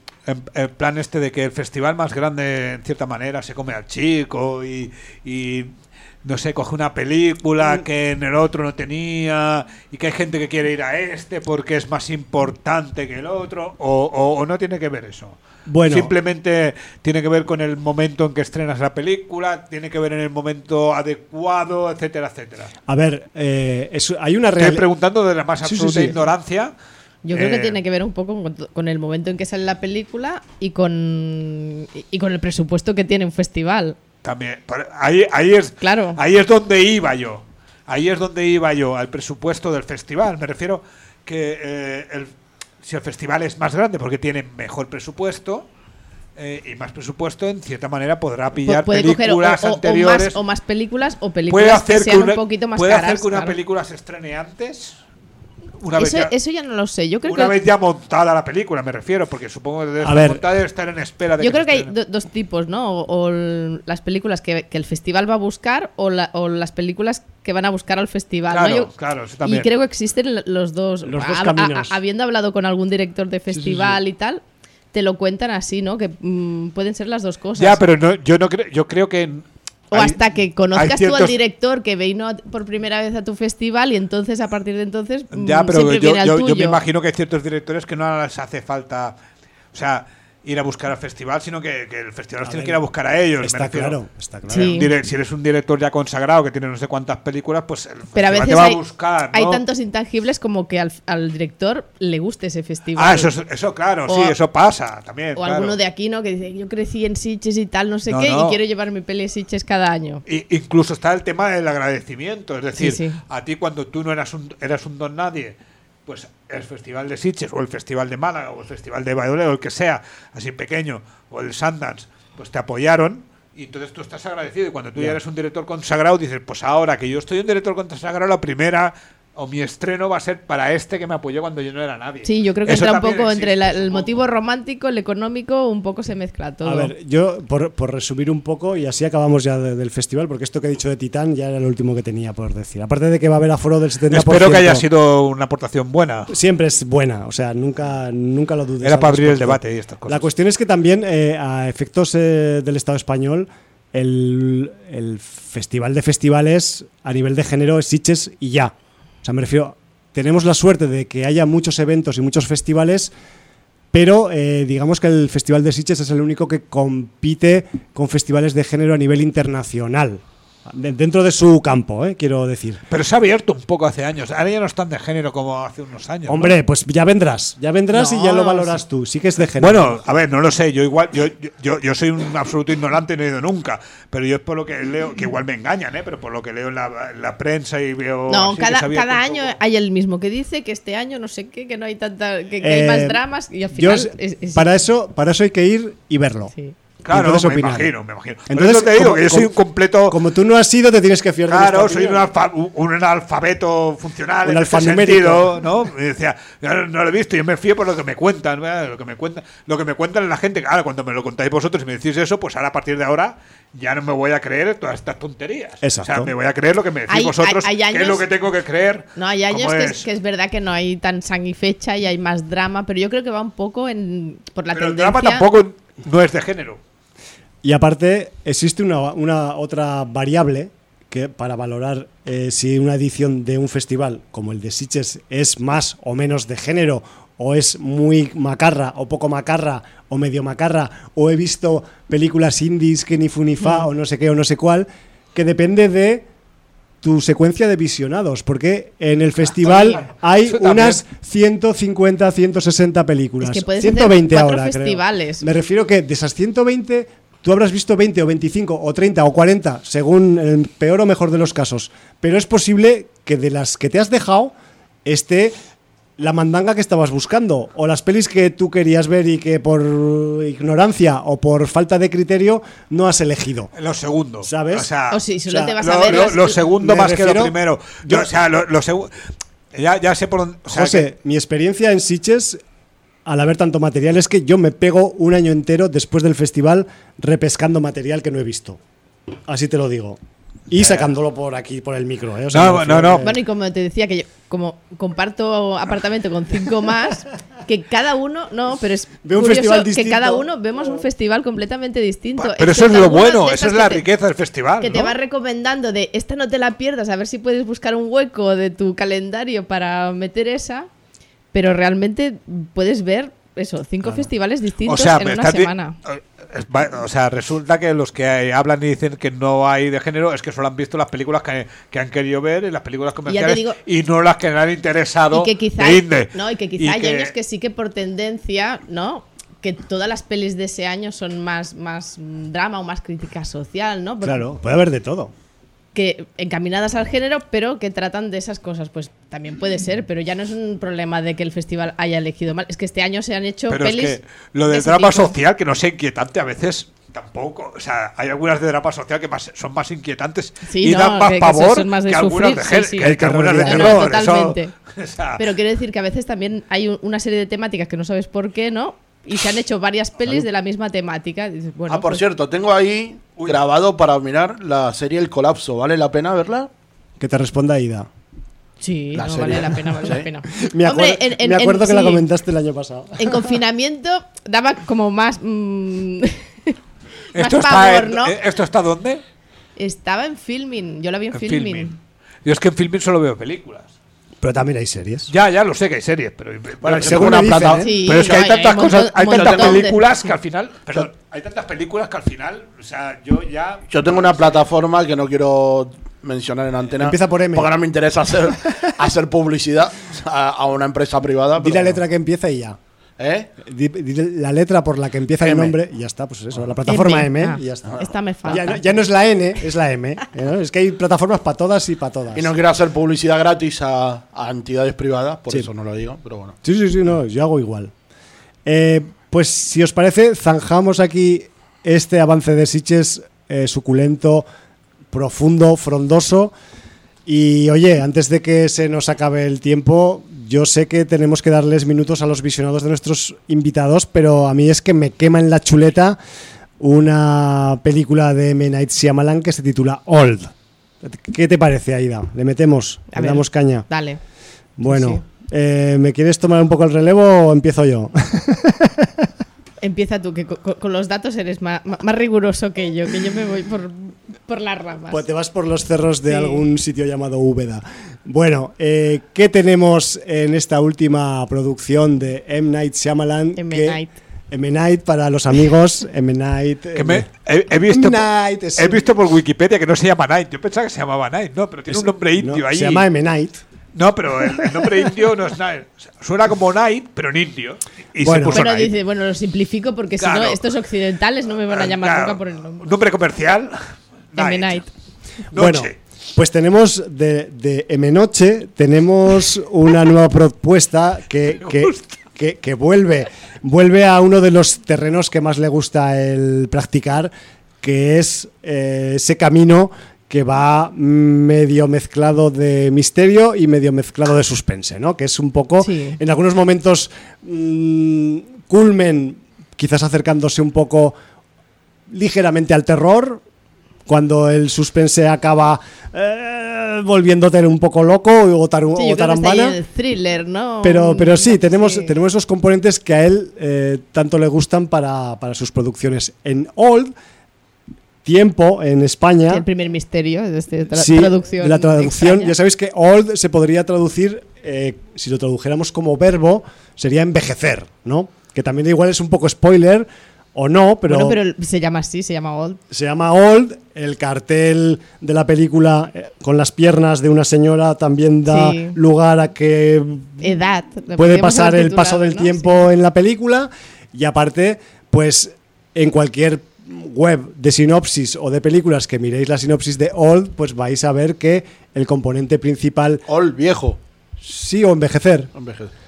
B: el plan este de que el festival más grande, en cierta manera, se come al chico y no sé, coge una película mm. que en el otro no tenía y que hay gente que quiere ir a este porque es más importante que el otro o, no tiene que ver eso. Bueno. Simplemente tiene que ver con el momento en que estrenas la película, tiene que ver en el momento adecuado, etcétera, etcétera.
A: A ver, eh, hay una
B: realidad. Estoy preguntando de la más absoluta ignorancia.
D: Yo creo que eh, tiene que ver un poco con, el momento en que sale la película y con, y con el presupuesto que tiene un festival.
B: También. Ahí, ahí, es,
D: claro.
B: ahí es donde iba yo. Ahí es donde iba yo, al presupuesto del festival. Me refiero que eh, el, si el festival es más grande porque tiene mejor presupuesto, eh, y más presupuesto, en cierta manera podrá pillar películas anteriores.
D: O más, películas o películas que sean un poquito más
B: ¿Puede
D: hacer
B: que una película se estrene antes?
D: Eso, ya, no lo sé. Yo creo
B: una vez ya montada la película, me refiero, porque supongo que debe estar estar en espera de
D: Yo creo que hay dos tipos, ¿no? O, las películas que, el festival va a buscar o, las películas que van a buscar al festival.
B: Claro, claro,
D: Y creo que existen los dos.
A: Los dos caminos.
D: habiendo hablado con algún director de festival y tal, te lo cuentan así, ¿no? Que mm, pueden ser las dos cosas.
B: Ya, pero no, yo no creo, yo creo que
D: o hasta que conozcas tú al director que vino por primera vez a tu festival y entonces a partir de entonces.
B: Ya, mm, pero yo, yo me imagino que hay ciertos directores que no les hace falta. O sea, ir a buscar al festival, sino que, el festival los tiene que ir a buscar a ellos.
A: Está claro, está claro.
B: Si eres un director ya consagrado que tiene no sé cuántas películas, pues el
D: Pero a veces
B: te va
D: hay,
B: a buscar.
D: Hay tantos intangibles como que al, director le guste ese festival.
B: Ah, eso, eso claro, sí, eso pasa también.
D: O alguno de aquí, ¿no? Que dice, yo crecí en Sitges y tal, no sé qué, y quiero llevar mi peli a Sitges cada año.
B: Y, incluso está el tema del agradecimiento. Es decir, a ti cuando tú no eras un, eras un don nadie pues el Festival de Sitges o el Festival de Málaga o el Festival de Valladolid o el que sea, así pequeño, o el Sundance, pues te apoyaron y entonces tú estás agradecido. Y cuando tú ya eres un director consagrado dices, pues ahora que yo estoy un director consagrado, la primera o mi estreno va a ser para este que me apoyó cuando yo no era nadie.
D: Sí, yo creo que entra un poco entre el motivo romántico, el económico, un poco se mezcla todo.
A: A ver, yo por, resumir un poco y así acabamos ya del festival, porque esto que he dicho de Titán ya era lo último que tenía por decir. Aparte de que va a haber aforo del 70%.
B: Espero que haya sido una aportación buena.
A: Siempre es buena, o sea, nunca, nunca lo dudes.
B: Era para abrir el debate y estas cosas.
A: La cuestión es que también, eh, a efectos eh, del Estado español, el, el, festival de festivales a nivel de género es Sitges y ya. O sea, me refiero tenemos la suerte de que haya muchos eventos y muchos festivales, pero eh, digamos que el Festival de Sitges es el único que compite con festivales de género a nivel internacional dentro de su campo, ¿eh? quiero decir.
B: Pero se ha abierto un poco hace años. Ahora ya no están de género como hace unos años.
A: Hombre, pues ya vendrás, ya vendrás y ya lo valoras tú. Sí que es de género.
B: Bueno, a ver, no lo sé. Yo igual, yo, yo, yo soy un absoluto ignorante y no he ido nunca. Pero yo es por lo que leo, que igual me engañan, ¿eh? Pero por lo que leo en la, prensa y veo.
D: No, cada, cada año hay el mismo que dice que este año no sé qué, que no hay tanta, que, hay más eh, dramas y al final.
A: Para eso, para eso hay que ir y verlo. Sí.
B: Claro, me imagino, me imagino. Entonces te digo que yo soy un completo.
A: Como tú no has ido, te tienes que fiar
B: Claro, soy un, un, alfabeto funcional. Un alfanumérico. ¿no? Me decía, no, lo he visto, yo me fío por lo que me cuentan, lo que me cuentan, lo que me cuentan la gente. Ahora, cuando me lo contáis vosotros y me decís eso, pues ahora a partir de ahora ya no me voy a creer todas estas tonterías.
A: Exacto.
B: O sea, me voy a creer lo que me decís vosotros, qué es lo que tengo que creer.
D: No, hay años que es, que es, verdad que no hay tan fecha y hay más drama, pero yo creo que va un poco en por la
B: pero
D: tendencia.
B: El drama tampoco no es de género.
A: Y aparte, existe una, otra variable que para valorar eh, si una edición de un festival como el de Sitges es más o menos de género, o es muy macarra, o poco macarra, o medio macarra, o he visto películas indies que ni funifa, mm. o no sé qué, o no sé cuál, que depende de tu secuencia de visionados, porque en el festival hay unas 150, 160 películas.
D: Es que
A: 120 ahora,
D: festivales.
A: Me refiero que de esas 120 Tú habrás visto 20 o 25 o 30 o 40, según el peor o mejor de los casos. Pero es posible que de las que te has dejado esté la mandanga que estabas buscando o las pelis que tú querías ver y que por ignorancia o por falta de criterio no has elegido.
B: Lo segundo,
A: ¿sabes?
D: O, sea, sí, solo te vas a ver
B: lo, segundo más que lo primero. Yo, o sea, lo, segundo ya, ya, sé por dónde.
A: José, mi experiencia en Sitges al haber tanto material es que yo me pego un año entero después del festival repescando material que no he visto. Así te lo digo. Y sacándolo por aquí, por el micro. ¿eh?
B: no, no, no.
D: Bueno, y como te decía, que yo como comparto apartamento con cinco más, que cada uno, no, pero es
A: Ve un festival distinto.
D: que cada uno vemos un festival completamente distinto.
B: Pero eso es lo bueno, esa es la riqueza del festival.
D: Que te va recomendando de esta no te la pierdas, a ver si puedes buscar un hueco de tu calendario para meter esa, pero realmente puedes ver eso, cinco festivales distintos en una semana. Eh,
B: o sea, resulta que los que hablan y dicen que no hay de género es que solo han visto las películas que, han querido ver y las películas comerciales y, no las que le han interesado.
D: Y que quizá, no, y que quizá hay años que sí que por tendencia, ¿no? que todas las pelis de ese año son más, más drama o más crítica social, ¿no?
A: claro, puede haber de todo
D: que encaminadas al género, pero que tratan de esas cosas. Pues también puede ser, pero ya no es un problema de que el festival haya elegido mal. Es que este año se han hecho
B: pero
D: pelis.
B: Es que lo del drama social, que no sea inquietante a veces. Tampoco, o sea, hay algunas de drama social que son más inquietantes y dan más pavor que, algunas de, sí, que, algunas de terror.
D: totalmente. Pero quiero decir que a veces también hay una serie de temáticas que no sabes por qué, ¿no? Y se han hecho varias pelis de la misma temática.
C: ah, por pues cierto, tengo ahí grabado para mirar la serie El Colapso. ¿Vale la pena verla?
A: Que te responda Ida.
D: Sí, no, vale la pena, vale la pena.
A: me, acuerdo que la comentaste el año pasado.
D: En confinamiento daba como más. Mmm,
B: ¿Esto, está ¿no? ¿Esto está dónde?
D: Estaba en filming. Yo la vi en, filming.
B: Yo es que en filming solo veo películas.
A: Pero también hay series.
B: Ya, ya lo sé que hay series, pero,
A: bueno, según plata.
B: ¿eh? pero es que hay, tantas cosas, hay tantas películas que al final, perdón, hay tantas películas que al final, o sea, yo ya.
C: Yo tengo una plataforma que no quiero mencionar en antena.
A: Empieza por M.
C: Porque no me interesa hacer, hacer publicidad a, una empresa privada.
A: Di la letra que empieza y ya.
C: ¿Eh?
A: la letra por la que empieza el nombre y ya está, pues eso, la plataforma M, ah, y ya está.
D: Esta me falta.
A: Ya no, es la N, es la M. Es que hay plataformas para todas y para todas.
C: Y no quiero hacer publicidad gratis a, entidades privadas, por eso no lo digo, pero bueno.
A: Sí, sí, sí, no, yo hago igual. Eh, pues si os parece, zanjamos aquí este avance de Siches eh, suculento, profundo, frondoso. Y oye, antes de que se nos acabe el tiempo, yo sé que tenemos que darles minutos a los visionados de nuestros invitados, pero a mí es que me quema en la chuleta una película de M. Night Shyamalan que se titula Old. ¿Qué te parece, Aida? ¿Le metemos? ¿Le damos caña?
D: Dale.
A: Bueno, eh, ¿me quieres tomar un poco el relevo o empiezo yo?
D: Empieza tú, que con, los datos eres más, riguroso que yo, que yo me voy por, por las ramas.
A: Pues te vas por los cerros de algún sitio llamado Úbeda. Bueno, eh, ¿qué tenemos en esta última producción de M. Night Shyamalan?
D: M. Night.
A: M. Night para los amigos, M. Night.
B: Que he, visto, he visto por Wikipedia que no se llama Night. Yo pensaba que se llamaba Night, no, pero tiene un nombre indio ahí.
A: Se llama M. Night.
B: No, pero el, nombre indio no es Night. Suena como Night, pero en indio.
D: Y bueno, se puso dice, bueno, lo simplifico porque si no, estos occidentales no me van a llamar nunca por el nombre.
B: Nombre comercial.
D: M. Night.
A: Bueno, pues tenemos de, de M Noche, tenemos una nueva propuesta que, que, que, vuelve, vuelve a uno de los terrenos que más le gusta el practicar, que es eh, ese camino que va medio mezclado de misterio y medio mezclado de suspense, ¿no? Que es un poco, en algunos momentos, mm, culmen, quizás acercándose un poco ligeramente al terror, cuando el suspense acaba eh, volviéndote un poco loco o, tar,
D: sí, o tarambana. el thriller, ¿no?
A: Pero, pero sí, tenemos, tenemos esos componentes que a él eh, tanto le gustan para, para sus producciones. En Old tiempo en España.
D: el primer misterio de esta traducción.
A: De la traducción. Ya sabéis que old se podría traducir, eh, si lo tradujéramos como verbo, sería envejecer, ¿no? Que también igual es un poco spoiler o no, pero.
D: Bueno, pero se llama así, se llama old.
A: Se llama old. El cartel de la película eh, con las piernas de una señora también da lugar a que.
D: Edad.
A: Puede pasar el paso del tiempo en la película. Y aparte, pues en cualquier web de sinopsis o de películas que miréis la sinopsis de Old, pues vais a ver que el componente principal...
C: Old, viejo.
A: Sí, o envejecer. Envejecer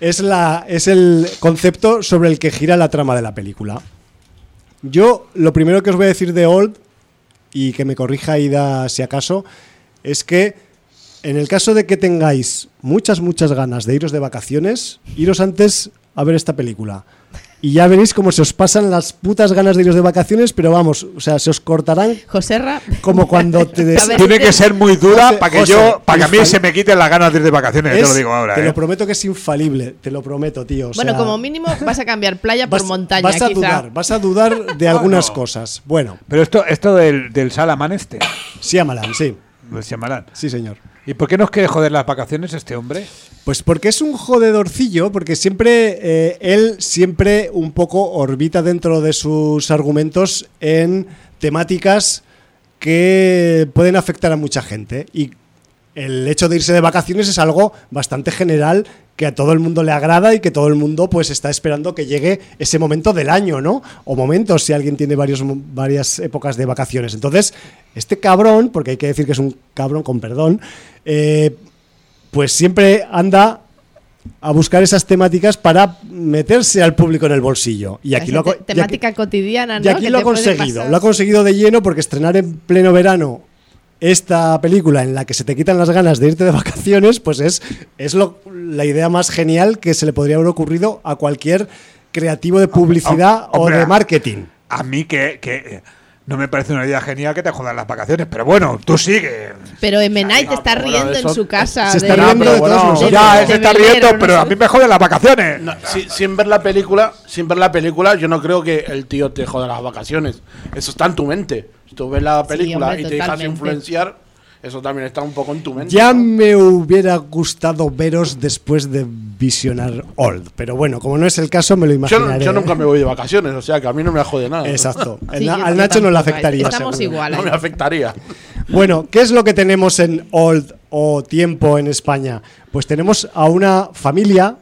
A: es, la, es el concepto sobre el que gira la trama de la película. Yo lo primero que os voy a decir de Old, y que me corrija Ida si acaso, es que en el caso de que tengáis muchas, muchas ganas de iros de vacaciones, iros antes a ver esta película. Y ya veréis cómo se os pasan las putas ganas de iros de vacaciones, pero vamos, o sea, se os cortarán.
D: Joserra.
A: Como cuando te.
B: Tiene que ser muy dura para que yo, para que a mí se me quiten las ganas de ir de vacaciones, te lo digo ahora.
A: Te
B: lo
A: ¿eh? prometo que es infalible, te lo prometo, tío.
D: bueno, como mínimo vas a cambiar playa por montaña.
A: Vas a dudar, vas a dudar de algunas cosas. Bueno.
B: Pero esto, esto del, del Salaman este.
A: Siamalan, sí.
B: El Siamalan.
A: Sí, señor.
B: ¿Y por qué nos quiere joder las vacaciones este hombre?
A: Pues porque es un jodedorcillo, porque siempre eh, él siempre un poco orbita dentro de sus argumentos en temáticas que pueden afectar a mucha gente. El hecho de irse de vacaciones es algo bastante general que a todo el mundo le agrada y que todo el mundo pues está esperando que llegue ese momento del año, ¿no? O momentos si alguien tiene varios, varias épocas de vacaciones. Entonces, este cabrón, porque hay que decir que es un cabrón con perdón, eh, pues siempre anda a buscar esas temáticas para meterse al público en el bolsillo. Y aquí lo,
D: temática cotidiana, ¿no?
A: Y aquí lo ha conseguido. Lo ha conseguido de lleno porque estrenar en pleno verano esta película en la que se te quitan las ganas de irte de vacaciones, pues es, es lo, la idea más genial que se le podría haber ocurrido a cualquier creativo de publicidad o de marketing.
B: A mí que, que no me parece una idea genial que te jodan las vacaciones, pero bueno, tú sigue.
D: Pero Emenay te está riendo en su casa.
A: Se está riendo de, todos
B: Ya, se está riendo, pero a mí me joden las vacaciones.
C: sin ver la película, sin ver la película, yo no creo que el tío te joda las vacaciones. Eso está en tu mente tú ves la película y te dejas influenciar, eso también está un poco en tu mente.
A: Ya me hubiera gustado veros después de visionar Old, pero bueno, como no es el caso, me lo imaginaré.
C: Yo, nunca me voy de vacaciones, o sea que a mí no me jode nada.
A: Exacto. al Nacho no le afectaría.
D: Estamos igual.
C: No me afectaría.
A: Bueno, ¿qué es lo que tenemos en Old o Tiempo en España? Pues tenemos a una familia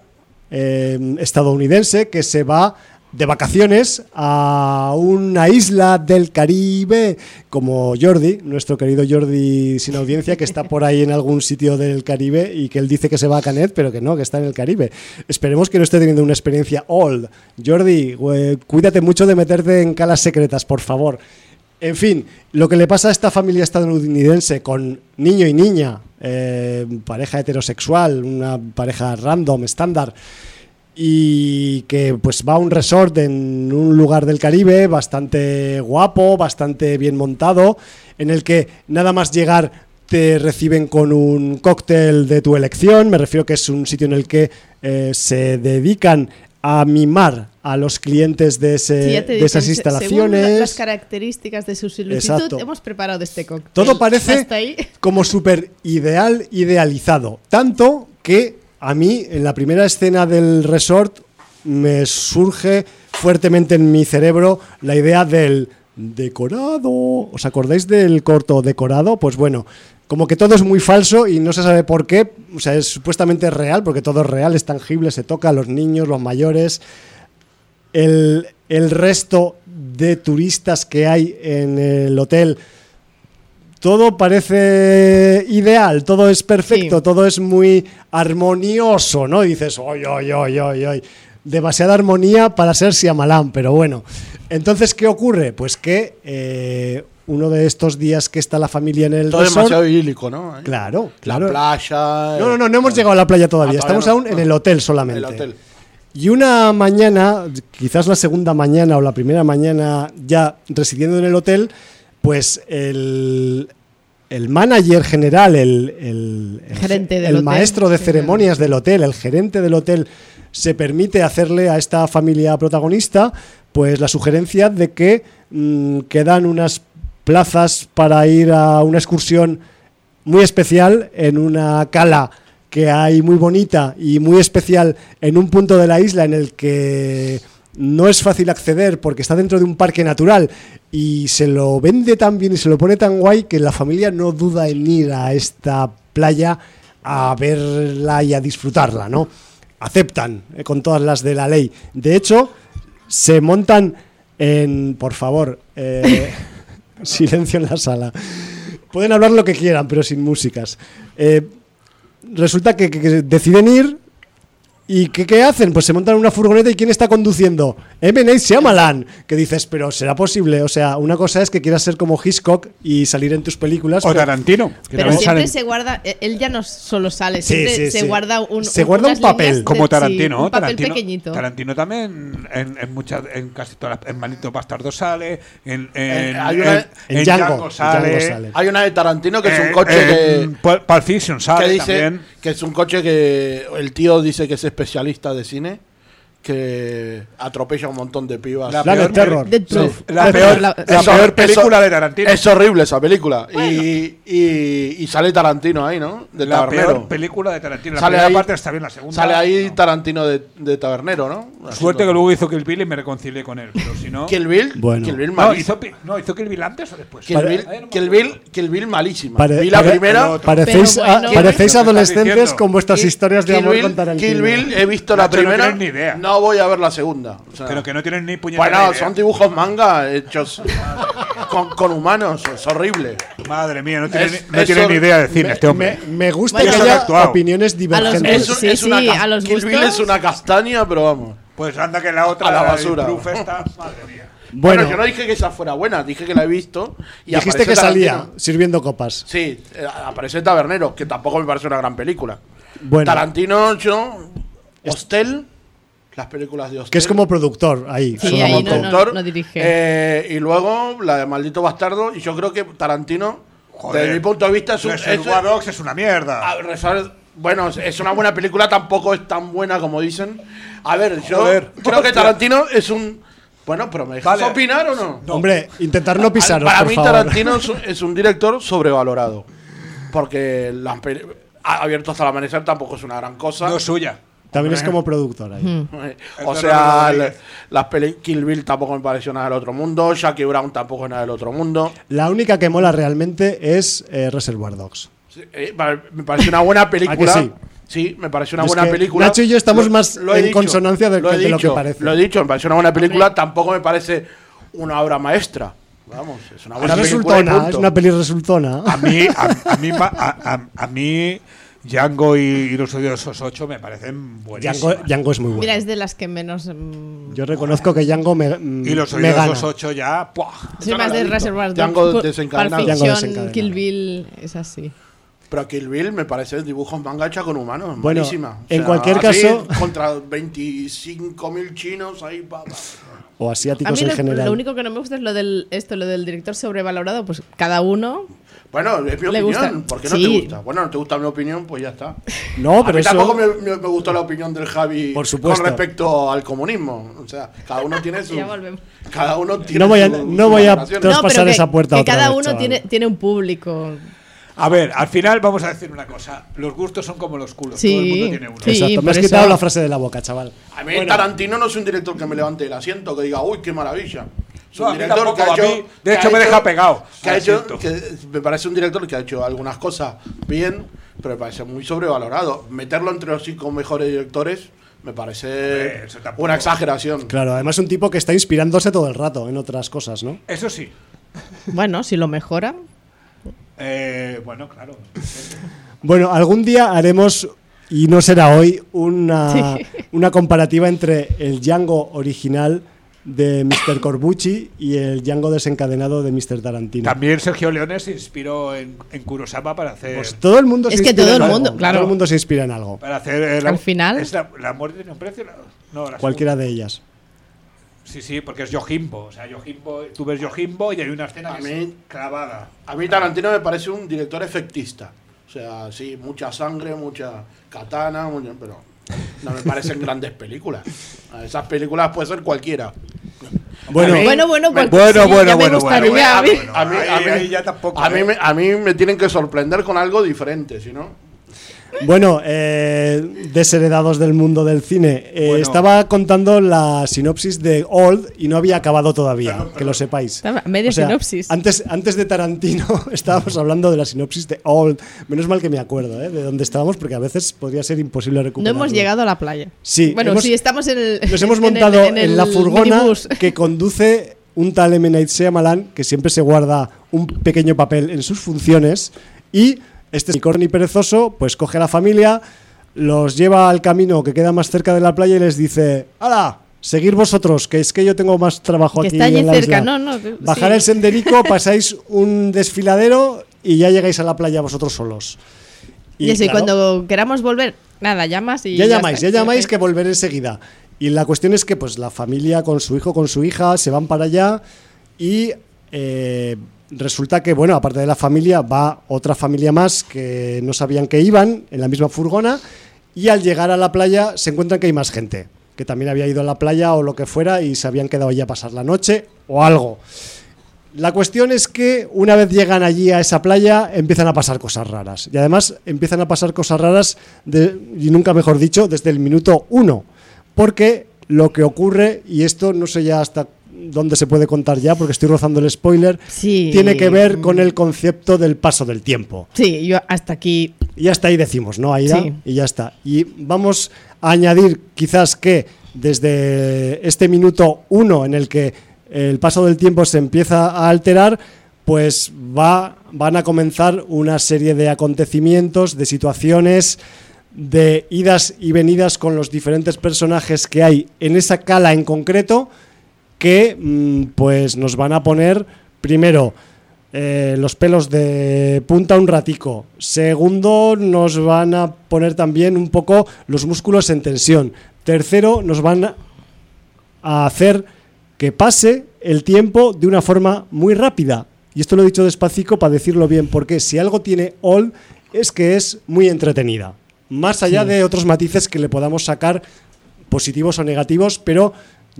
A: eh, estadounidense que se va de vacaciones a una isla del Caribe como Jordi, nuestro querido Jordi sin audiencia, que está por ahí en algún sitio del Caribe y que él dice que se va a Canet, pero que no, que está en el Caribe. Esperemos que no esté teniendo una experiencia old. Jordi, cuídate mucho de meterte en calas secretas, por favor. En fin, lo que le pasa a esta familia estadounidense con niño y niña, eh, pareja heterosexual, una pareja random, estándar, y que pues va a un resort en un lugar del Caribe bastante guapo, bastante bien montado, en el que nada más llegar te reciben con un cóctel de tu elección, me refiero que es un sitio en el que eh, se dedican a mimar a los clientes de, ese, de esas instalaciones. Según
D: las características de su solicitud, hemos preparado este cóctel.
A: Todo parece como súper ideal, idealizado. Tanto que a mí, en la primera escena del resort, me surge fuertemente en mi cerebro la idea del decorado. ¿Os acordáis del corto decorado? Pues bueno, como que todo es muy falso y no se sabe por qué. O sea, es supuestamente real, porque todo es real, es tangible, se toca a los niños, los mayores. El, el resto de turistas que hay en el hotel todo parece ideal, todo es perfecto, todo es muy armonioso, ¿no? dices, oy, oy, oy, oy, oy. Demasiada armonía para ser Siamalán, pero bueno. Entonces, ¿qué ocurre? Pues que eh, uno de estos días que está la familia en el
C: Todo es demasiado idílico, ¿no?
A: Claro,
C: claro. La playa...
A: No, no, no, no hemos llegado a la playa todavía. Ah, Estamos aún en el hotel solamente. El hotel. Y una mañana, quizás la segunda mañana o la primera mañana ya residiendo en el hotel, pues el, manager general, el, el, maestro de ceremonias del hotel, el gerente del hotel, se permite hacerle a esta familia protagonista pues la sugerencia de que mm, quedan unas plazas para ir a una excursión muy especial en una cala que hay muy bonita y muy especial en un punto de la isla en el que no es fácil acceder porque está dentro de un parque natural y se lo vende tan bien y se lo pone tan guay que la familia no duda en ir a esta playa a verla y a disfrutarla, ¿no? Aceptan eh, con todas las de la ley. De hecho, se montan en... Por favor, eh, silencio en la sala. Pueden hablar lo que quieran, pero sin músicas. Eh, resulta que deciden ir ¿Y qué, qué, hacen? Pues se montan en una furgoneta y ¿quién está conduciendo? M. Night Shyamalan. Que dices, pero ¿será posible? O sea, una cosa es que quieras ser como Hitchcock y salir en tus películas.
B: O Tarantino.
D: Pero siempre se guarda, e-, él ya no solo sale, siempre se guarda un
A: Se guarda un papel.
B: como Tarantino.
D: un papel pequeñito.
B: Tarantino también en, muchas, en casi todas en Manito Bastardo sale, en, en, en
C: Django, sale. Hay una de Tarantino que es un eh, coche que...
B: Pulp Fiction sale
C: que dice Que es un coche que el tío dice que es especialista de cine que atropella un montón de pibas.
A: La, peor, terror.
B: La, peor, película de Tarantino.
C: Es horrible esa película. Y, y, sale Tarantino ahí, ¿no?
B: De la peor película de Tarantino. La sale ahí, parte está bien, la segunda.
C: Sale ahí Tarantino de, de, tabernero, ¿no?
B: Suerte que luego hizo Kill Bill y me reconcilié con él. Pero si no.
C: Kill Bill.
A: Bueno.
C: Kill Bill
B: no, hizo, no, hizo Kill Bill antes o después.
C: Kill Bill, Kill Bill, Kill Bill malísima. Vi la primera.
A: Parecéis, parecéis adolescentes con vuestras historias de amor con Tarantino.
C: Kill Bill, he visto la primera. No voy a ver la segunda
B: pero que no tienen ni puñetera
C: Bueno, son dibujos manga hechos con, humanos, es horrible.
B: Madre mía, no tienen, ni idea de cine este hombre.
A: Me, gusta que haya opiniones divergentes.
D: Es, es, una, a los
C: es una castaña, pero vamos.
B: Pues anda que la otra,
C: a la basura.
B: madre mía.
C: Bueno, yo no dije que esa fuera buena, dije que la he visto.
A: Y dijiste que salía sirviendo copas.
C: Sí, eh, aparece Tabernero, que tampoco me parece una gran película. Bueno. Tarantino, yo. Hostel las películas de Hostel.
A: Que es como productor ahí.
D: Sí, ahí no, productor, no, dirige.
C: Eh, y luego la de Maldito Bastardo. Y yo creo que Tarantino, desde mi punto de vista, es, un,
B: es, es, es una mierda.
C: bueno, es una buena película, tampoco es tan buena como dicen. A ver, yo creo que Tarantino es un. Bueno, pero ¿me dejas opinar o no?
A: Hombre, intentar no pisar.
C: Para mí, Tarantino es un director sobrevalorado. Porque las abierto hasta el amanecer tampoco es una gran cosa.
B: No es suya.
A: También es como productor ahí. Hmm.
C: O sea, las películas Kill Bill tampoco me pareció nada del otro mundo. Jackie Brown tampoco es nada del otro mundo.
A: La única que mola realmente es eh, Reservoir Dogs.
C: Eh, me parece una buena película. sí? sí? me parece una buena película.
A: Nacho y yo estamos más en consonancia de, lo, lo, que parece.
C: Lo he dicho, me parece una buena película. Tampoco me parece una obra maestra. Vamos, es una buena
A: película. Es una peli resultona.
B: A mí, a, mí, a mí Django y, los odiosos 8 me parecen buenísimos.
A: Django, es muy bueno.
D: Mira, es de las que menos. Mm,
A: Yo reconozco que Django me.
B: Mm, y los odiosos 8 ya. ¡puah!
D: Soy más de Reservoir
C: Django desencadenado.
D: Django desencadenado. Kill Bill es así.
C: Pero Kill Bill me parece dibujos manga hecha con humanos. Bueno, buenísima.
A: en cualquier caso.
C: Contra 25.000 chinos ahí. Pa,
A: O asiáticos en general.
D: Lo único que no me gusta es lo del, esto, lo del director sobrevalorado. Pues cada uno
C: bueno, es mi opinión. ¿Por qué no te gusta? Bueno, no te gusta mi opinión, pues ya está.
A: No, pero
C: a mí tampoco me, me, gustó la opinión del Javi
A: Por con
C: respecto al comunismo. O sea, cada uno tiene su. cada uno tiene
A: no voy a, no voy a traspasar esa puerta.
D: Que, cada uno tiene, tiene un público.
B: A ver, al final vamos a decir una cosa. Los gustos son como los culos. Todo el mundo tiene uno.
A: Sí, Exacto. Me has quitado la frase de la boca, chaval.
C: A mí Tarantino no es un director que me levante el asiento, que diga, uy, qué maravilla un director que ha hecho,
B: de hecho, me deja pegado.
C: Que ha hecho, me parece un director que ha hecho algunas cosas bien, pero me parece muy sobrevalorado. Meterlo entre los cinco mejores directores me parece una exageración.
A: Claro, además es un tipo que está inspirándose todo el rato en otras cosas, ¿no?
B: Eso sí.
D: Bueno, si lo mejora.
B: Eh, bueno, claro.
A: bueno, algún día haremos y no será hoy, una, una comparativa entre el Django original de Mr. Corbucci y el Django desencadenado de Mr. Tarantino.
B: También Sergio Leone se inspiró en, en Kurosawa para hacer.
A: Pues todo el mundo
D: es
A: se
D: que todo el mundo, claro.
A: Todo el mundo se inspira en algo.
B: Para hacer eh,
D: al final.
B: ¿Es la, muerte tiene un precio? No,
A: cualquiera de ellas.
B: Sí, sí, porque es Yojimbo. O sea, Yojimbo, tú ves Yojimbo y hay una escena a mí, clavada.
C: A mí Tarantino me parece un director efectista. O sea, sí, mucha sangre, mucha katana, pero no me parecen grandes películas. Esas películas puede ser cualquiera.
A: Bueno,
D: bueno, bueno,
B: bueno, bueno, bueno, bueno,
C: A mí me tienen que sorprender con algo diferente, si no.
A: Bueno, eh, desheredados del mundo del cine. Eh, estaba contando la sinopsis de Old y no había acabado todavía, que lo sepáis.
D: Media sinopsis.
A: Antes, antes de Tarantino estábamos hablando de la sinopsis de Old. Menos mal que me acuerdo ¿eh? de dónde estábamos, porque a veces podría ser imposible recuperar.
D: No hemos llegado a la playa.
A: Sí.
D: Bueno, sí, estamos en el.
A: Nos hemos montado en, la furgona que conduce un tal M. Night Shyamalan que siempre se guarda un pequeño papel en sus funciones y este unicornio perezoso pues coge a la familia, los lleva al camino que queda más cerca de la playa y les dice, ¡Hala! Seguir vosotros, que es que yo tengo más trabajo
D: que
A: aquí.
D: Está allí cerca, no, no.
A: Bajar el senderico, pasáis un desfiladero y ya llegáis a la playa vosotros solos.
D: Y, eso, y cuando queramos volver, nada, llamas y.
A: Ya, llamáis, ya llamáis que volveré enseguida. Y la cuestión es que pues la familia con su hijo, con su hija, se van para allá y eh, resulta que, bueno, aparte de la familia, va otra familia más que no sabían que iban en la misma furgona y al llegar a la playa se encuentran que hay más gente que también había ido a la playa o lo que fuera y se habían quedado allí a pasar la noche o algo. La cuestión es que una vez llegan allí a esa playa empiezan a pasar cosas raras. Y además empiezan a pasar cosas raras, y nunca mejor dicho, desde el minuto uno. Porque lo que ocurre, y esto no sé ya hasta dónde se puede contar ya, porque estoy rozando el spoiler, tiene que ver con el concepto del paso del tiempo.
D: Sí, yo hasta aquí...
A: Y hasta ahí decimos, ¿no? Ahí y ya está. Y vamos añadir quizás que desde este minuto uno en el que el paso del tiempo se empieza a alterar, pues va, van a comenzar una serie de acontecimientos, de situaciones, de idas y venidas con los diferentes personajes que hay en esa cala en concreto, que mm, pues nos van a poner primero eh, los pelos de punta un ratico. Segundo, nos van a poner también un poco los músculos en tensión. Tercero, nos van a hacer que pase el tiempo de una forma muy rápida. Y esto lo he dicho despacito para decirlo bien, porque si algo tiene All es que es muy entretenida. Más allá de otros matices que le podamos sacar positivos o negativos, pero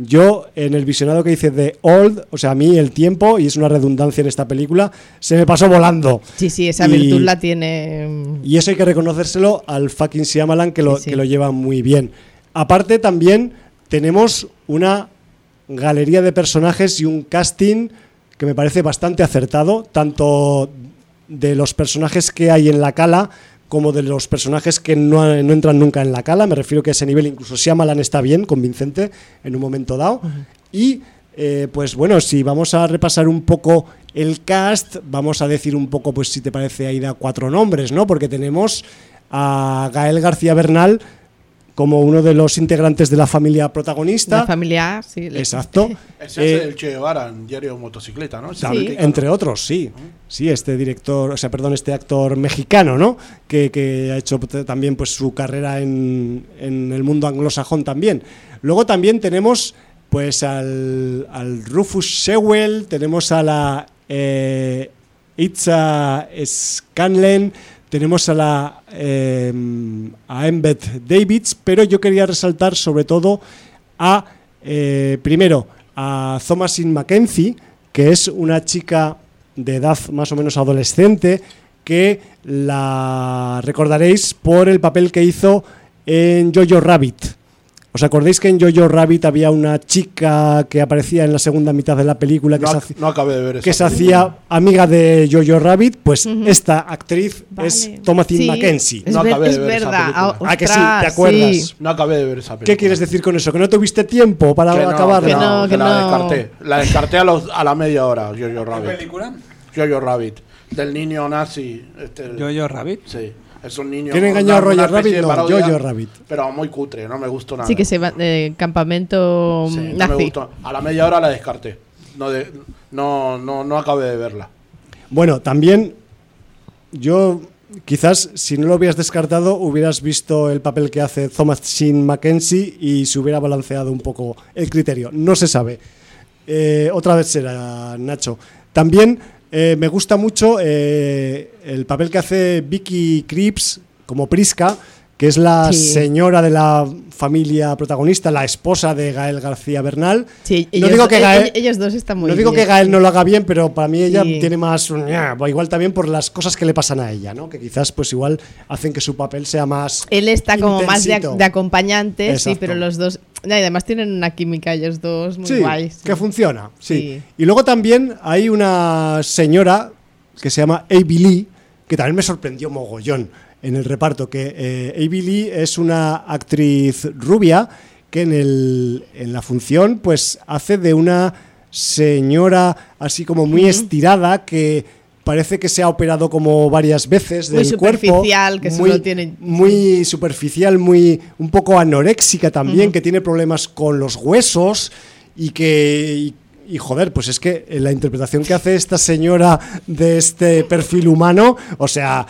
A: yo, en el visionado que hice de Old, o sea, a mí el tiempo, y es una redundancia en esta película, se me pasó volando.
D: Sí, sí, esa virtud la tiene.
A: Mm. Y eso hay que reconocérselo al fucking Shyamalan que lo, que lo lleva muy bien. Aparte, también tenemos una galería de personajes y un casting que me parece bastante acertado, tanto de los personajes que hay en la cala como de los personajes que no, entran nunca en la cala. Me refiero que a ese nivel incluso Shyamalan está bien, convincente, en un momento dado. Y eh, pues bueno, si vamos a repasar un poco el cast, vamos a decir un poco, pues si te parece, Aida, cuatro nombres, ¿no? Porque tenemos a Gael García Bernal, como uno de los integrantes de la familia protagonista.
D: La familia, sí.
A: Exacto.
C: Ese es eh, el Che Guevara en Diario Motocicleta, ¿no?
A: Sí. Entre otros, sí. Sí, este director, o sea, perdón, este actor mexicano, ¿no? Que, ha hecho también pues su carrera en, el mundo anglosajón también. Luego también tenemos pues al, Rufus Shewell, tenemos a la eh, Itza Scanlen, tenemos a la eh, a Embeth Davids, pero yo quería resaltar sobre todo a eh, primero a Thomasin Mackenzie, que es una chica de edad más o menos adolescente que la recordaréis por el papel que hizo en Jojo Rabbit. ¿Os acordáis que en Jojo Rabbit había una chica que aparecía en la segunda mitad de la película que, se, hacía amiga de Jojo Rabbit? Pues esta actriz es Thomasin Mackenzie.
D: no acabé de ver verdad.
A: Esa ah, que sí? ¿Te acuerdas?
C: No acabé de ver esa película.
A: ¿Qué quieres decir con eso? ¿Que no tuviste tiempo para acabarla?
C: Que no, que, la descarté. La descarté a, los, a la media hora, Jojo Rabbit. ¿Qué
B: película?
C: Jojo Rabbit. Del niño nazi.
B: Este, ¿Jojo Rabbit?
C: Sí. Es un niño.
A: ¿Quién engañó a Roger Rabbit? No, Jojo Rabbit.
C: Pero muy cutre, no me gustó nada.
D: Sí, que se va de campamento sí, nazi. No me gustó.
C: A la media hora la descarté. No, de, no, no, no acabé de verla.
A: Bueno, también yo quizás si no lo hubieras descartado hubieras visto el papel que hace Thomas Sheen Mackenzie y se hubiera balanceado un poco el criterio. No se sabe. Eh, otra vez será Nacho. También eh, me gusta mucho eh, el papel que hace Vicky Creeps como Prisca, que es la señora de la familia protagonista, la esposa de Gael García Bernal.
D: Sí, ellos, no digo que Gael, ellos dos están muy
A: No digo que Gael no lo haga bien, pero para mí ella tiene más... Igual también por las cosas que le pasan a ella, ¿no? Que quizás pues igual hacen que su papel sea más
D: Él está como más de, acompañante, sí, pero los dos... Y además tienen una química ellos dos muy sí,
A: que funciona, sí. Y luego también hay una señora que se llama Abby Lee, que también me sorprendió mogollón en el reparto, que eh, Lee es una actriz rubia que en, el, en la función pues hace de una señora así como muy estirada que parece que se ha operado como varias veces
D: muy
A: del
D: superficial, que
A: muy,
D: tiene
A: muy superficial, muy un poco anoréxica también, que tiene problemas con los huesos y que y, joder, pues es que la interpretación que hace esta señora de este perfil humano, o sea,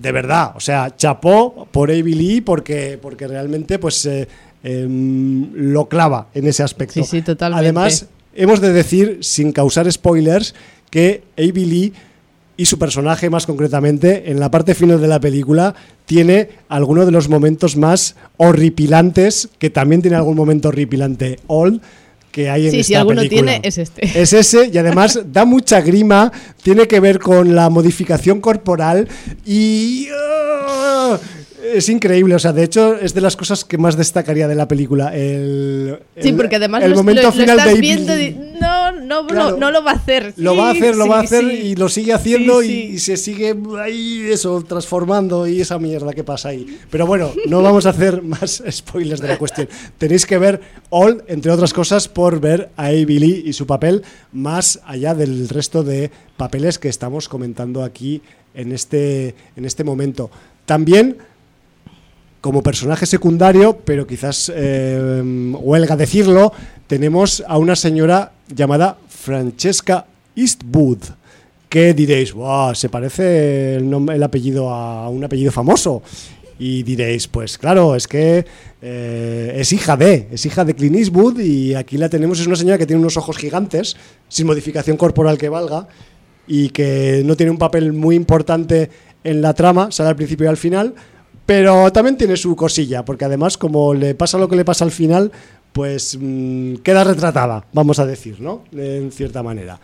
A: de verdad, o sea, chapó por Avi Lee porque porque realmente pues eh, em, lo clava en ese aspecto.
D: Sí, sí, totalmente.
A: Además, hemos de decir sin causar spoilers que Avi Lee y su personaje más concretamente en la parte final de la película tiene algunos de los momentos más horripilantes, que también tiene algún momento horripilante Old, que hay en
D: sí,
A: esta
D: si alguno
A: tiene
D: es este.
A: Es ese y además da mucha grima, tiene que ver con la modificación corporal y ¡ah! es increíble, o sea, de hecho es de las cosas que más destacaría de la película. El,
D: sí, porque además
A: el momento final
D: estás viendo no, no, no, lo va a hacer.
A: lo va a hacer, lo va a hacer y lo sigue haciendo y, se sigue ahí eso transformando y esa mierda que pasa ahí. Pero bueno, no vamos a hacer más spoilers de la cuestión. Tenéis que ver All, entre otras cosas, por ver a Lee y su papel más allá del resto de papeles que estamos comentando aquí en este, en este momento. También como personaje secundario, pero quizás eh, huelga decirlo, tenemos a una señora llamada Francesca Eastwood. Que diréis, wow, se parece el, apellido a un apellido famoso. Y diréis, pues claro, es que eh, es hija de, es hija de Clint Eastwood y aquí la tenemos, es una señora que tiene unos ojos gigantes, sin modificación corporal que valga, y que no tiene un papel muy importante en la trama, sale al principio y al final, pero también tiene su cosilla, porque además, como le pasa lo que le pasa al final, pues mm, queda retratada, vamos a decir, ¿no? En cierta manera.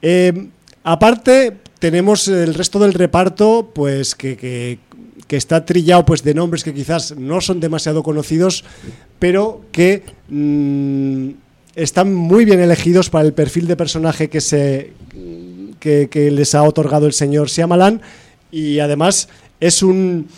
A: Eh, aparte, tenemos el resto del reparto, pues que, está trillado pues, de nombres que quizás no son demasiado conocidos, pero que mm, están muy bien elegidos para el perfil de personaje que, se, que, que les ha otorgado el señor Siamalan. Y además es un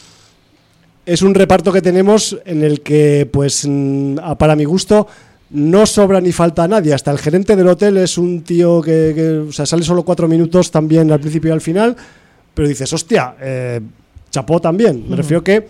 A: es un reparto que tenemos en el que, pues, mm, para mi gusto, no sobra ni falta a nadie. Hasta el gerente del hotel es un tío que, o sea, sale solo cuatro minutos también al principio y al final, pero dices, hostia, eh, chapó también. Me refiero que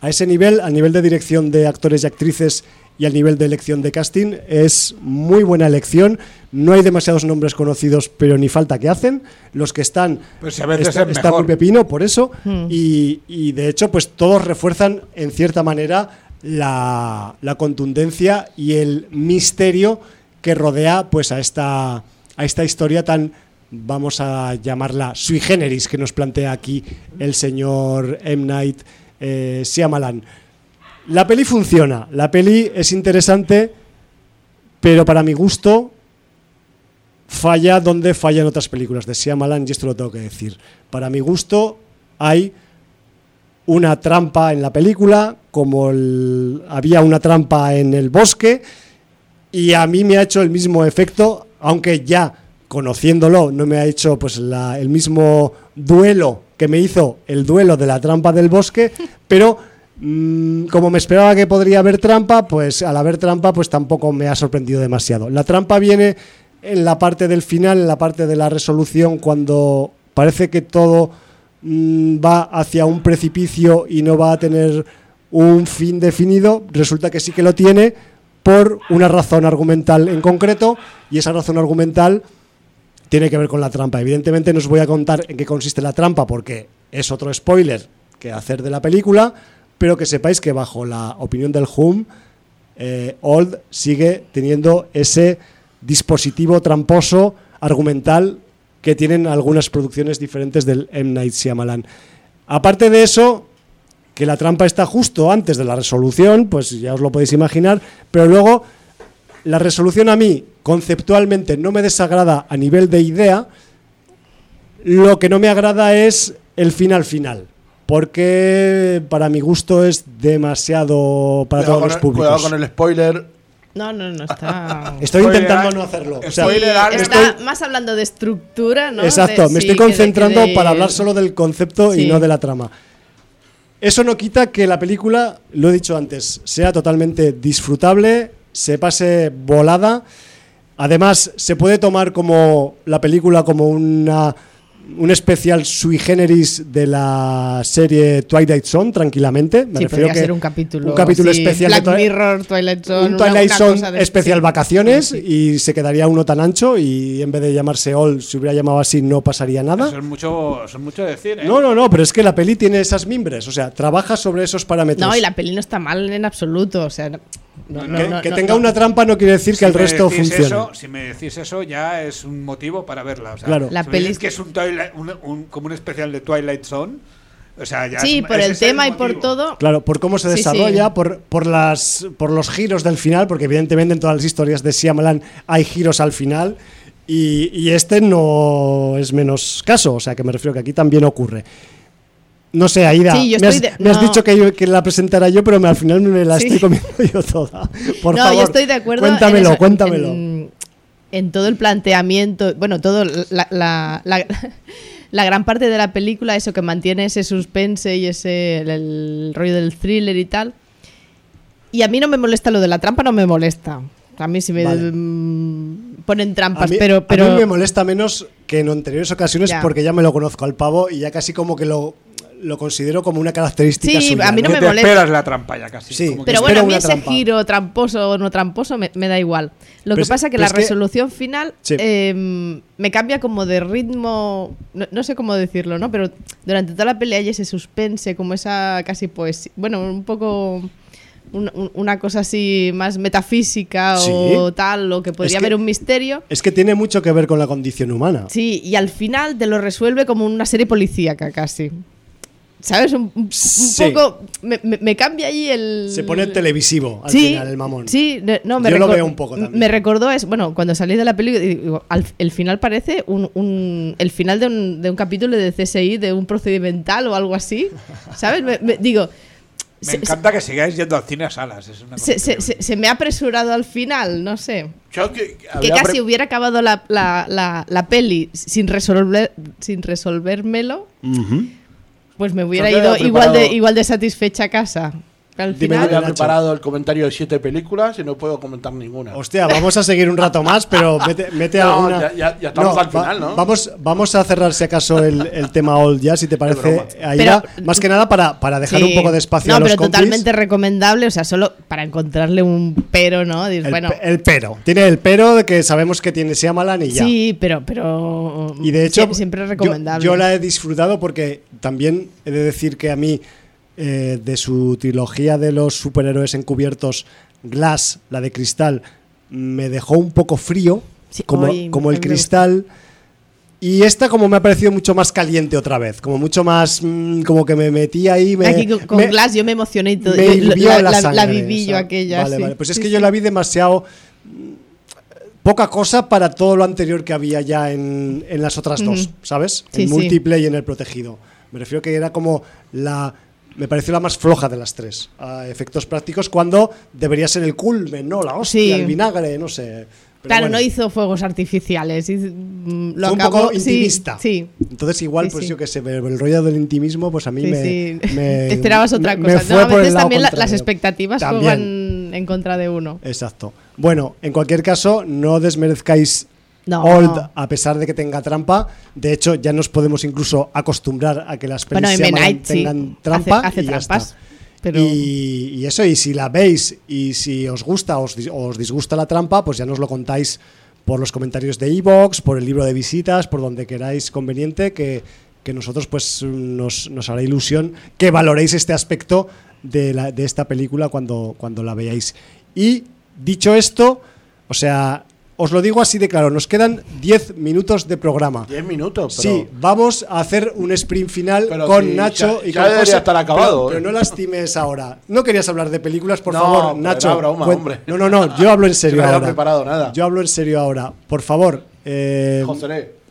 A: a ese nivel, a nivel de dirección de actores y actrices y al nivel de elección de casting es muy buena elección. No hay demasiados nombres conocidos, pero ni falta que hacen. Los que están
B: pues a veces está,
A: muy pepino por eso. Hmm. Y, de hecho, pues todos refuerzan en cierta manera la, contundencia y el misterio que rodea pues a esta, a esta historia tan vamos a llamarla sui generis que nos plantea aquí el señor M. Night eh, Shyamalan. La peli funciona, la peli es interesante, pero para mi gusto falla donde fallan otras películas de Shyamalan, y esto lo tengo que decir. Para mi gusto hay una trampa en la película, como había una trampa en el bosque, y a mí me ha hecho el mismo efecto, aunque ya conociéndolo no me ha hecho pues el mismo duelo que me hizo el duelo de la trampa del bosque, pero como me esperaba que podría haber trampa, pues al haber trampa, pues tampoco me ha sorprendido demasiado. La trampa viene en la parte del final, en la parte de la resolución, cuando parece que todo mm, va hacia un precipicio y no va a tener un fin definido, resulta que sí que lo tiene por una razón argumental en concreto, y esa razón argumental tiene que ver con la trampa. Evidentemente no os voy a contar en qué consiste la trampa, porque es otro spoiler que hacer de la película, pero que sepáis que bajo la opinión del HUM, eh, Old sigue teniendo ese dispositivo tramposo argumental que tienen algunas producciones diferentes del M. Night Shyamalan. Aparte de eso, que la trampa está justo antes de la resolución, pues ya os lo podéis imaginar, pero luego la resolución a mí conceptualmente no me desagrada a nivel de idea, lo que no me agrada es el final final porque para mi gusto es demasiado para todos los públicos.
C: Cuidado con el spoiler.
D: No, no, no está.
A: Estoy intentando no hacerlo.
D: está más hablando de estructura, ¿no?
A: Exacto, me estoy concentrando para hablar solo del concepto y no de la trama. Eso no quita que la película, lo he dicho antes, sea totalmente disfrutable, se pase volada. Además, se puede tomar como la película como una un especial sui generis de la serie Twilight Zone, tranquilamente.
D: Me refiero que ser un capítulo.
A: Un capítulo especial
D: Black Mirror, Twilight Zone.
A: Un Twilight Zone especial vacaciones y se quedaría uno tan ancho y en vez de llamarse All, si hubiera llamado así, no pasaría nada.
B: Eso es mucho, eso es mucho decir, ¿eh?
A: No, no, no, pero es que la peli tiene esas mimbres, o sea, trabaja sobre esos parámetros.
D: No, y la peli no está mal en absoluto, o sea
A: que, tenga una trampa no quiere decir que el resto funcione.
B: si me decís eso, ya es un motivo para verla.
A: claro.
D: La peli
B: que es un, como un especial de Twilight Zone. O sea, ya
D: sí, por el tema y por todo.
A: Claro, por cómo se desarrolla, Por, por, las, por los giros del final, porque evidentemente en todas las historias de Shyamalan hay giros al final. Y, y este no es menos caso, o sea que me refiero que aquí también ocurre. No sé, Aida, me, has, dicho que, que, la presentara yo, pero al final me la estoy comiendo yo toda. Por no,
D: yo estoy de acuerdo.
A: Cuéntamelo, cuéntamelo.
D: En, todo el planteamiento, bueno, todo la, la, la, gran parte de la película, eso que mantiene ese suspense y ese el, rollo del thriller y tal. Y a mí no me molesta lo de la trampa, no me molesta. A mí sí me mm, ponen trampas, pero, pero...
A: A mí me molesta menos que en anteriores ocasiones porque ya me lo conozco al pavo y ya casi como que lo lo considero como una característica
D: sí, a mí no, me
B: molesta. esperas la trampa ya casi.
A: Sí,
D: pero bueno, a mí ese giro tramposo o no tramposo me, da igual. Lo que pasa es que la resolución final em, me cambia como de ritmo, no, sé cómo decirlo, ¿no? Pero durante toda la pelea hay ese suspense, como esa casi poesía, bueno, un poco... una cosa así más metafísica o tal, o que podría haber un misterio.
A: Es que tiene mucho que ver con la condición humana.
D: Sí, y al final te lo resuelve como una serie policíaca casi. ¿Sabes? Un, poco. Me, cambia ahí el.
A: Se pone televisivo al final, el mamón.
D: Sí, no, me
A: Yo lo veo un poco también.
D: Me recordó, es, bueno, cuando salí de la película, el final parece un, el final de un, de un, capítulo de CSI, de un procedimental o algo así. ¿Sabes? me, digo.
B: Me encanta que sigáis yendo al cine a salas.
D: se, me ha apresurado al final, no sé. que, casi hubiera acabado la, la, la, peli sin, resolver, sin resolvérmelo. Pues me hubiera ido igual de, igual de satisfecha a casa.
C: Al Dime final, preparado el comentario de siete películas y no puedo comentar ninguna.
A: Hostia, vamos a seguir un rato más, pero mete, mete alguna.
C: Ya, ya, estamos al final, ¿no?
A: Vamos, vamos a cerrar, si acaso, el, tema Old ya, si te parece. Ahí más que nada para, para dejar un poco de espacio a los
D: pero totalmente recomendable, o sea, solo para encontrarle un pero, ¿no?
A: El,
D: bueno,
A: el pero. Tiene el pero de que sabemos que tiene Shyamalan y ya.
D: Sí, pero. pero
A: y de hecho,
D: siempre es recomendable.
A: yo la he disfrutado porque también he de decir que a mí eh, de su trilogía de los superhéroes encubiertos, Glass, la de cristal, me dejó un poco frío, como, como el cristal. Y esta como me ha parecido mucho más caliente otra vez, como mucho más, mm, como que me metí ahí. Me,
D: Aquí con, Glass yo me emocioné y todo. la, viví yo aquella.
A: Vale, vale. Pues es que yo la vi demasiado mm, poca cosa para todo lo anterior que había ya en, en las otras dos, ¿sabes? en múltiple y en el protegido. Me refiero que era como la me pareció la más floja de las tres. A efectos prácticos, cuando debería ser el culmen, ¿no? La hostia, el vinagre, no sé.
D: claro, no hizo fuegos artificiales.
A: Mm, lo Fue un poco intimista. Sí, Entonces, igual, pues yo que sé, el rollo del intimismo, pues a mí me, me,
D: Esperabas otra cosa. ¿no? A veces también las expectativas juegan en contra de uno.
A: Exacto. Bueno, en cualquier caso, no desmerezcáis Old, a pesar de que tenga trampa. De hecho, ya nos podemos incluso acostumbrar a que las pelis tengan trampa
D: hace,
A: y
D: trampas.
A: Y, eso, y si la veis y si os gusta o os, disgusta la trampa, pues ya nos lo contáis por los comentarios de Evox, por el libro de visitas, por donde queráis conveniente, que, nosotros pues nos, nos, hará ilusión que valoréis este aspecto de, la, de esta película cuando, cuando la veáis. Y dicho esto, o sea, os lo digo así de claro, nos quedan 10 minutos de programa.
C: 10 minutos,
A: pero... Sí, vamos a hacer un sprint final con Nacho y
C: ya
A: con
C: debería estar acabado.
A: Pero, no lastimes ahora. No querías hablar de películas, por favor, Nacho.
C: Broma, hombre.
A: No, no, no, yo hablo en serio
C: no
A: ahora.
C: preparado nada.
A: Yo hablo en serio ahora. Por favor, eh,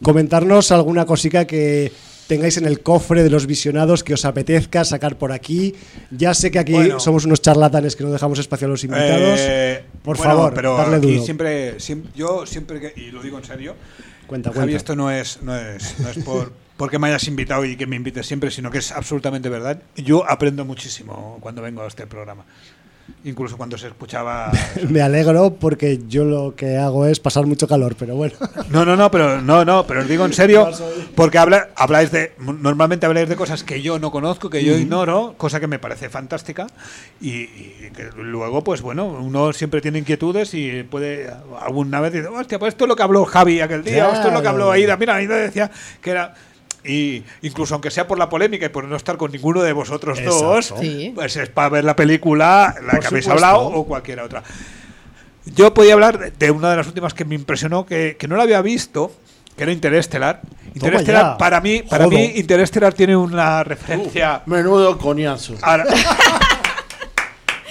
A: comentarnos alguna cosica que tengáis en el cofre de los visionados que os apetezca sacar por aquí. Ya sé que aquí somos unos charlatanes que no dejamos espacio a los invitados. Eh, por favor,
B: pero
A: darle
B: aquí Siempre, yo siempre, que, y lo digo en serio,
A: cuenta,
B: Javi, esto no es, no es, no es por, porque me hayas invitado y que me invites siempre, sino que es absolutamente verdad. Yo aprendo muchísimo cuando vengo a este programa. Incluso cuando se escuchaba.
A: Me alegro porque yo lo que hago es pasar mucho calor, pero bueno.
B: No, no, no, pero no, no, pero os digo en serio, porque habla, habláis de, normalmente habláis de cosas que yo no conozco, que yo ignoro, cosa que me parece fantástica y, que luego, pues bueno, uno siempre tiene inquietudes y puede alguna vez decir, hostia, pues esto es lo que habló Javi aquel día, esto es lo que habló Aida, mira, Aida decía que era y incluso aunque sea por la polémica y por no estar con ninguno de vosotros dos, pues es para ver la película, la que habéis hablado o cualquier otra. Yo podía hablar de una de las últimas que me impresionó, que, no la había visto, que era Interestelar. Interestelar, para mí, para mí, Interestelar tiene una referencia.
C: menudo coñazo.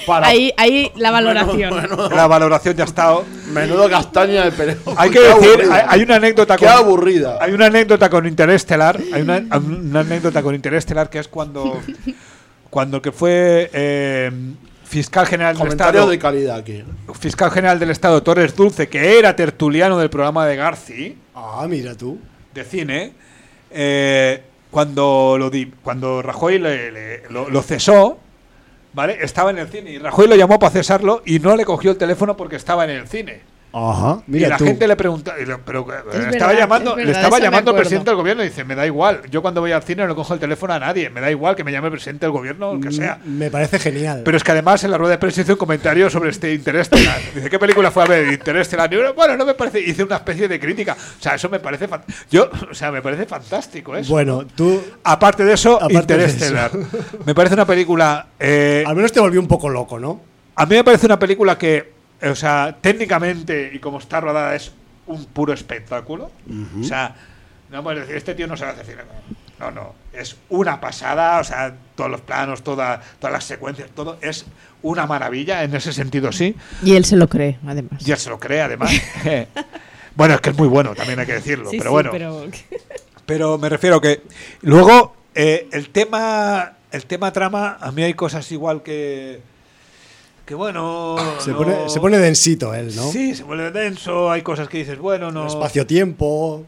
D: Ahí, ahí la valoración.
B: la valoración ya ha estado.
C: Menudo castaña de peleo.
B: Hay que decir, hay, una anécdota
C: Qué aburrida.
B: Hay una anécdota con Interestelar. Hay una, anécdota con Interestelar que es cuando. cuando que fue. Eh, fiscal general del Estado.
C: de calidad aquí.
B: Fiscal general del Estado, Torres Dulce, que era tertuliano del programa de Garci.
A: Ah, mira tú.
B: De cine. Eh, cuando, lo di, cuando Rajoy lo, cesó, ¿vale? Estaba en el cine y Rajoy lo llamó para cesarlo y no le cogió el teléfono porque estaba en el cine.
A: Ajá,
B: mira y la gente le pregunta, pero estaba llamando, le estaba llamando al presidente del gobierno y dice, me da igual, yo cuando voy al cine no cojo el teléfono a nadie, me da igual que me llame el presidente del gobierno, o que mm, sea.
A: Me parece genial.
B: Pero es que además en la rueda de prensa hizo un comentario sobre este Interestelar. Dice, ¿qué película fue a ver? Interestelar. Y bueno, no me parece, hice una especie de crítica. O sea, eso me parece, yo, o sea, me parece fantástico eso.
A: Bueno, tú...
B: Aparte de eso, Interestelar. me parece una película... Eh,
A: al menos te volvió un poco loco, ¿no?
B: A mí me parece una película que o sea, técnicamente y como está rodada es un puro espectáculo. O sea, no puedes decir, este tío no sabe hacer cine. No, no, es una pasada, o sea, todos los planos, toda, todas las secuencias, todo es una maravilla en ese sentido, sí.
D: Y él se lo cree, además.
B: Y él se lo cree, además. bueno, es que es muy bueno, también hay que decirlo, pero bueno. Pero... me refiero que luego eh, el tema, el tema trama, a mí hay cosas igual que que bueno.
A: Se, pone, se pone densito él, ¿no?
B: Sí, se pone denso, hay cosas que dices, bueno, no.
A: Espacio-tiempo.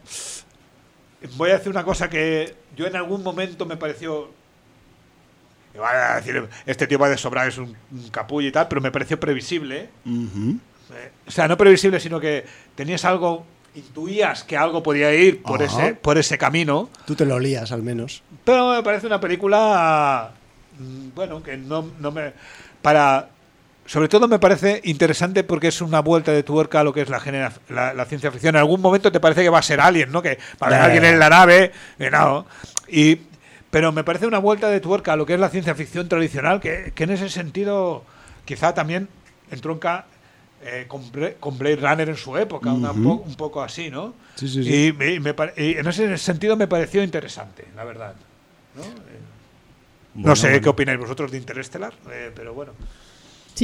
B: Voy a decir una cosa que yo en algún momento me pareció. a decir, este tío va de sobrar, es un, capullo y tal, pero me pareció previsible. Eh, o sea, no previsible, sino que tenías algo intuías que algo podía ir por ese por ese camino.
A: Tú te lo olías al menos.
B: Pero me parece una película mm, bueno, que no, no me para sobre todo me parece interesante porque es una vuelta de tuerca a lo que es la, la, ciencia ficción. En algún momento te parece que va a ser alguien, ¿no? Que va a haber alguien en la nave, no. Y, pero me parece una vuelta de tuerca a lo que es la ciencia ficción tradicional, que, en ese sentido quizá también entronca eh, con, Blade Runner en su época, un poco así, ¿no?
A: Sí, sí, sí.
B: Y, en ese sentido me pareció interesante, la verdad. No, eh, sé qué opináis vosotros de Interestelar, eh, pero bueno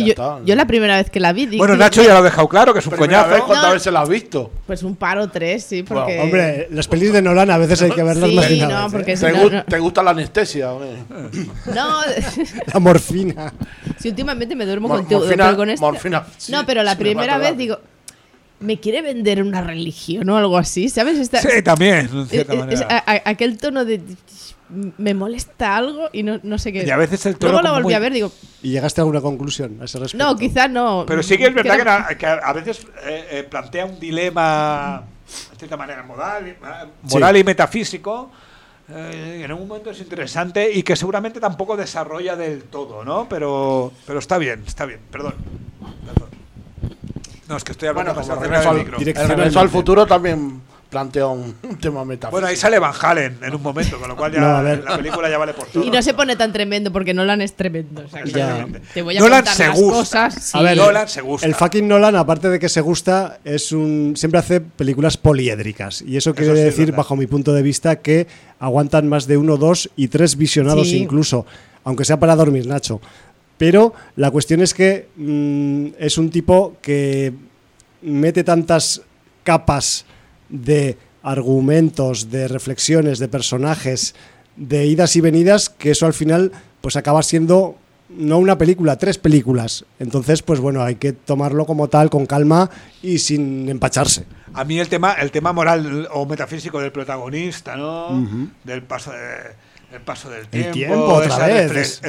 D: yo, la primera vez que la vi.
B: bueno, Nacho ya lo ha dejado claro, que es un coñazo.
C: ¿Cuántas veces la has visto?
D: Pues un par o tres, sí, porque.
A: hombre, las pelis de Nolan a veces hay que verlas más
D: sí, no, porque
C: ¿Te, gusta la anestesia?
D: No.
A: la morfina.
D: Sí, últimamente me duermo contigo. Morfina, con este- morfina. no, pero la primera vez digo. Me quiere vender una religión o algo así, ¿sabes?
B: sí, también.
D: aquel tono de me molesta algo y no, no sé qué.
B: Y a veces el
D: Luego la volví a ver, digo.
A: ¿Y llegaste a alguna conclusión a ese respecto?
D: No, quizás no.
B: Pero sí que es verdad que, a veces eh, eh, plantea un dilema, de cierta manera, moral, eh, moral y metafísico. en un momento es interesante y que seguramente tampoco desarrolla del todo, ¿no? Pero, pero está bien, está bien, perdón. No, es que estoy hablando
C: bueno, el regreso al futuro también plantea un, tema metafísico.
B: Bueno, ahí sale Van Halen en un momento, con lo cual ya la película ya vale por todo.
D: Y no se pone tan tremendo porque Nolan es tremendo. te voy a
B: Nolan se gusta.
A: A ver, Nolan se gusta. El fucking Nolan, aparte de que se gusta, es un siempre hace películas poliédricas. Y eso quiere decir, bajo mi punto de vista, que aguantan más de uno, dos y tres visionados incluso. Aunque sea para dormir, Nacho. Pero la cuestión es que mm, es un tipo que mete tantas capas de argumentos, de reflexiones, de personajes, de idas y venidas, que eso al final pues acaba siendo no una película, tres películas. Entonces, pues bueno, hay que tomarlo como tal, con calma y sin empacharse.
B: A mí el tema, el tema moral o metafísico del protagonista, ¿no? Del paso de el paso del tiempo.
A: El tiempo, otra vez.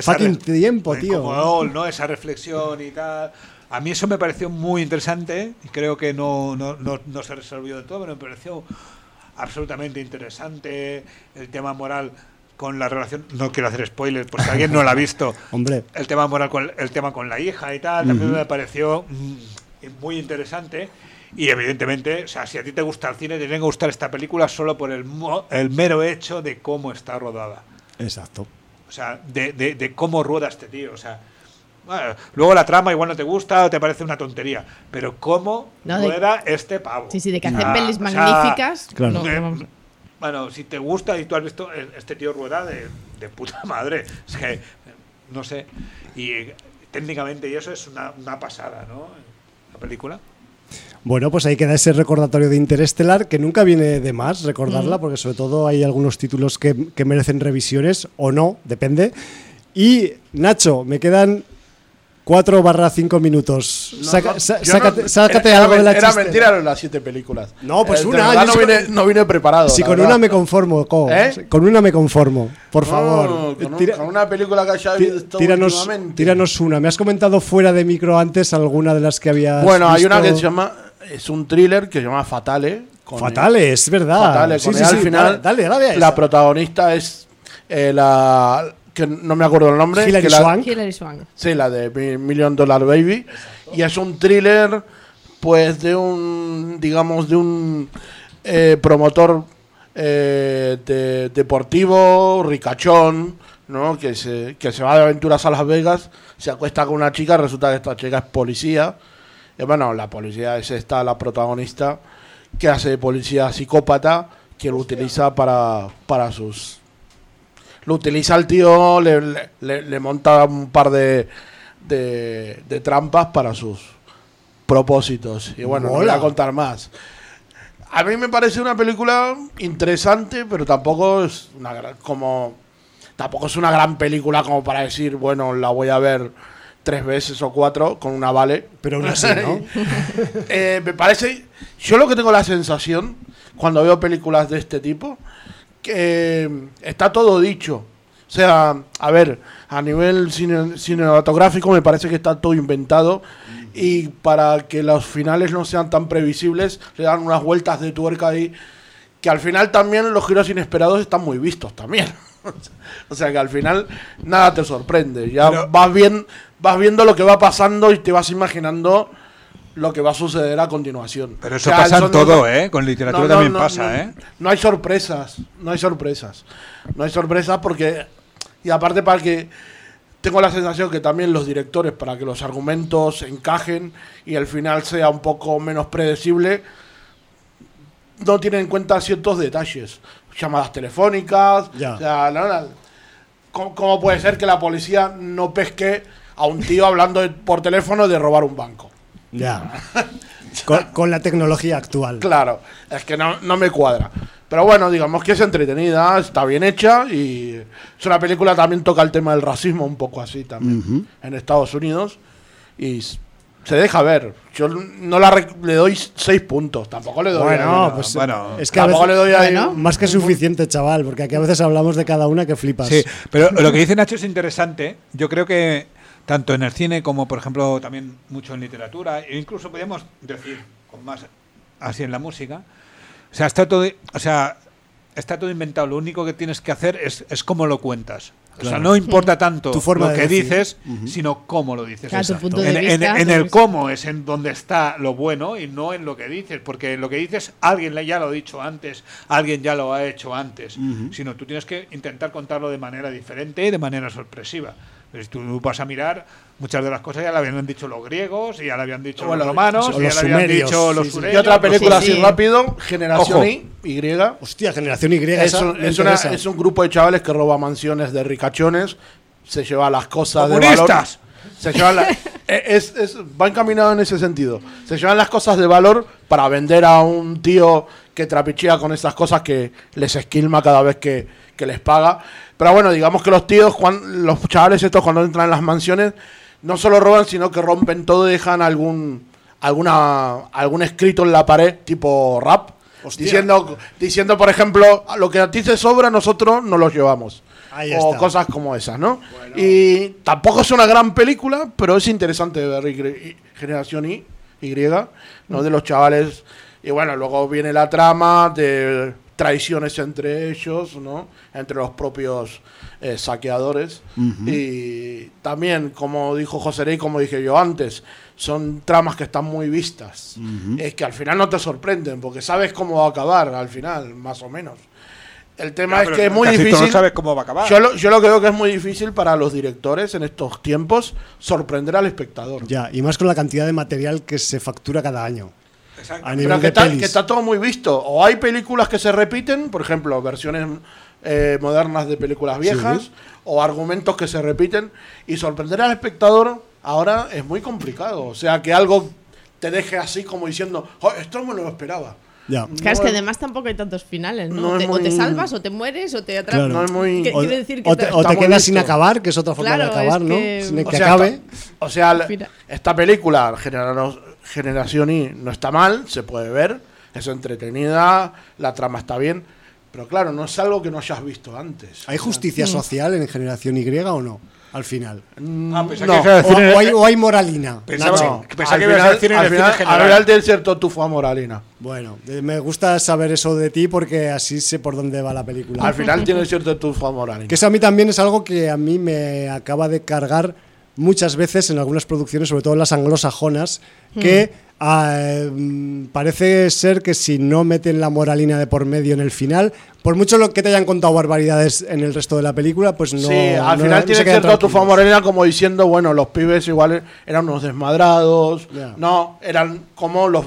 A: tiempo, tío.
B: ¿no? Esa reflexión y tal. A mí eso me pareció muy interesante y creo que no, no, no, no se resolvió de todo, pero me pareció absolutamente interesante el tema moral con la relación. No quiero hacer spoilers por si alguien no la ha visto.
A: Hombre.
B: El tema moral con el tema con la hija y tal también me pareció mm, muy interesante. Y evidentemente o sea si a ti te gusta el cine te tiene que gustar esta película solo por el, el mero hecho de cómo está rodada.
A: Exacto.
B: O sea de, de cómo rueda este tío. O sea luego la trama igual no te gusta o te parece una tontería, pero ¿cómo no, era este pavo?
D: Sí, sí, de que hace pelis magníficas.
B: bueno, si te gusta y tú has visto este tío Rueda de, de puta madre, es que, no sé, y técnicamente y eso es una, una pasada, ¿no? La película.
A: Bueno, pues ahí queda ese recordatorio de Interestelar, que nunca viene de más recordarla, porque sobre todo hay algunos títulos que, que merecen revisiones o no, depende. Y Nacho, me quedan 4 barra 5 minutos. sácate, algo de la
C: Era mentira las 7 películas.
A: No, pues una.
C: no, vine, no, vine, preparado.
A: Si con una me conformo, ¿Eh? Con una me conformo, por favor.
C: Con, una película que haya visto
A: tíranos, tíranos una. Me has comentado fuera de micro antes alguna de las que había.
C: Bueno, hay una que se llama. Es un thriller que se llama Fatale.
A: Fatale, es verdad.
C: Fatale, sí, sí, al final. Dale, dale, la protagonista es eh, la que no me acuerdo el nombre.
A: Hilary
C: Swank.
D: Swank.
C: Sí, la de Million Dollar Baby. Y es un thriller, pues, de un, digamos, de un eh, promotor eh, de, deportivo, ricachón, ¿no? Que se, que se va de aventuras a Las Vegas, se acuesta con una chica, resulta que esta chica es policía. Y bueno, la policía es esta, la protagonista, que hace de policía psicópata, que lo utiliza para, para sus lo utiliza el tío, le, le, monta un par de, de, trampas para sus propósitos. Y bueno, no voy a contar más. A mí me parece una película interesante, pero tampoco es una como tampoco es una gran película como para decir, bueno, la voy a ver tres veces o cuatro con una vale.
A: Pero aún así, ¿no?
C: Eh, me parece. Yo lo que tengo la sensación cuando veo películas de este tipo que está todo dicho. O sea, a ver, a nivel cinematográfico me parece que está todo inventado y para que los finales no sean tan previsibles, le dan unas vueltas de tuerca ahí, que al final también los giros inesperados están muy vistos también. o sea que al final nada te sorprende, ya vas, bien, vas viendo lo que va pasando y te vas imaginando lo que va a suceder a continuación.
B: Pero eso pasa en todo, ¿eh? Con literatura también pasa, ¿eh?
C: No hay sorpresas, no hay sorpresas. No hay sorpresas porque... Y aparte para que... Tengo la sensación que también los directores, para que los argumentos encajen y el final sea un poco menos predecible, no tienen en cuenta ciertos detalles. Llamadas telefónicas, ya. O sea, ¿cómo, puede ser que la policía no pesque a un tío hablando por teléfono de robar un banco?
A: Ya. con, la tecnología actual.
C: Claro, es que no, me cuadra. Pero bueno, digamos que es entretenida, está bien hecha y es una película también toca el tema del racismo un poco así también en Estados Unidos y se deja ver. Yo no la le doy seis puntos, tampoco le doy.
A: Bueno, pues bueno, es que a veces, le doy más que suficiente, chaval, porque aquí a veces hablamos de cada una que flipas.
B: Sí, pero lo que dice Nacho es interesante. Yo creo que tanto en el cine como, por ejemplo, también mucho en literatura, e incluso podríamos decir, con más así en la música. O sea, está todo, o sea, está todo inventado. Lo único que tienes que hacer es, es cómo lo cuentas. O sea, no importa tanto tu forma lo que dices, sino cómo lo dices. en, en, el cómo es en donde está lo bueno y no en lo que dices, porque lo que dices alguien ya lo ha dicho antes, alguien ya lo ha hecho antes, sino tú tienes que intentar contarlo de manera diferente y de manera sorpresiva. Si tú vas a mirar, muchas de las cosas ya le habían dicho los griegos, y ya le habían dicho los romanos,
A: y ya le habían dicho
C: los sumerios. Y otra película así rápido, Generación Y.
A: Hostia, Generación Y.
C: Es, un, es, un grupo de chavales que roba mansiones de ricachones, se lleva las cosas de valor. Se llevan es, es, va encaminado en ese sentido. Se llevan las cosas de valor para vender a un tío que trapichea con esas cosas que les esquilma cada vez que, que les paga. Pero bueno, digamos que los tíos, los chavales estos cuando entran en las mansiones, no solo roban, sino que rompen todo y dejan algún, alguna, algún escrito en la pared, tipo rap. Diciendo, diciendo, por ejemplo, lo que a ti te sobra, nosotros no lo llevamos. o cosas como esas, ¿no? Y tampoco es una gran película, pero es interesante ver Generación Y, y ¿no? De los chavales. Y bueno, luego viene la trama de traiciones entre ellos, ¿no? Entre los propios eh, saqueadores. Y también, como dijo José Rey, como dije yo antes, son tramas que están muy vistas. Es que al final no te sorprenden, porque sabes cómo va a acabar al final, más o menos. El tema es que es muy difícil.
B: sabes cómo va a acabar.
C: Yo lo, yo lo creo que es muy difícil para los directores en estos tiempos sorprender al espectador.
A: Ya, y más con la cantidad de material que se factura cada año.
C: Pero que está, que está, todo muy visto. O hay películas que se repiten, por ejemplo, versiones eh, modernas de películas viejas, o argumentos que se repiten, y sorprender al espectador ahora es muy complicado. O sea, que algo te deje así como diciendo, esto no me lo esperaba.
D: Ya. Claro, es que además tampoco hay tantos finales, ¿no? o, te, salvas, o te mueres, o te atrapas.
C: No es muy...
A: o, decir que te, quedas sin acabar, que es otra forma de acabar, ¿no? Sin que acabe.
C: o sea, esta película, Generación Y, no está mal, se puede ver, es entretenida, la trama está bien, pero claro, no es algo que no hayas visto antes.
A: ¿Hay justicia social en Generación Y o no? al final.
C: Ah, o,
A: hay, moralina.
C: Pensaba, que ibas a decir en el final, Al final del cierto tú fue moralina.
A: Bueno, me gusta saber eso de ti porque así sé por dónde va la película.
C: Al final tiene cierto tú fue moralina.
A: Que eso a mí también es algo que a mí me acaba de cargar muchas veces en algunas producciones, sobre todo en las anglosajonas, que mm. Ah, mm, parece ser que si no meten la moralina de por medio en el final, por mucho lo que te hayan contado barbaridades en el resto de la película, pues no.
C: Sí, al final tiene que ser tu moralina como diciendo, bueno, los pibes igual eran unos desmadrados, no, eran como los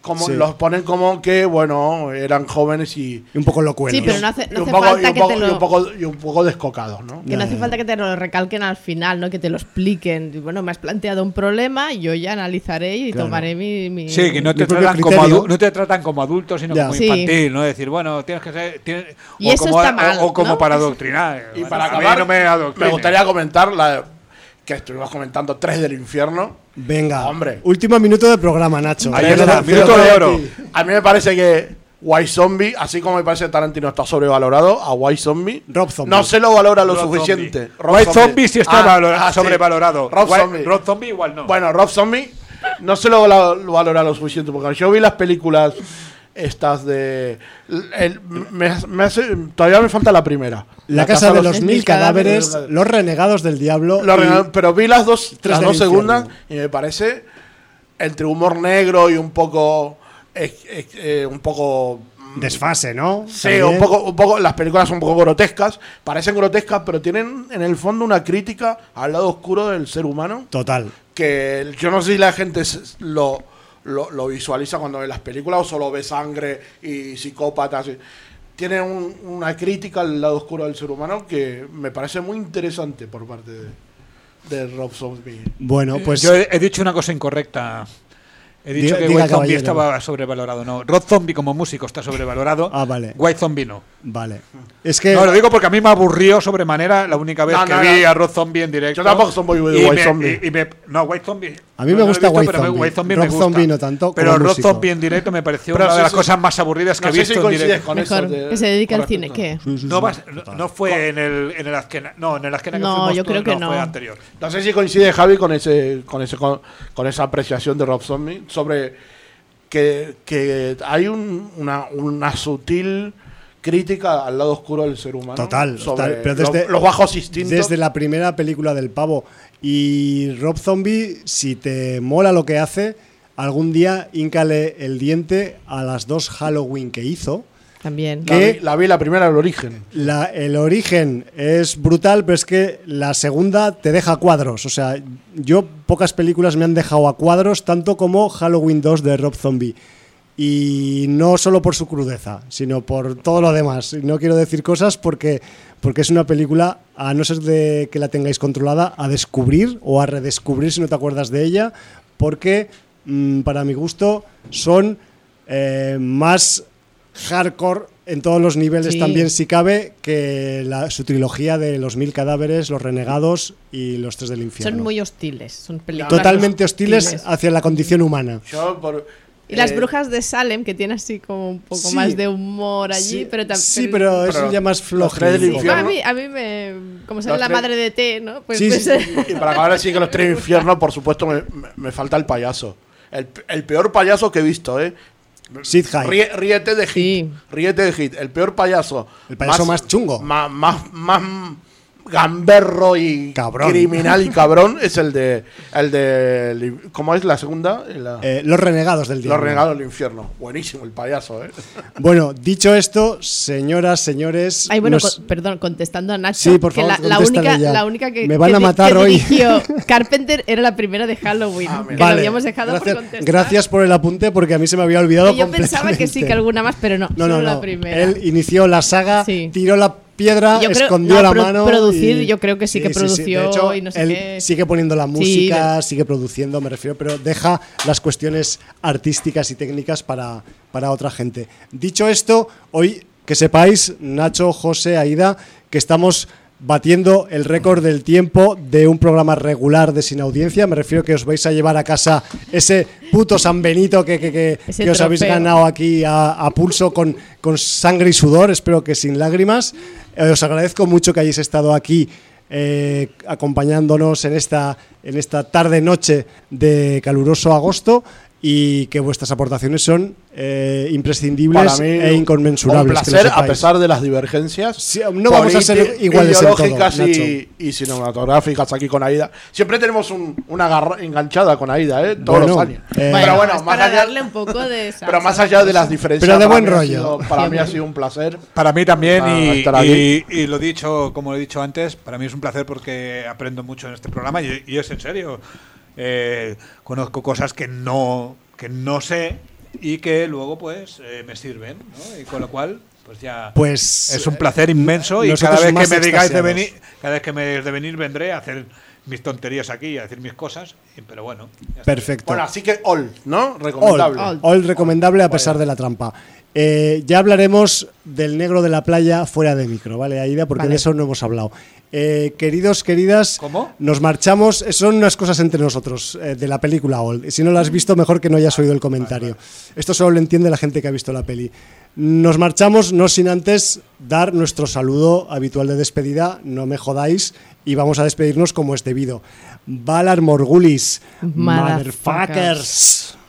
C: como los ponen como que bueno eran jóvenes y,
A: un poco locuentes
D: sí pero no hace, falta que te lo
C: y un poco y un poco descocados no
D: que no hace falta que te lo recalquen al final no que te lo expliquen. Bueno me has planteado un problema yo ya analizaré y tomaré mi,
B: sí que no te tratan como no te tratan como adultos sino como infantil no decir bueno tienes que ser
D: y eso está mal
B: o, como para adoctrinar.
C: Y para acabar me, me gustaría comentar la que estuvimos comentando tres del infierno
A: Venga, hombre. Último minuto de programa, Nacho.
B: minuto de oro.
C: A mí me parece que White Zombie, así como me parece que Tarantino está sobrevalorado, a White Zombie,
A: Rob Zombie.
C: no se lo valora lo suficiente.
B: White Zombie. sí está ah, ah, sobrevalorado. Rob, Zombie. Rob Zombie igual no.
C: Bueno, Rob Zombie no se lo valora lo suficiente, porque yo vi las películas estas de. todavía me falta la primera.
A: La, casa, de los, mil cadáveres, Los renegados del diablo.
C: pero vi las dos, las dos segundas y me parece entre humor negro y un poco. Eh, un poco.
A: Desfase, ¿no?
C: Sí, un poco, un poco. Las películas son un poco grotescas. Parecen grotescas, pero tienen en el fondo una crítica al lado oscuro del ser humano.
A: Total.
C: Que yo no sé si la gente lo lo, visualiza cuando ve las películas o solo ve sangre y psicópatas. Tiene una crítica al lado oscuro del ser humano que me parece muy interesante por parte de, Rob Zombie.
A: Bueno, pues...
B: Yo he dicho una cosa incorrecta He dicho que White Zombie estaba sobrevalorado. No, Rod Zombie como músico está sobrevalorado.
A: Ah, vale.
B: White Zombie no.
A: Vale. Es que.
B: No, lo digo porque a mí me aburrió sobremanera la única vez que vi a Rod Zombie en directo.
C: Yo tampoco soy muy
B: de
C: White Zombie.
B: Y, me, no, White Zombie.
A: A mí me gusta White, Zombie.
B: White
A: Zombie.
B: Rob me
A: Zombie no tanto.
B: Pero Rod Zombie en directo me pareció una de las cosas más aburridas que he visto en directo.
D: Mejor, que se dedica al cine. ¿Qué?
B: No, no, fue en el, en el Azkena. No, en el Azkena que
D: No, yo creo que no.
B: Fue anterior.
C: No sé si coincide Javi con, ese, con, ese, con esa apreciación de Rob Zombie sobre que, hay una, una, sutil crítica al lado oscuro del ser humano.
A: Total,
C: sobre
A: Pero desde,
C: los, bajos instintos.
A: Desde la primera película del pavo. Y Rob Zombie, si te mola lo que hace, algún día íncale el diente a las dos Halloween que hizo.
D: También.
C: la, vi, la, primera, el origen.
A: La, el origen es brutal, pero es que la segunda te deja cuadros. O sea, yo pocas películas me han dejado a cuadros, tanto como Halloween 2 de Rob Zombie. Y no solo por su crudeza, sino por todo lo demás. No quiero decir cosas porque, porque es una película, a no ser de que la tengáis controlada, a descubrir o a redescubrir si no te acuerdas de ella, porque mm, para mi gusto son eh, más hardcore en todos los niveles también si cabe que su trilogía de los mil cadáveres, los renegados y los tres del infierno.
D: Son muy hostiles, son
A: Totalmente hostiles, hacia la condición humana.
C: Yo
D: Y las eh, brujas de Salem, que tiene así como un poco más de humor allí, pero también.
A: Sí, pero, es ya más flojo.
D: A mí, a mí me. Como sale la madre de T, ¿no?
C: Pues, pues y para acabar así que los tres infiernos, por supuesto, me, me, falta el payaso. El, el, peor payaso que he visto, ¿eh?
A: Sid
C: ríete de hit. Ríete de hit. El peor payaso.
A: El payaso más, chungo.
C: Más, más, más gamberro y criminal y cabrón es el de el de ¿cómo es la segunda?
A: Eh, los renegados del
C: día. Los renegados del infierno. Buenísimo el payaso, ¿eh?
A: Bueno, dicho esto, señoras, señores,
D: Ay, bueno, perdón, contestando a Nacho,
A: sí, por favor,
D: la, única la única que
A: me van a matar hoy.
D: Carpenter era la primera de Halloween, ah, que lo habíamos dejado
A: gracias,
D: por contestar.
A: Gracias por el apunte porque a mí se me había olvidado
D: Yo pensaba que sí que alguna más, pero no, no, no, la primera.
A: Él inició la saga, tiró la piedra, escondió la mano.
D: Producir, yo creo que sí, que produció hecho, y no sé
A: él Sigue poniendo la música, sigue produciendo, me refiero, pero deja las cuestiones artísticas y técnicas para, para otra gente. Dicho esto, hoy que sepáis, Nacho, José, Aida, que estamos batiendo el récord del tiempo de un programa regular de sin audiencia. Me refiero que os vais a llevar a casa ese puto San Benito que, que, os habéis ganado aquí a, pulso con, con, sangre y sudor, espero que sin lágrimas. Eh, os agradezco mucho que hayáis estado aquí eh, acompañándonos en esta, en esta tarde-noche de caluroso agosto y que vuestras aportaciones son eh, imprescindibles e inconmensurables.
C: Un placer, a pesar de las divergencias.
A: no vamos a ser iguales
C: ideológicas y, cinematográficas aquí con Aida. Siempre tenemos una garra enganchada con Aida, ¿eh? todos los años.
D: Eh, pero bueno, más para allá, darle un poco de
C: Pero más allá de las diferencias.
A: Pero de buen rollo.
C: para mí ha sido un placer.
B: Para mí también, y, y, lo dicho, como he dicho antes, para mí es un placer porque aprendo mucho en este programa y, y es en serio. Eh, conozco cosas que no, que no sé y que luego pues eh, me sirven, Y con lo cual pues ya
A: pues
B: es un placer inmenso y cada vez que me digáis de venir, cada vez que me de venir vendré a hacer mis tonterías aquí, a decir mis cosas, pero bueno.
A: Perfecto.
C: Bueno, así que all, ¿no? Recomendable.
A: All, recomendable a pesar de la trampa. Eh, ya hablaremos del negro de la playa fuera de micro, ¿vale, Aida? Porque de eso no hemos hablado. Eh, queridos, queridas,
B: ¿Cómo?
A: nos marchamos. Son unas cosas entre nosotros eh, de la película Old. Si no la has visto, mejor que no hayas oído el comentario. Esto solo lo entiende la gente que ha visto la peli. Nos marchamos, no sin antes dar nuestro saludo habitual de despedida. No me jodáis. Y vamos a despedirnos como es debido. Valar Morgulis, Motherfuckers. Motherfuckers.